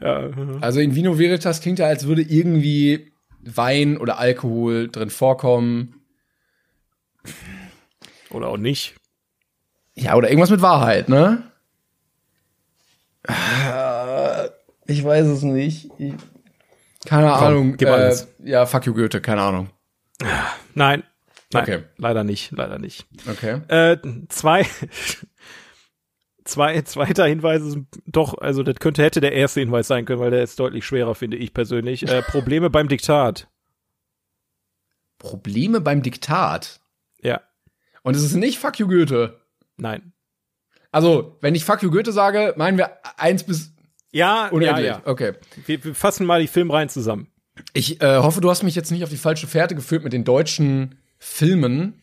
Ja. Also in Vino Veritas klingt ja, als würde irgendwie Wein oder Alkohol drin vorkommen. Oder auch nicht. Ja, oder irgendwas mit Wahrheit, ne? Ich weiß es nicht. Ich, keine Ahnung. gib alles. ja, fuck you Goethe, keine Ahnung. Nein. Nein. Okay. Leider nicht, leider nicht. Okay. Äh, zwei, zwei, zweiter Hinweis ist doch, also das könnte, hätte der erste Hinweis sein können, weil der ist deutlich schwerer, finde ich persönlich. Äh, Probleme beim Diktat. Probleme beim Diktat. Ja. Und es ist nicht fuck you Goethe. Nein. Also, wenn ich fuck you Goethe sage, meinen wir eins bis Ja, ja, unendlich. ja. Okay. Wir, wir fassen mal die Filmreihen zusammen. Ich äh, hoffe, du hast mich jetzt nicht auf die falsche Fährte geführt mit den deutschen Filmen.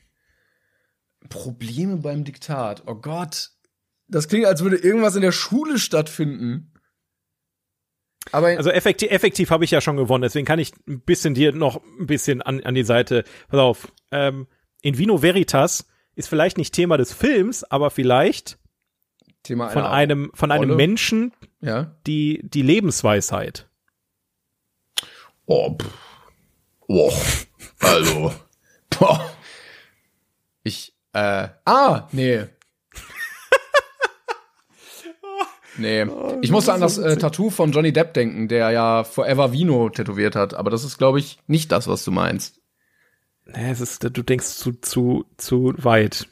Probleme beim Diktat. Oh Gott. Das klingt, als würde irgendwas in der Schule stattfinden. Aber Also effektiv, effektiv habe ich ja schon gewonnen, deswegen kann ich ein bisschen dir noch ein bisschen an, an die Seite. Pass auf. Ähm, in Vino Veritas ist vielleicht nicht Thema des Films, aber vielleicht Thema von einer einem, von einem Rolle. Menschen Ja. die, die Lebensweisheit. Oh, pff. oh. Also. Boah. Ich, äh, ah, nee. Nee. Ich musste an das äh, Tattoo von Johnny Depp denken, der ja Forever Vino tätowiert hat, aber das ist, glaube ich, nicht das, was du meinst. Nee, es ist, du denkst zu, zu, zu weit.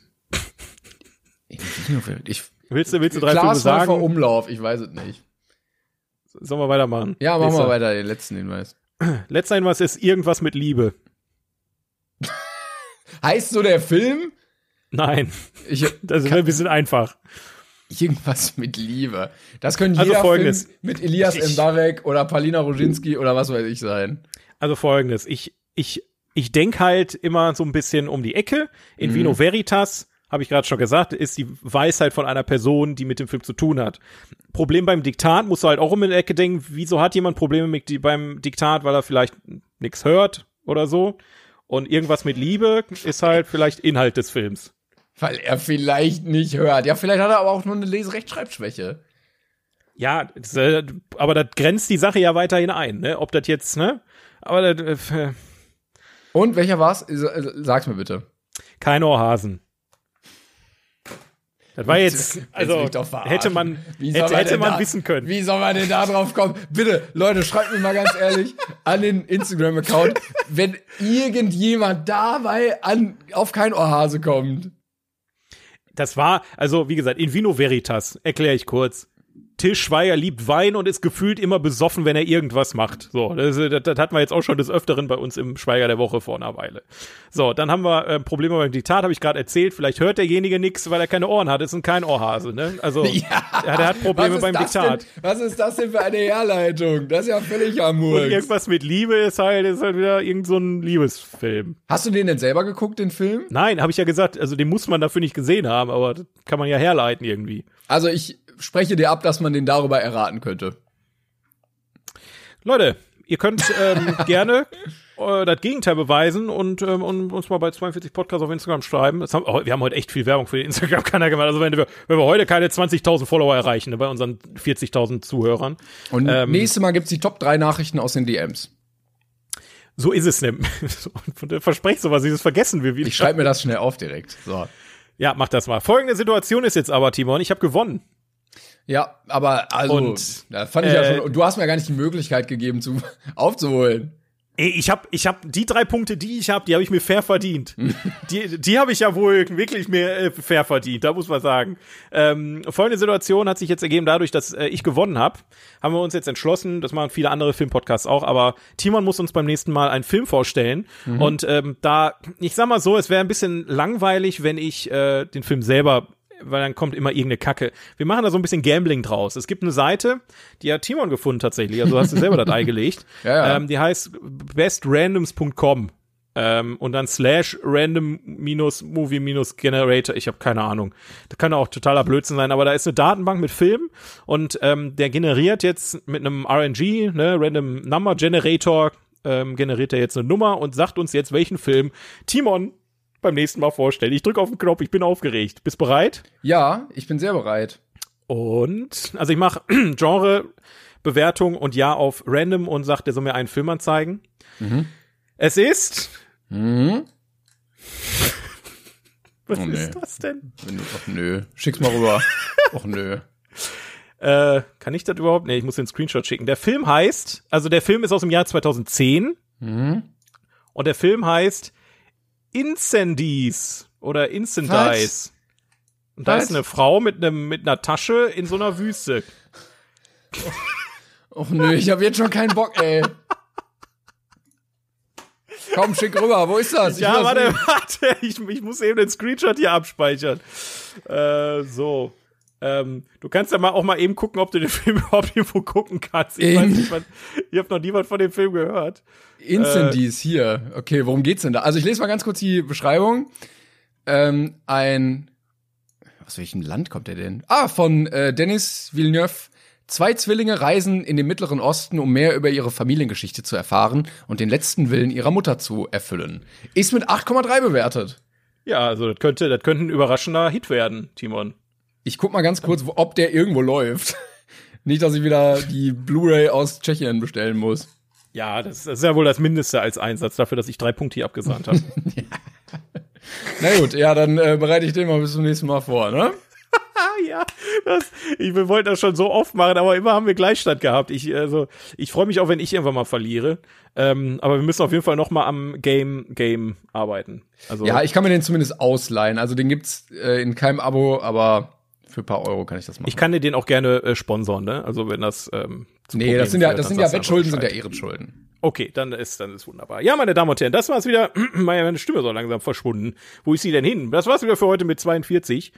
Ich, Willst du, willst du drei Klaas Filme sagen? Umlauf, ich weiß es nicht. Sollen wir weitermachen? Ja, machen wir Nächster. weiter, den letzten Hinweis. Letzter Hinweis ist irgendwas mit Liebe. Heißt so der Film? Nein, Ich, das ist ein bisschen einfach. irgendwas mit Liebe. Das könnte Also jeder folgendes. Film mit Elias Mbarek oder Palina Roginski oder was weiß ich sein. Also folgendes, ich, ich, ich denk halt immer so ein bisschen um die Ecke. In Vino Veritas, habe ich gerade schon gesagt, ist die Weisheit von einer Person, die mit dem Film zu tun hat. Problem beim Diktat musst du halt auch um die Ecke denken, wieso hat jemand Probleme mit beim Diktat, weil er vielleicht nichts hört oder so. Und irgendwas mit Liebe ist halt vielleicht Inhalt des Films. Weil er vielleicht nicht hört. Ja, vielleicht hat er aber auch nur eine Leserechtschreibschwäche. Ja, das, äh, aber das grenzt die Sache ja weiterhin ein, ne? Ob das jetzt, ne? Aber das, äh, Und welcher war's? Äh, Sag's mir bitte. kein Ohrhasen. Das war jetzt, also hätte man, hätte, hätte man da- wissen können. Wie soll man denn da drauf kommen? Bitte, Leute, schreibt mir mal ganz ehrlich an den Instagram-Account, wenn irgendjemand dabei an, auf kein Ohrhase kommt. Das war, also wie gesagt, in Vino Veritas, erkläre ich kurz. Till Schweiger liebt Wein und ist gefühlt immer besoffen, wenn er irgendwas macht. So, das, das, das hatten wir jetzt auch schon des Öfteren bei uns im Schweiger der Woche vor einer Weile. So, dann haben wir äh, Probleme beim Diktat, habe ich gerade erzählt. Vielleicht hört derjenige nichts, weil er keine Ohren hat. Ist ein kein Ohrhase, ne? Also, ja, der hat Probleme beim Diktat. Denn, was ist das denn für eine Herleitung? Das ist ja völlig am Und irgendwas mit Liebe ist halt, ist halt wieder irgend so ein Liebesfilm. Hast du den denn selber geguckt, den Film? Nein, habe ich ja gesagt, also den muss man dafür nicht gesehen haben, aber das kann man ja herleiten irgendwie. Also ich spreche dir ab, dass man den darüber erraten könnte. Leute, ihr könnt ähm, gerne äh, das Gegenteil beweisen und, ähm, und uns mal bei 42 Podcasts auf Instagram schreiben. Haben, oh, wir haben heute echt viel Werbung für den Instagram-Kanal gemacht. Also wenn wir, wenn wir heute keine 20.000 Follower erreichen ne, bei unseren 40.000 Zuhörern. Und Ähm, nächstes Mal gibt's die Top 3 Nachrichten aus den DMs. So ist es nämlich. Versprecht sowas, dieses vergessen wir wieder. Ich schreibe mir das schnell auf direkt. So. Ja, mach das mal. Folgende Situation ist jetzt aber, Timon, ich habe gewonnen. Ja, aber also, Und, da fand ich ja äh, schon, du hast mir gar nicht die Möglichkeit gegeben, zu, aufzuholen. Ey, ich habe ich hab die drei Punkte, die ich habe, die habe ich mir fair verdient. die die habe ich ja wohl wirklich mir äh, fair verdient, da muss man sagen. Ähm, folgende Situation hat sich jetzt ergeben dadurch, dass äh, ich gewonnen habe. Haben wir uns jetzt entschlossen, das machen viele andere Filmpodcasts auch, aber Timon muss uns beim nächsten Mal einen Film vorstellen. Und ähm, da, ich sag mal so, es wäre ein bisschen langweilig, wenn ich äh, den Film selber weil dann kommt immer irgendeine Kacke. Wir machen da so ein bisschen Gambling draus. Es gibt eine Seite, die hat Timon gefunden tatsächlich, also hast du selber das Ei gelegt. Ja, ja. Ähm, die heißt bestrandoms.com ähm, und dann slash random minus movie minus generator. Ich habe keine Ahnung. Das kann auch totaler Blödsinn sein, aber da ist eine Datenbank mit Filmen und ähm, der generiert jetzt mit einem RNG, ne, Random Number Generator, ähm, generiert er jetzt eine Nummer und sagt uns jetzt, welchen Film Timon beim nächsten Mal vorstellt. Ich drücke auf den Knopf, ich bin aufgeregt. Bist bereit? Ja, ich bin sehr bereit. Und, also ich mache Genre, Bewertung und Ja auf Random und sagt, der soll mir einen Film anzeigen. Es ist. Mhm. Was Oh, nee. ist das denn? Ach nö. Schick's mal rüber. Ach nö. Äh, kann ich das überhaupt? Nee, ich muss den Screenshot schicken. Der Film heißt, also der Film ist aus dem Jahr 2010 Mhm. und der Film heißt Incendies oder Incendies. Und da Was? ist eine Frau mit einem mit einer Tasche in so einer Wüste. Ach nö, ich habe jetzt schon keinen Bock, ey. Komm, schick rüber. Wo ist das? Ich Ja, warte, warte, ich, ich muss eben den Screenshot hier abspeichern. Äh, so. Ähm, du kannst ja mal auch mal eben gucken, ob du den Film überhaupt irgendwo gucken kannst. Ich weiß nicht, was, ich habe noch niemand von dem Film gehört. Incendies hier. Okay, worum geht's denn da? Also ich lese mal ganz kurz die Beschreibung. Ähm, ein aus welchem Land kommt der denn? Ah, von äh, Denis Villeneuve. Zwei Zwillinge reisen in den Mittleren Osten, um mehr über ihre Familiengeschichte zu erfahren und den letzten Willen ihrer Mutter zu erfüllen. Ist mit 8,3 bewertet. Ja, also das könnte, das könnte ein überraschender Hit werden, Timon. Ich guck mal ganz kurz, ob der irgendwo läuft. Nicht, dass ich wieder die Blu-ray aus Tschechien bestellen muss. Ja, das, ist ja wohl das Mindeste als Einsatz dafür, dass ich drei Punkte hier abgesandt habe. Na gut, ja, dann äh, bereite ich den mal bis zum nächsten Mal vor, ne? ja. Das, ich, wir wollten das schon so oft machen, aber immer haben wir Gleichstand gehabt. Ich, also, ich freue mich auch, wenn ich irgendwann mal verliere. Ähm, aber wir müssen auf jeden Fall noch mal am Game Game arbeiten. Also ja, ich kann mir den zumindest ausleihen. Also den gibt's äh, in keinem Abo, aber für ein paar Euro kann ich das machen. Ich kann dir den auch gerne äh, sponsern, ne? Also wenn das ähm, Nee, das sind ja, das sind ja Wettschulden, sind ja Ehrenschulden. Okay, dann ist, dann ist wunderbar. Ja, meine Damen und Herren, das war's wieder. Meine Stimme so langsam verschwunden. Wo ist sie denn hin? Das war's wieder für heute mit 42.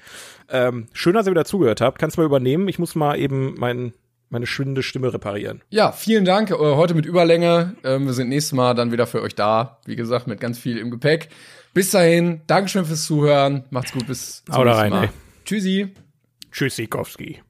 Ähm, schön, dass ihr wieder zugehört habt. Kannst du mal übernehmen? Ich muss mal eben mein, meine schwindende Stimme reparieren. Ja, vielen Dank. Äh, heute mit Überlänge. Ähm, wir sind nächstes Mal dann wieder für euch da. Wie gesagt, mit ganz viel im Gepäck. Bis dahin, Dankeschön fürs Zuhören. Macht's gut, bis zum nächsten Mal. Ey. Tschüssi. Tschüssikowski.